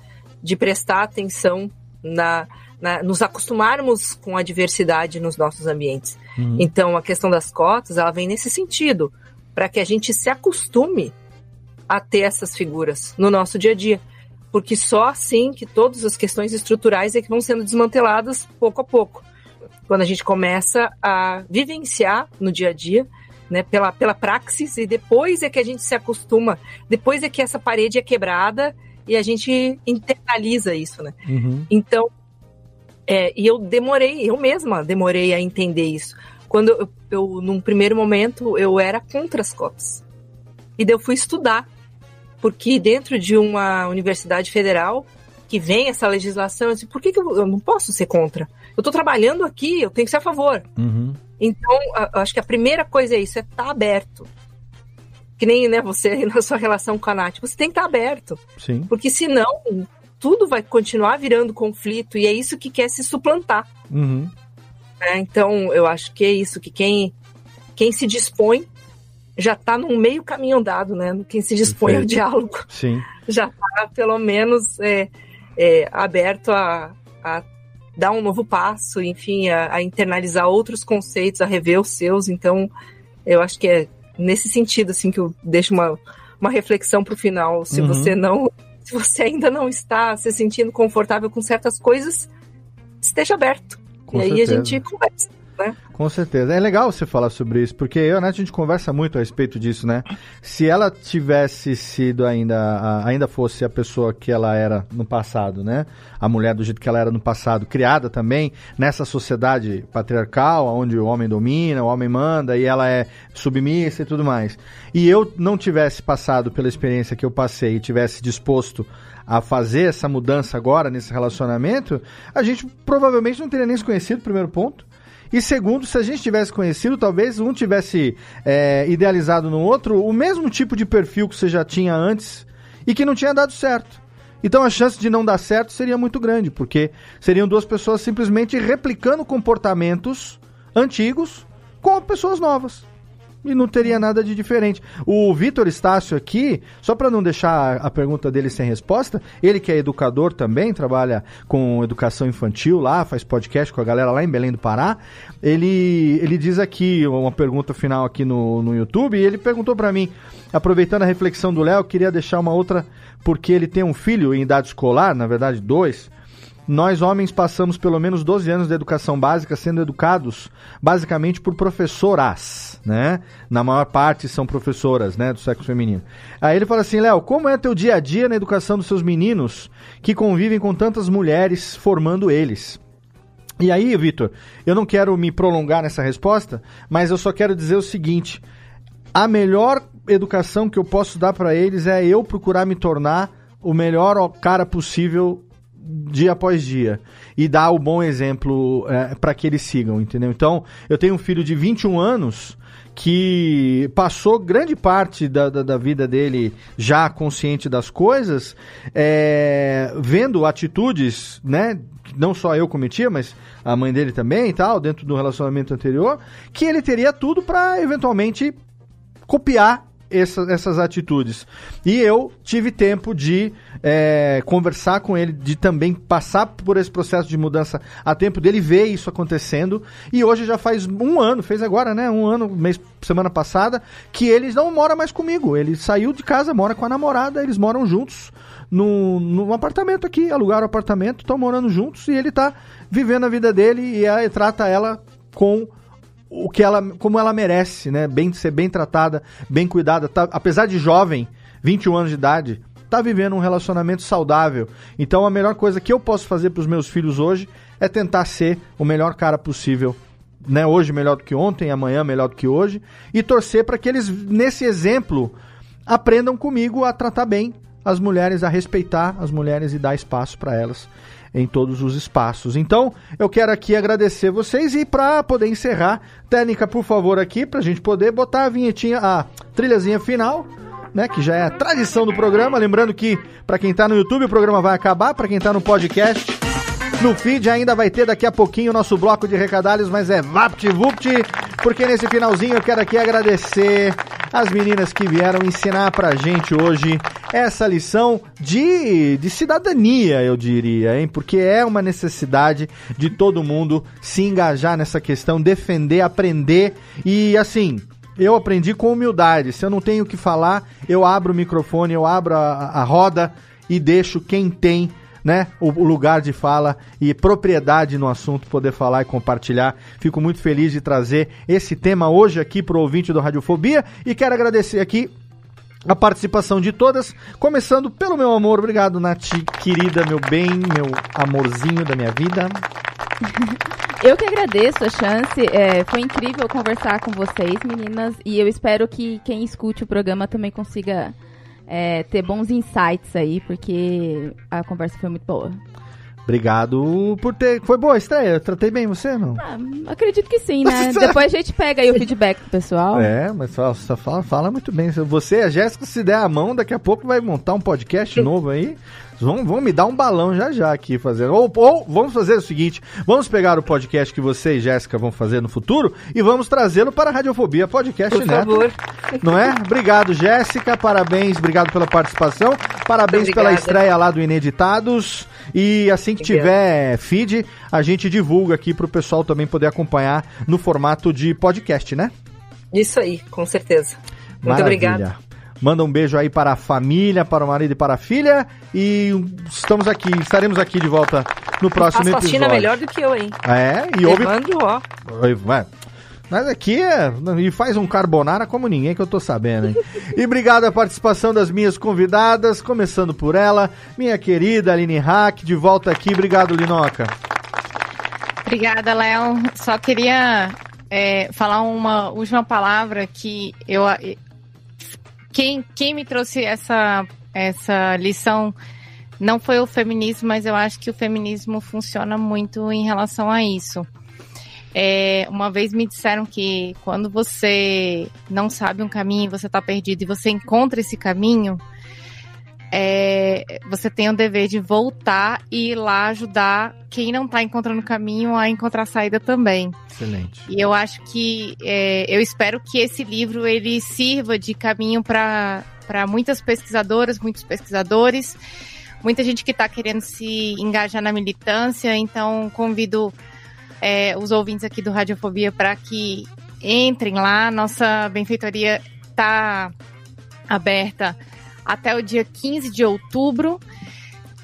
de prestar atenção na, na, nos acostumarmos com a diversidade nos nossos ambientes. Uhum. Então, a questão das cotas, ela vem nesse sentido, para que a gente se acostume a ter essas figuras no nosso dia a dia. Porque só assim que todas as questões estruturais é que vão sendo desmanteladas pouco a pouco. Quando a gente começa a vivenciar no dia a dia, né, pela, pela praxis, e depois é que a gente se acostuma, depois é que essa parede é quebrada e a gente internaliza isso, né? Uhum. Então, é, e eu demorei, eu mesma demorei a entender isso. Quando eu, eu, num primeiro momento, eu era contra as cotas. E daí eu fui estudar porque dentro de uma universidade federal que vem essa legislação, assim, por que, que eu, eu, não posso ser contra? Eu estou trabalhando aqui, eu tenho que ser a favor. Uhum. Então, eu acho que a primeira coisa é isso, é estar tá aberto. Que nem né, você na sua relação com a Nath, você tem que estar tá aberto. Sim. Porque senão tudo vai continuar virando conflito e é isso que quer se suplantar. Uhum. É, então, eu acho que é isso, que quem, quem se dispõe já está num meio caminho andado, né? Quem se dispõe Perfeito. ao diálogo Sim. já está, pelo menos, é, é, aberto a, a, dar um novo passo, enfim, a, a, internalizar outros conceitos, a rever os seus. Então, eu acho que é nesse sentido, assim, que eu deixo uma, uma reflexão para o final. Se uhum. você não, se você ainda não está se sentindo confortável com certas coisas, esteja aberto. Com e certeza. aí a gente conversa? Com certeza. É legal você falar sobre isso, porque eu e a Nath, a gente conversa muito a respeito disso, né? Se ela tivesse sido ainda, ainda fosse a pessoa que ela era no passado, né? A mulher do jeito que ela era no passado, criada também nessa sociedade patriarcal, onde o homem domina, o homem manda e ela é submissa e tudo mais. E eu não tivesse passado pela experiência que eu passei e tivesse disposto a fazer essa mudança agora nesse relacionamento, a gente provavelmente não teria nem se conhecido, primeiro ponto. E segundo, se a gente tivesse conhecido, talvez um tivesse é, idealizado no outro o mesmo tipo de perfil que você já tinha antes e que não tinha dado certo. Então a chance de não dar certo seria muito grande, porque seriam duas pessoas simplesmente replicando comportamentos antigos com pessoas novas e não teria nada de diferente. O Vitor Estácio aqui, só para não deixar a pergunta dele sem resposta, ele que é educador também, trabalha com educação infantil lá, faz podcast com a galera lá em Belém do Pará. Ele, ele diz aqui uma pergunta final aqui no, no YouTube e ele perguntou para mim, aproveitando a reflexão do Léo, queria deixar uma outra porque ele tem um filho em idade escolar, na verdade dois, nós homens passamos pelo menos 12 anos de educação básica sendo educados basicamente por professoras, né? Na maior parte são professoras, né, do sexo feminino. Aí ele fala assim, Léo, como é teu dia a dia na educação dos seus meninos que convivem com tantas mulheres formando eles? E aí, Vitor, eu não quero me prolongar nessa resposta, mas eu só quero dizer o seguinte: a melhor educação que eu posso dar para eles é eu procurar me tornar o melhor cara possível dia após dia e dar o bom exemplo é, para que eles sigam, entendeu? Então, eu tenho um filho de 21 anos que passou grande parte da, da, da vida dele já consciente das coisas, é, vendo atitudes, né? Não só eu cometia, mas a mãe dele também e tal, dentro do relacionamento anterior, que ele teria tudo para eventualmente copiar essa, essas atitudes. E eu tive tempo de é, conversar com ele, de também passar por esse processo de mudança a tempo dele ver isso acontecendo. E hoje já faz um ano, fez agora, né? Um ano, mês, semana passada, que eles não mora mais comigo. Ele saiu de casa, mora com a namorada, eles moram juntos num, num apartamento aqui, alugaram um apartamento, estão morando juntos e ele está vivendo a vida dele e trata ela com o que ela, como ela merece, né? Bem, ser bem tratada, bem cuidada. Tá, apesar de jovem, 21 anos de idade, tá vivendo um relacionamento saudável. Então a melhor coisa que eu posso fazer para os meus filhos hoje é tentar ser o melhor cara possível. Né, hoje melhor do que ontem, amanhã melhor do que hoje, e torcer para que eles, nesse exemplo, aprendam comigo a tratar bem as mulheres, a respeitar as mulheres e dar espaço para elas em todos os espaços. Então, eu quero aqui agradecer vocês e para poder encerrar, técnica, por favor, aqui, para a gente poder botar a vinhetinha, a trilhazinha final. Né, que já é a tradição do programa. Lembrando que, para quem está no YouTube, o programa vai acabar. Para quem está no podcast, no feed ainda vai ter daqui a pouquinho o nosso bloco de recadalhos, mas é VaptVupt, porque nesse finalzinho eu quero aqui agradecer as meninas que vieram ensinar pra gente hoje essa lição de, de cidadania, eu diria, hein? Porque é uma necessidade de todo mundo se engajar nessa questão, defender, aprender e assim. Eu aprendi com humildade. Se eu não tenho o que falar, eu abro o microfone, eu abro a, a roda e deixo quem tem né, o, lugar de fala e propriedade no assunto, poder falar e compartilhar. Fico muito feliz de trazer esse tema hoje aqui para o ouvinte do Radiofobia e quero agradecer aqui a participação de todas, começando pelo meu amor. Obrigado, Nath, querida, meu bem, meu amorzinho da minha vida. Eu que agradeço a chance. É, foi incrível conversar com vocês, meninas. E eu espero que quem escute o programa também consiga é, ter bons insights aí, porque a conversa foi muito boa. Obrigado por ter. Foi boa a estreia? Eu tratei bem você, não? Ah, acredito que sim, né? Depois a gente pega aí o feedback do pessoal. É, mas só, fala, fala muito bem. Você, a Jéssica, se der a mão, daqui a pouco vai montar um podcast novo aí. Vão, vão me dar um balão já já aqui fazendo. Ou, ou vamos fazer o seguinte: vamos pegar o podcast que você e Jéssica vão fazer no futuro e vamos trazê-lo para a Radiofobia Podcast Por Neto. favor. Não é? Obrigado, Jéssica. Parabéns, obrigado pela participação. Parabéns pela estreia lá do Ineditados. E assim que tiver feed, a gente divulga aqui para o pessoal também poder acompanhar no formato de podcast, né? Isso aí, com certeza. Muito Maravilha. obrigada. Manda um beijo aí para a família, para o marido e para a filha. E estamos aqui, estaremos aqui de volta no próximo faxina episódio. melhor do que eu, hein? É, e ouve. Levando, ó. Vai. Mas aqui é. E faz um carbonara como ninguém que eu tô sabendo, hein? e obrigado a participação das minhas convidadas, começando por ela, minha querida Aline Hack, de volta aqui. Obrigado, Linoca. Obrigada, Léo. Só queria é, falar uma última palavra que eu. Quem, quem me trouxe essa, essa lição não foi o feminismo, mas eu acho que o feminismo funciona muito em relação a isso. É, uma vez me disseram que quando você não sabe um caminho, você está perdido e você encontra esse caminho, é, você tem o dever de voltar e ir lá ajudar quem não está encontrando caminho a encontrar saída também. Excelente. E eu acho que é, eu espero que esse livro ele sirva de caminho para muitas pesquisadoras, muitos pesquisadores, muita gente que está querendo se engajar na militância. Então convido é, os ouvintes aqui do Radiofobia para que entrem lá. Nossa benfeitoria está aberta até o dia 15 de outubro.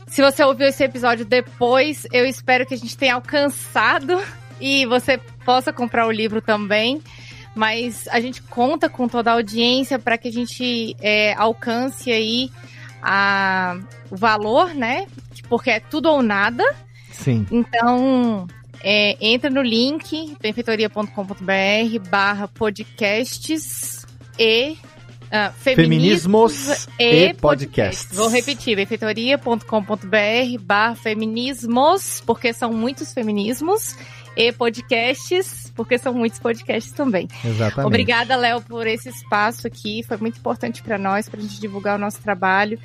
Se você ouviu esse episódio depois, eu espero que a gente tenha alcançado e você possa comprar o livro também. Mas a gente conta com toda a audiência para que a gente é, alcance aí a, o valor, né? Porque é tudo ou nada. Sim. Então, é, entra no link benfeitoria.com.br barra podcasts e ah, Feminismos e podcasts. Vou repetir, benfeitoria.com.br barra feminismos, porque são muitos feminismos, e podcasts, porque são muitos podcasts também. Exatamente. Obrigada, Léo, por esse espaço aqui. Foi muito importante para nós, para a gente divulgar o nosso trabalho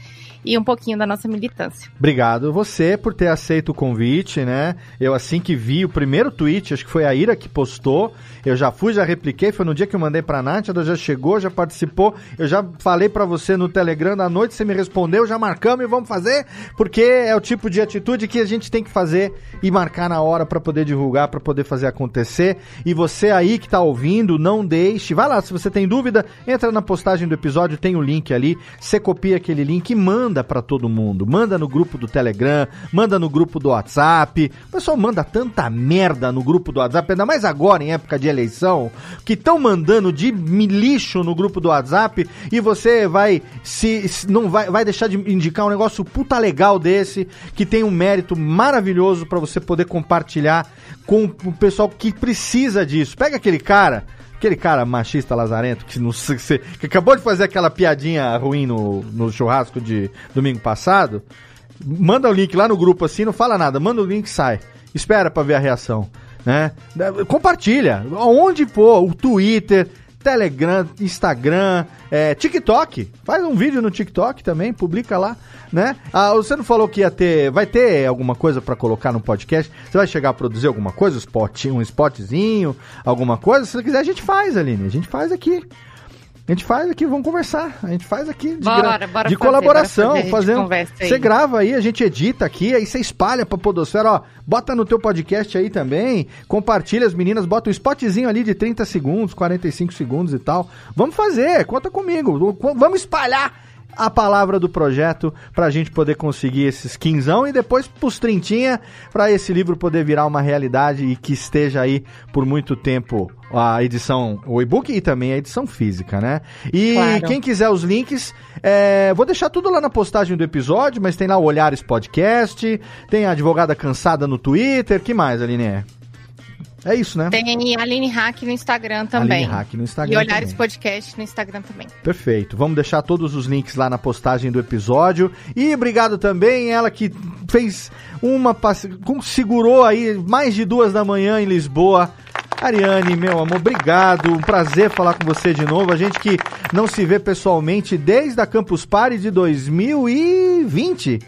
e um pouquinho da nossa militância. Obrigado você por ter aceito o convite, né? Eu assim que vi o primeiro tweet, acho que foi a Ira que postou, eu já fui, já repliquei, foi no dia que eu mandei pra Nath, ela já chegou, já participou, eu já falei pra você no Telegram da noite, você me respondeu, já marcamos e vamos fazer, porque é o tipo de atitude que a gente tem que fazer e marcar na hora pra poder divulgar, pra poder fazer acontecer. E você aí que tá ouvindo, não deixe, vai lá, se você tem dúvida, entra na postagem do episódio, tem o link ali, você copia aquele link e manda pra todo mundo. Manda no grupo do Telegram, manda no grupo do WhatsApp. O pessoal manda tanta merda no grupo do WhatsApp, ainda mais agora em época de eleição, que estão mandando de lixo no grupo do WhatsApp e você vai se, se- não vai, vai deixar de indicar um negócio puta legal desse que tem um mérito maravilhoso pra você poder compartilhar com o pessoal que precisa disso. Pega aquele cara Aquele cara machista lazarento que, não, que acabou de fazer aquela piadinha ruim no, no churrasco de domingo passado. Manda o link lá no grupo assim, não fala nada. Manda o link e sai. Espera pra ver a reação. Né? Compartilha. Onde for, o Twitter, Telegram, Instagram, é, TikTok. Faz um vídeo no TikTok também, publica lá, né? Ah, você não falou que ia ter, vai ter alguma coisa pra colocar no podcast? Você vai chegar a produzir alguma coisa, um spot, um spotzinho, alguma coisa? Se você quiser, a gente faz, Aline. A gente faz aqui. A gente faz aqui, vamos conversar. A gente faz aqui de, Bora, gra- bora de fazer, colaboração, fazer, fazendo. Você grava aí, a gente edita aqui, aí você espalha pra Podosfera, ó. Bota no teu podcast aí também, compartilha as meninas, bota um spotzinho ali de 30 segundos, 45 segundos e tal. Vamos fazer, conta comigo. Vamos espalhar a palavra do projeto pra gente poder conseguir esses quinzão e depois pros trintinha pra esse livro poder virar uma realidade e que esteja aí por muito tempo a edição, o e-book e também a edição física, né? E Claro. quem quiser os links, é, vou deixar tudo lá na postagem do episódio, mas tem lá o Olhares Podcast, tem a Advogada Cansada no Twitter, que mais, Aline? É isso, né? Tem Aline Hack no Instagram também. Aline Hack no Instagram E Olhares também. Podcast no Instagram também. Perfeito. Vamos deixar todos os links lá na postagem do episódio. E obrigado também ela que fez uma segurou aí mais de duas da manhã em Lisboa. Ariane, meu amor, obrigado. Um prazer falar com você de novo. A gente que não se vê pessoalmente desde a Campus Party de 2020.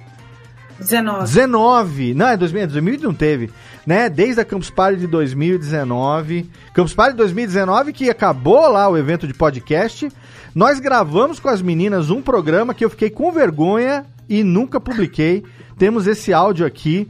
19. 19. Não, é 2000, 2000 não teve, né? Desde a Campus Party de 2019. Campus Party 2019 que acabou lá o evento de podcast. Nós gravamos com as meninas um programa que eu fiquei com vergonha e nunca publiquei. Temos esse áudio aqui.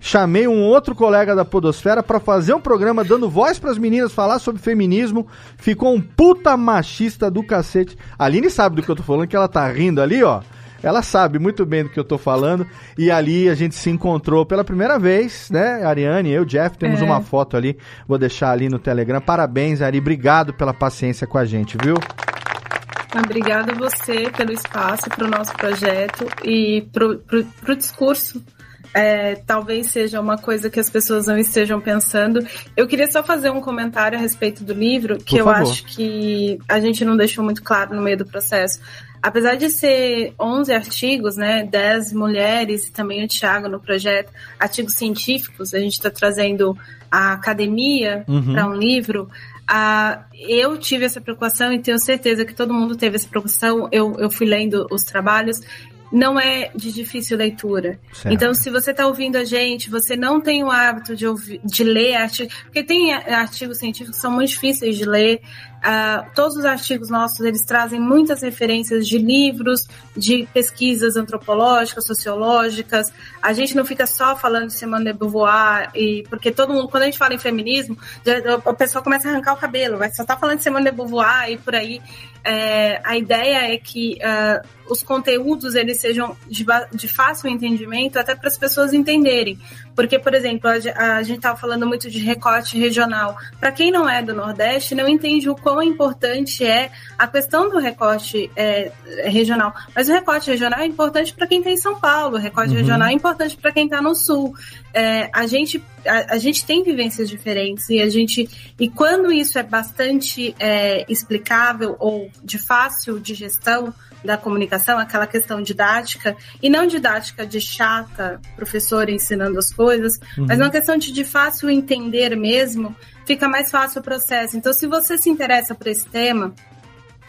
Chamei um outro colega da Podosfera para fazer um programa dando voz para as meninas falar sobre feminismo. Ficou um puta machista do cacete. A Aline sabe do que eu tô falando, que ela tá rindo ali, ó. Ela sabe muito bem do que eu tô falando. E ali a gente se encontrou pela primeira vez, né? Ariane, eu, Jeff, temos É. uma foto ali. Vou deixar ali no Telegram. Parabéns, Ari. Obrigado pela paciência com a gente, viu? Obrigada a você pelo espaço para o nosso projeto e para o discurso. É, talvez seja uma coisa que as pessoas não estejam pensando. Eu queria só fazer um comentário a respeito do livro, que Por eu favor. acho que a gente não deixou muito claro no meio do processo. Apesar de ser 11 artigos, né, 10 mulheres e também o Thiago no projeto, artigos científicos, a gente está trazendo a academia Uhum. para um livro. Ah, eu tive essa preocupação e tenho certeza que todo mundo teve essa preocupação. Eu, eu fui lendo os trabalhos. Não é de difícil leitura. Certo. Então, se você está ouvindo a gente, você não tem o hábito de, ouvir, de ler artigos, porque tem artigos científicos que são muito difíceis de ler. Ah, todos os artigos nossos eles trazem muitas referências de livros, de pesquisas antropológicas, sociológicas. A gente não fica só falando de Simone de Beauvoir, e, porque todo mundo, quando a gente fala em feminismo, o pessoal começa a arrancar o cabelo, vai só tá falando de Simone de Beauvoir e por aí. É, a ideia é que ah, os conteúdos eles sejam de, de fácil entendimento até para as pessoas entenderem. Porque, por exemplo, a, a gente estava falando muito de recorte regional. Para quem não é do Nordeste, não entende o quão importante é a questão do recorte é, regional. Mas o recorte regional é importante para quem está em São Paulo, o recorte Uhum. regional é importante para quem está no Sul. É, a, gente, a, a gente tem vivências diferentes e a gente e quando isso é bastante é, explicável ou de fácil digestão da comunicação, aquela questão didática, e não didática de chata, professor ensinando as coisas, Uhum. mas uma questão de, de fácil entender mesmo, fica mais fácil o processo. Então, se você se interessa por esse tema,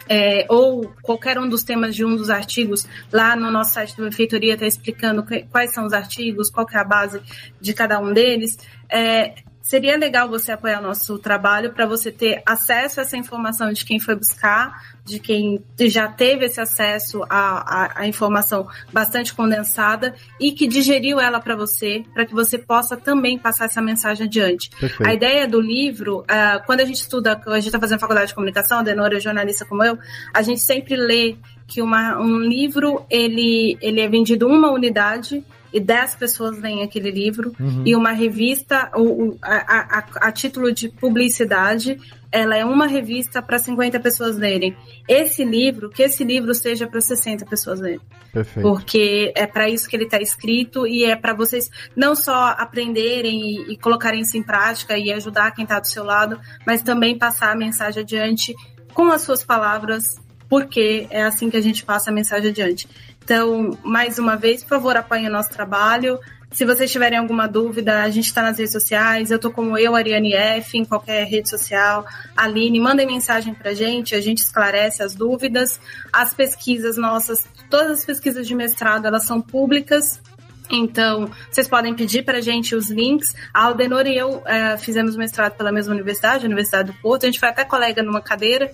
é, ou qualquer um dos temas de um dos artigos, lá no nosso site do Benfeitoria está explicando quais são os artigos, qual é a base de cada um deles. É, seria legal você apoiar o nosso trabalho para você ter acesso a essa informação de quem foi buscar, de quem já teve esse acesso à, à- à informação bastante condensada e que digeriu ela para você, para que você possa também passar essa mensagem adiante. Perfeito. A ideia do livro, ah, quando a gente estuda, a gente está fazendo faculdade de comunicação, a Denora é jornalista como eu, a gente sempre lê que uma, um livro ele, ele é vendido uma unidade e 10 pessoas leem aquele livro Uhum. e uma revista o, a- a- a título de publicidade ela é uma revista para 50 pessoas lerem esse livro que esse livro seja para 60 pessoas lerem Perfeito. porque é para isso que ele está escrito e é para vocês não só aprenderem e, e colocarem isso em prática e ajudar quem está do seu lado, mas também passar a mensagem adiante com as suas palavras, porque é assim que a gente passa a mensagem adiante. Então, mais uma vez, por favor, apoiem o nosso trabalho. Se vocês tiverem alguma dúvida, a gente está nas redes sociais. Eu tô como eu, Ariane F, em qualquer rede social. Aline, mandem mensagem pra gente, a gente esclarece as dúvidas. As pesquisas nossas, todas as pesquisas de mestrado, elas são públicas. Então, vocês podem pedir para a gente os links. A Aldenor e eu eh, fizemos mestrado pela mesma universidade, a Universidade do Porto. A gente foi até colega numa cadeira.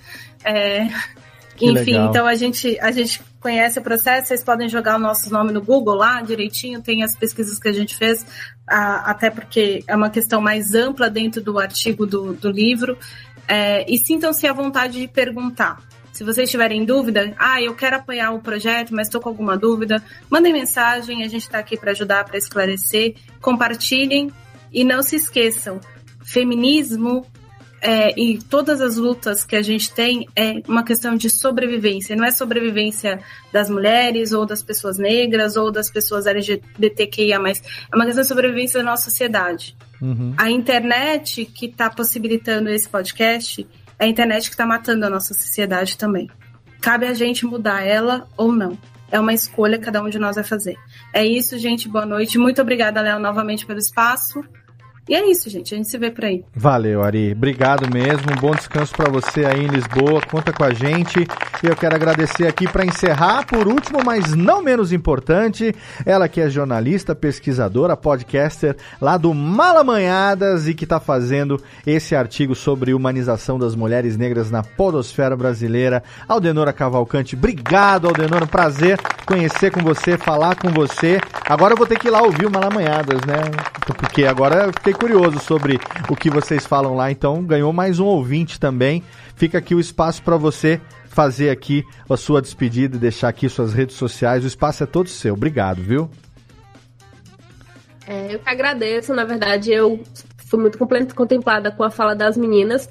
Que enfim, legal. então a gente, a gente conhece o processo. Vocês podem jogar o nosso nome no Google lá direitinho. Tem as pesquisas que a gente fez, até porque é uma questão mais ampla dentro do artigo do, do livro. Eh, e sintam-se à vontade de perguntar. Se vocês tiverem dúvida, ah, eu quero apoiar o projeto, mas estou com alguma dúvida, mandem mensagem, a gente está aqui para ajudar, para esclarecer. Compartilhem e não se esqueçam: feminismo é, e todas as lutas que a gente tem é uma questão de sobrevivência. Não é sobrevivência das mulheres ou das pessoas negras ou das pessoas LGBTQIA+. É uma questão de sobrevivência da nossa sociedade. Uhum. A internet que está possibilitando esse podcast é a internet que está matando a nossa sociedade também. Cabe a gente mudar ela ou não. É uma escolha que cada um de nós vai fazer. É isso, gente. Boa noite. Muito obrigada, Léo, novamente pelo espaço. E é isso, gente. A gente se vê por aí. Valeu, Ari. Obrigado mesmo. Um bom descanso para você aí em Lisboa. Conta com a gente. E eu quero agradecer aqui para encerrar, por último, mas não menos importante, ela que é jornalista, pesquisadora, podcaster lá do Malamanhadas e que está fazendo esse artigo sobre humanização das mulheres negras na podosfera brasileira. Aldenora Cavalcante. Obrigado, Aldenora. Um prazer conhecer com você, falar com você. Agora eu vou ter que ir lá ouvir o Malamanhadas, né? Porque agora eu fiquei curioso sobre o que vocês falam lá, então ganhou mais um ouvinte também. Fica aqui o espaço para você fazer aqui a sua despedida e deixar aqui suas redes sociais. O espaço é todo seu. Obrigado, viu? É, eu que agradeço. Na verdade, eu fui muito contemplada com a fala das meninas.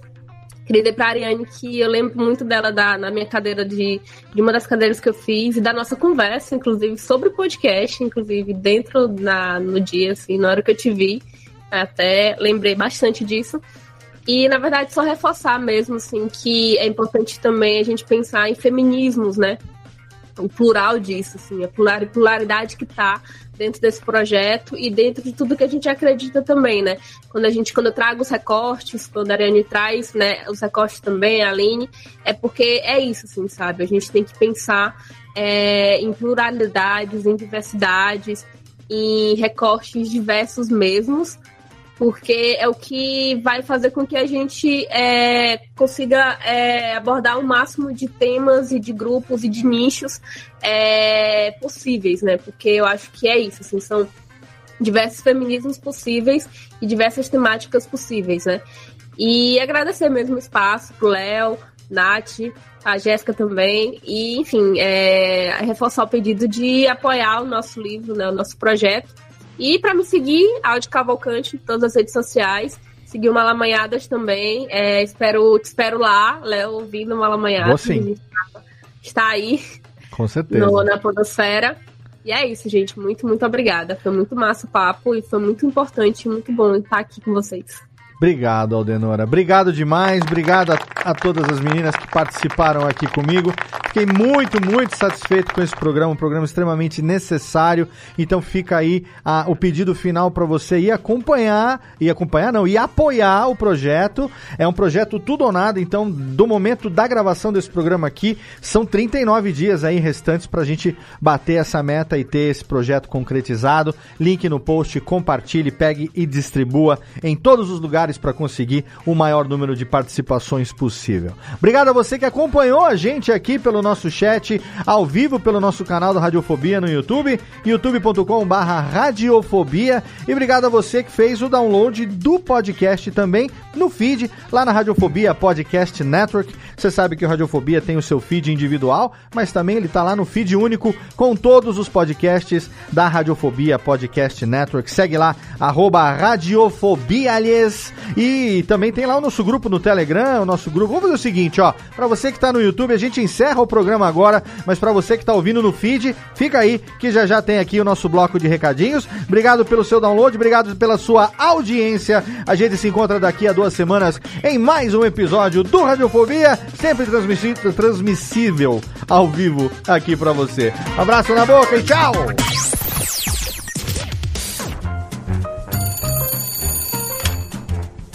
Queria dizer pra Ariane que eu lembro muito dela da, na minha cadeira de, de uma das cadeiras que eu fiz e da nossa conversa, inclusive, sobre o podcast, inclusive, dentro na, no dia, assim, na hora que eu te vi. Até lembrei bastante disso. E, na verdade, só reforçar mesmo, assim, que é importante também a gente pensar em feminismos, né? O plural disso, assim, a pluralidade que está dentro desse projeto e dentro de tudo que a gente acredita também, né? Quando a gente, quando eu trago os recortes, quando a Ariane traz, né, os recortes também, a Aline, é porque é isso, assim, sabe? A gente tem que pensar é, em pluralidades, em diversidades, em recortes diversos mesmos, porque é o que vai fazer com que a gente é, consiga é, abordar o máximo de temas e de grupos e de nichos é, possíveis, né? Porque eu acho que é isso, assim, são diversos feminismos possíveis e diversas temáticas possíveis, né? E agradecer mesmo o espaço pro Léo, Nath, a Jéssica também, e enfim, é, reforçar o pedido de apoiar o nosso livro, né, o nosso projeto e para me seguir, Audi Cavalcante em todas as redes sociais. Seguir o Malamanhadas também. É, espero, te espero lá, Léo, ouvindo Malamanhadas. Sim. Está aí. Com certeza. No, na Podosfera. E é isso, gente. Muito, muito obrigada. Foi muito massa o papo e foi muito importante, muito bom estar aqui com vocês. Obrigado, Aldenora. Obrigado demais. Obrigado a, a, todas as meninas que participaram aqui comigo. Fiquei muito, muito satisfeito com esse programa, um programa extremamente necessário. Então fica aí a, o pedido final para você ir acompanhar, e acompanhar não, e apoiar o projeto. É um projeto tudo ou nada, então do momento da gravação desse programa aqui, são 39 dias aí restantes para a gente bater essa meta e ter esse projeto concretizado. Link no post, compartilhe, pegue e distribua em todos os lugares lugares para conseguir o maior número de participações possível. Obrigado a você que acompanhou a gente aqui pelo nosso chat, ao vivo pelo nosso canal da Radiofobia no YouTube, youtube.com/barra Radiofobia. E obrigado a você que fez o download do podcast também no feed, lá na Radiofobia Podcast Network. Você sabe que o Radiofobia tem o seu feed individual, mas também ele está lá no feed único com todos os podcasts da Radiofobia Podcast Network. Segue lá, arroba Radiofobia, aliás. E também tem lá o nosso grupo no Telegram, o nosso grupo. Vamos fazer o seguinte, ó. Pra você que tá no YouTube, a gente encerra o programa agora, mas para você que tá ouvindo no feed, fica aí que já já tem aqui o nosso bloco de recadinhos. Obrigado pelo seu download, obrigado pela sua audiência. A gente se encontra daqui a duas semanas em mais um episódio do Radiofobia, sempre transmissível ao vivo aqui para você. Abraço na boca e tchau!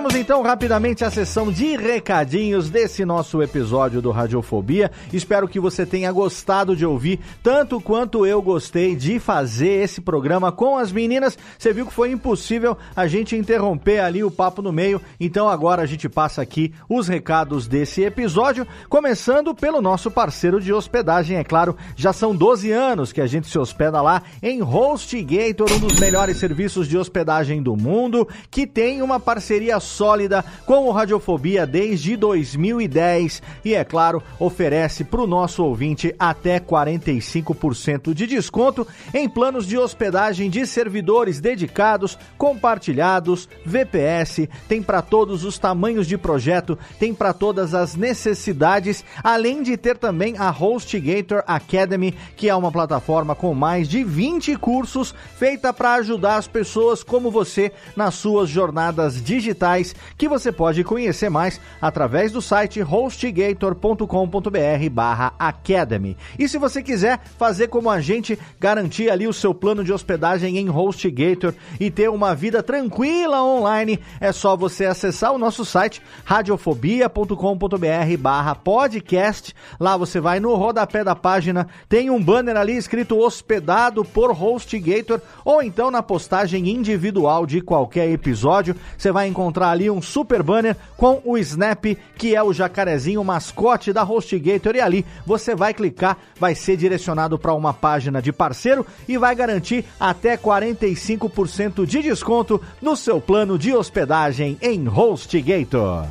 Vamos então rapidamente à sessão de recadinhos desse nosso episódio do Radiofobia. Espero que você tenha gostado de ouvir, tanto quanto eu gostei de fazer esse programa com as meninas. Você viu que foi impossível a gente interromper ali o papo no meio, então agora a gente passa aqui os recados desse episódio, começando pelo nosso parceiro de hospedagem, é claro. Já são 12 anos que a gente se hospeda lá em HostGator, um dos melhores serviços de hospedagem do mundo, que tem uma parceria sólida com o Radiofobia desde 2010 e, é claro, oferece para o nosso ouvinte até 45% de desconto em planos de hospedagem de servidores dedicados, compartilhados, VPS, tem para todos os tamanhos de projeto, tem para todas as necessidades, além de ter também a HostGator Academy, que é uma plataforma com mais de 20 cursos feita para ajudar as pessoas como você nas suas jornadas digitais, que você pode conhecer mais através do site hostgator.com.br/academy. E se você quiser fazer como a gente, garantir ali o seu plano de hospedagem em HostGator e ter uma vida tranquila online, é só você acessar o nosso site radiofobia.com.br/podcast. Lá você vai no rodapé da página, tem um banner ali escrito hospedado por HostGator ou então na postagem individual de qualquer episódio, você vai encontrar ali um super banner com o Snap, que é o jacarezinho mascote da HostGator e ali você vai clicar, vai ser direcionado para uma página de parceiro e vai garantir até 45% de desconto no seu plano de hospedagem em HostGator.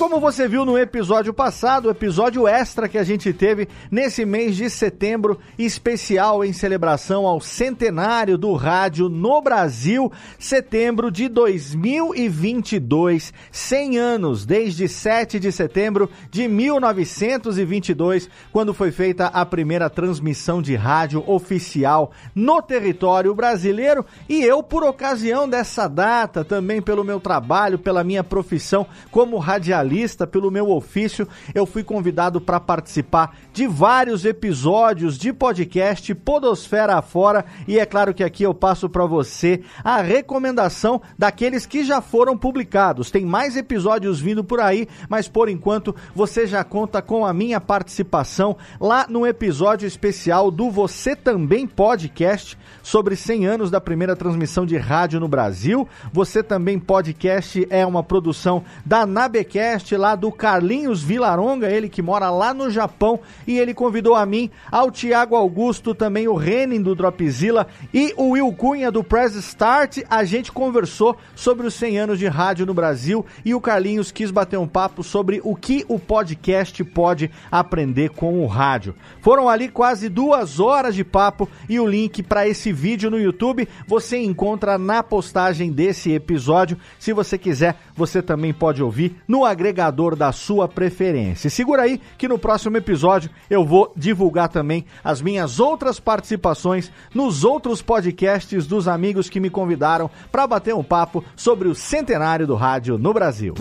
Como você viu no episódio passado, o episódio extra que a gente teve nesse mês de setembro, especial em celebração ao centenário do rádio no Brasil, setembro de 2022, 100 anos, desde 7 de setembro de 1922, quando foi feita a primeira transmissão de rádio oficial no território brasileiro. E eu, por ocasião dessa data, também pelo meu trabalho, pela minha profissão como radialista, pelo meu ofício, eu fui convidado para participar de vários episódios de podcast Podosfera Afora e é claro que aqui eu passo para você a recomendação daqueles que já foram publicados. Tem mais episódios vindo por aí, mas por enquanto você já conta com a minha participação lá no episódio especial do Você Também Podcast sobre 100 anos da primeira transmissão de rádio no Brasil. Você Também Podcast é uma produção da Nabecast lá do Carlinhos Vilaronga, ele que mora lá no Japão e ele convidou a mim, ao Tiago Augusto, também o Renin do Dropzilla e o Will Cunha do Press Start. A gente conversou sobre os 100 anos de rádio no Brasil e o Carlinhos quis bater um papo sobre o que o podcast pode aprender com o rádio. Foram ali quase duas horas de papo e o link para esse vídeo no YouTube você encontra na postagem desse episódio. Se você quiser, você também pode ouvir no agregador da sua preferência. Segura aí que no próximo episódio eu vou divulgar também as minhas outras participações nos outros podcasts dos amigos que me convidaram para bater um papo sobre o centenário do rádio no Brasil.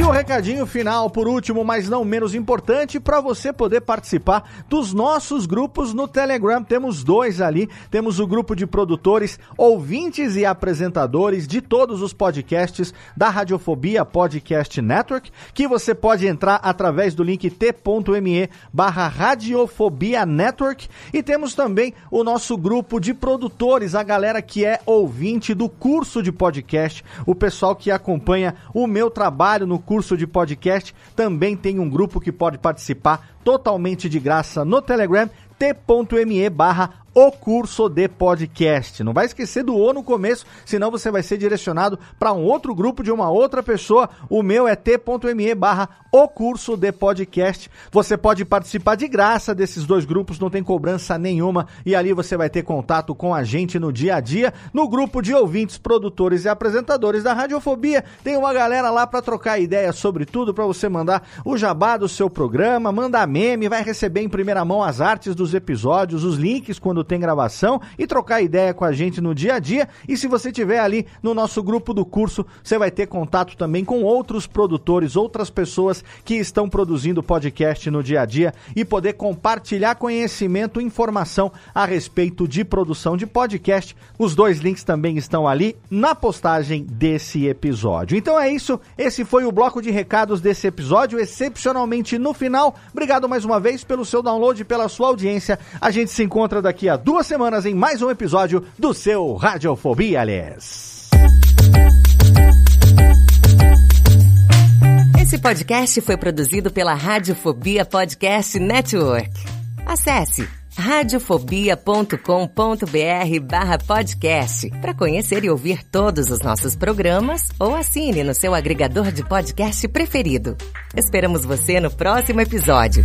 E o recadinho final, por último, mas não menos importante, para você poder participar dos nossos grupos no Telegram. Temos dois ali. Temos o grupo de produtores, ouvintes e apresentadores de todos os podcasts da Radiofobia Podcast Network, que você pode entrar através do link t.me barra Radiofobia Network. E temos também o nosso grupo de produtores, a galera que é ouvinte do curso de podcast, o pessoal que acompanha o meu trabalho no curso de podcast, também tem um grupo que pode participar totalmente de graça no Telegram, t.me barra o curso de podcast. Não vai esquecer do O no começo, senão você vai ser direcionado para um outro grupo de uma outra pessoa. O meu é t.me barra o curso de podcast. Você pode participar de graça desses dois grupos, não tem cobrança nenhuma. E ali você vai ter contato com a gente no dia a dia, no grupo de ouvintes, produtores e apresentadores da Radiofobia. Tem uma galera lá para trocar ideias sobre tudo, para você mandar o jabá do seu programa, mandar meme, vai receber em primeira mão as artes dos episódios, os links quando quando tem gravação e trocar ideia com a gente no dia a dia. E se você tiver ali no nosso grupo do curso, você vai ter contato também com outros produtores, outras pessoas que estão produzindo podcast no dia a dia e poder compartilhar conhecimento, informação a respeito de produção de podcast. Os dois links também estão ali na postagem desse episódio. Então é isso, esse foi o bloco de recados desse episódio, excepcionalmente no final. Obrigado mais uma vez pelo seu download, pela sua audiência. A gente se encontra daqui a duas semanas em mais um episódio do seu Radiofobia, aliás. Esse podcast foi produzido pela Radiofobia Podcast Network. Acesse radiofobia.com.br barra podcast para conhecer e ouvir todos os nossos programas ou assine no seu agregador de podcast preferido. Esperamos você no próximo episódio.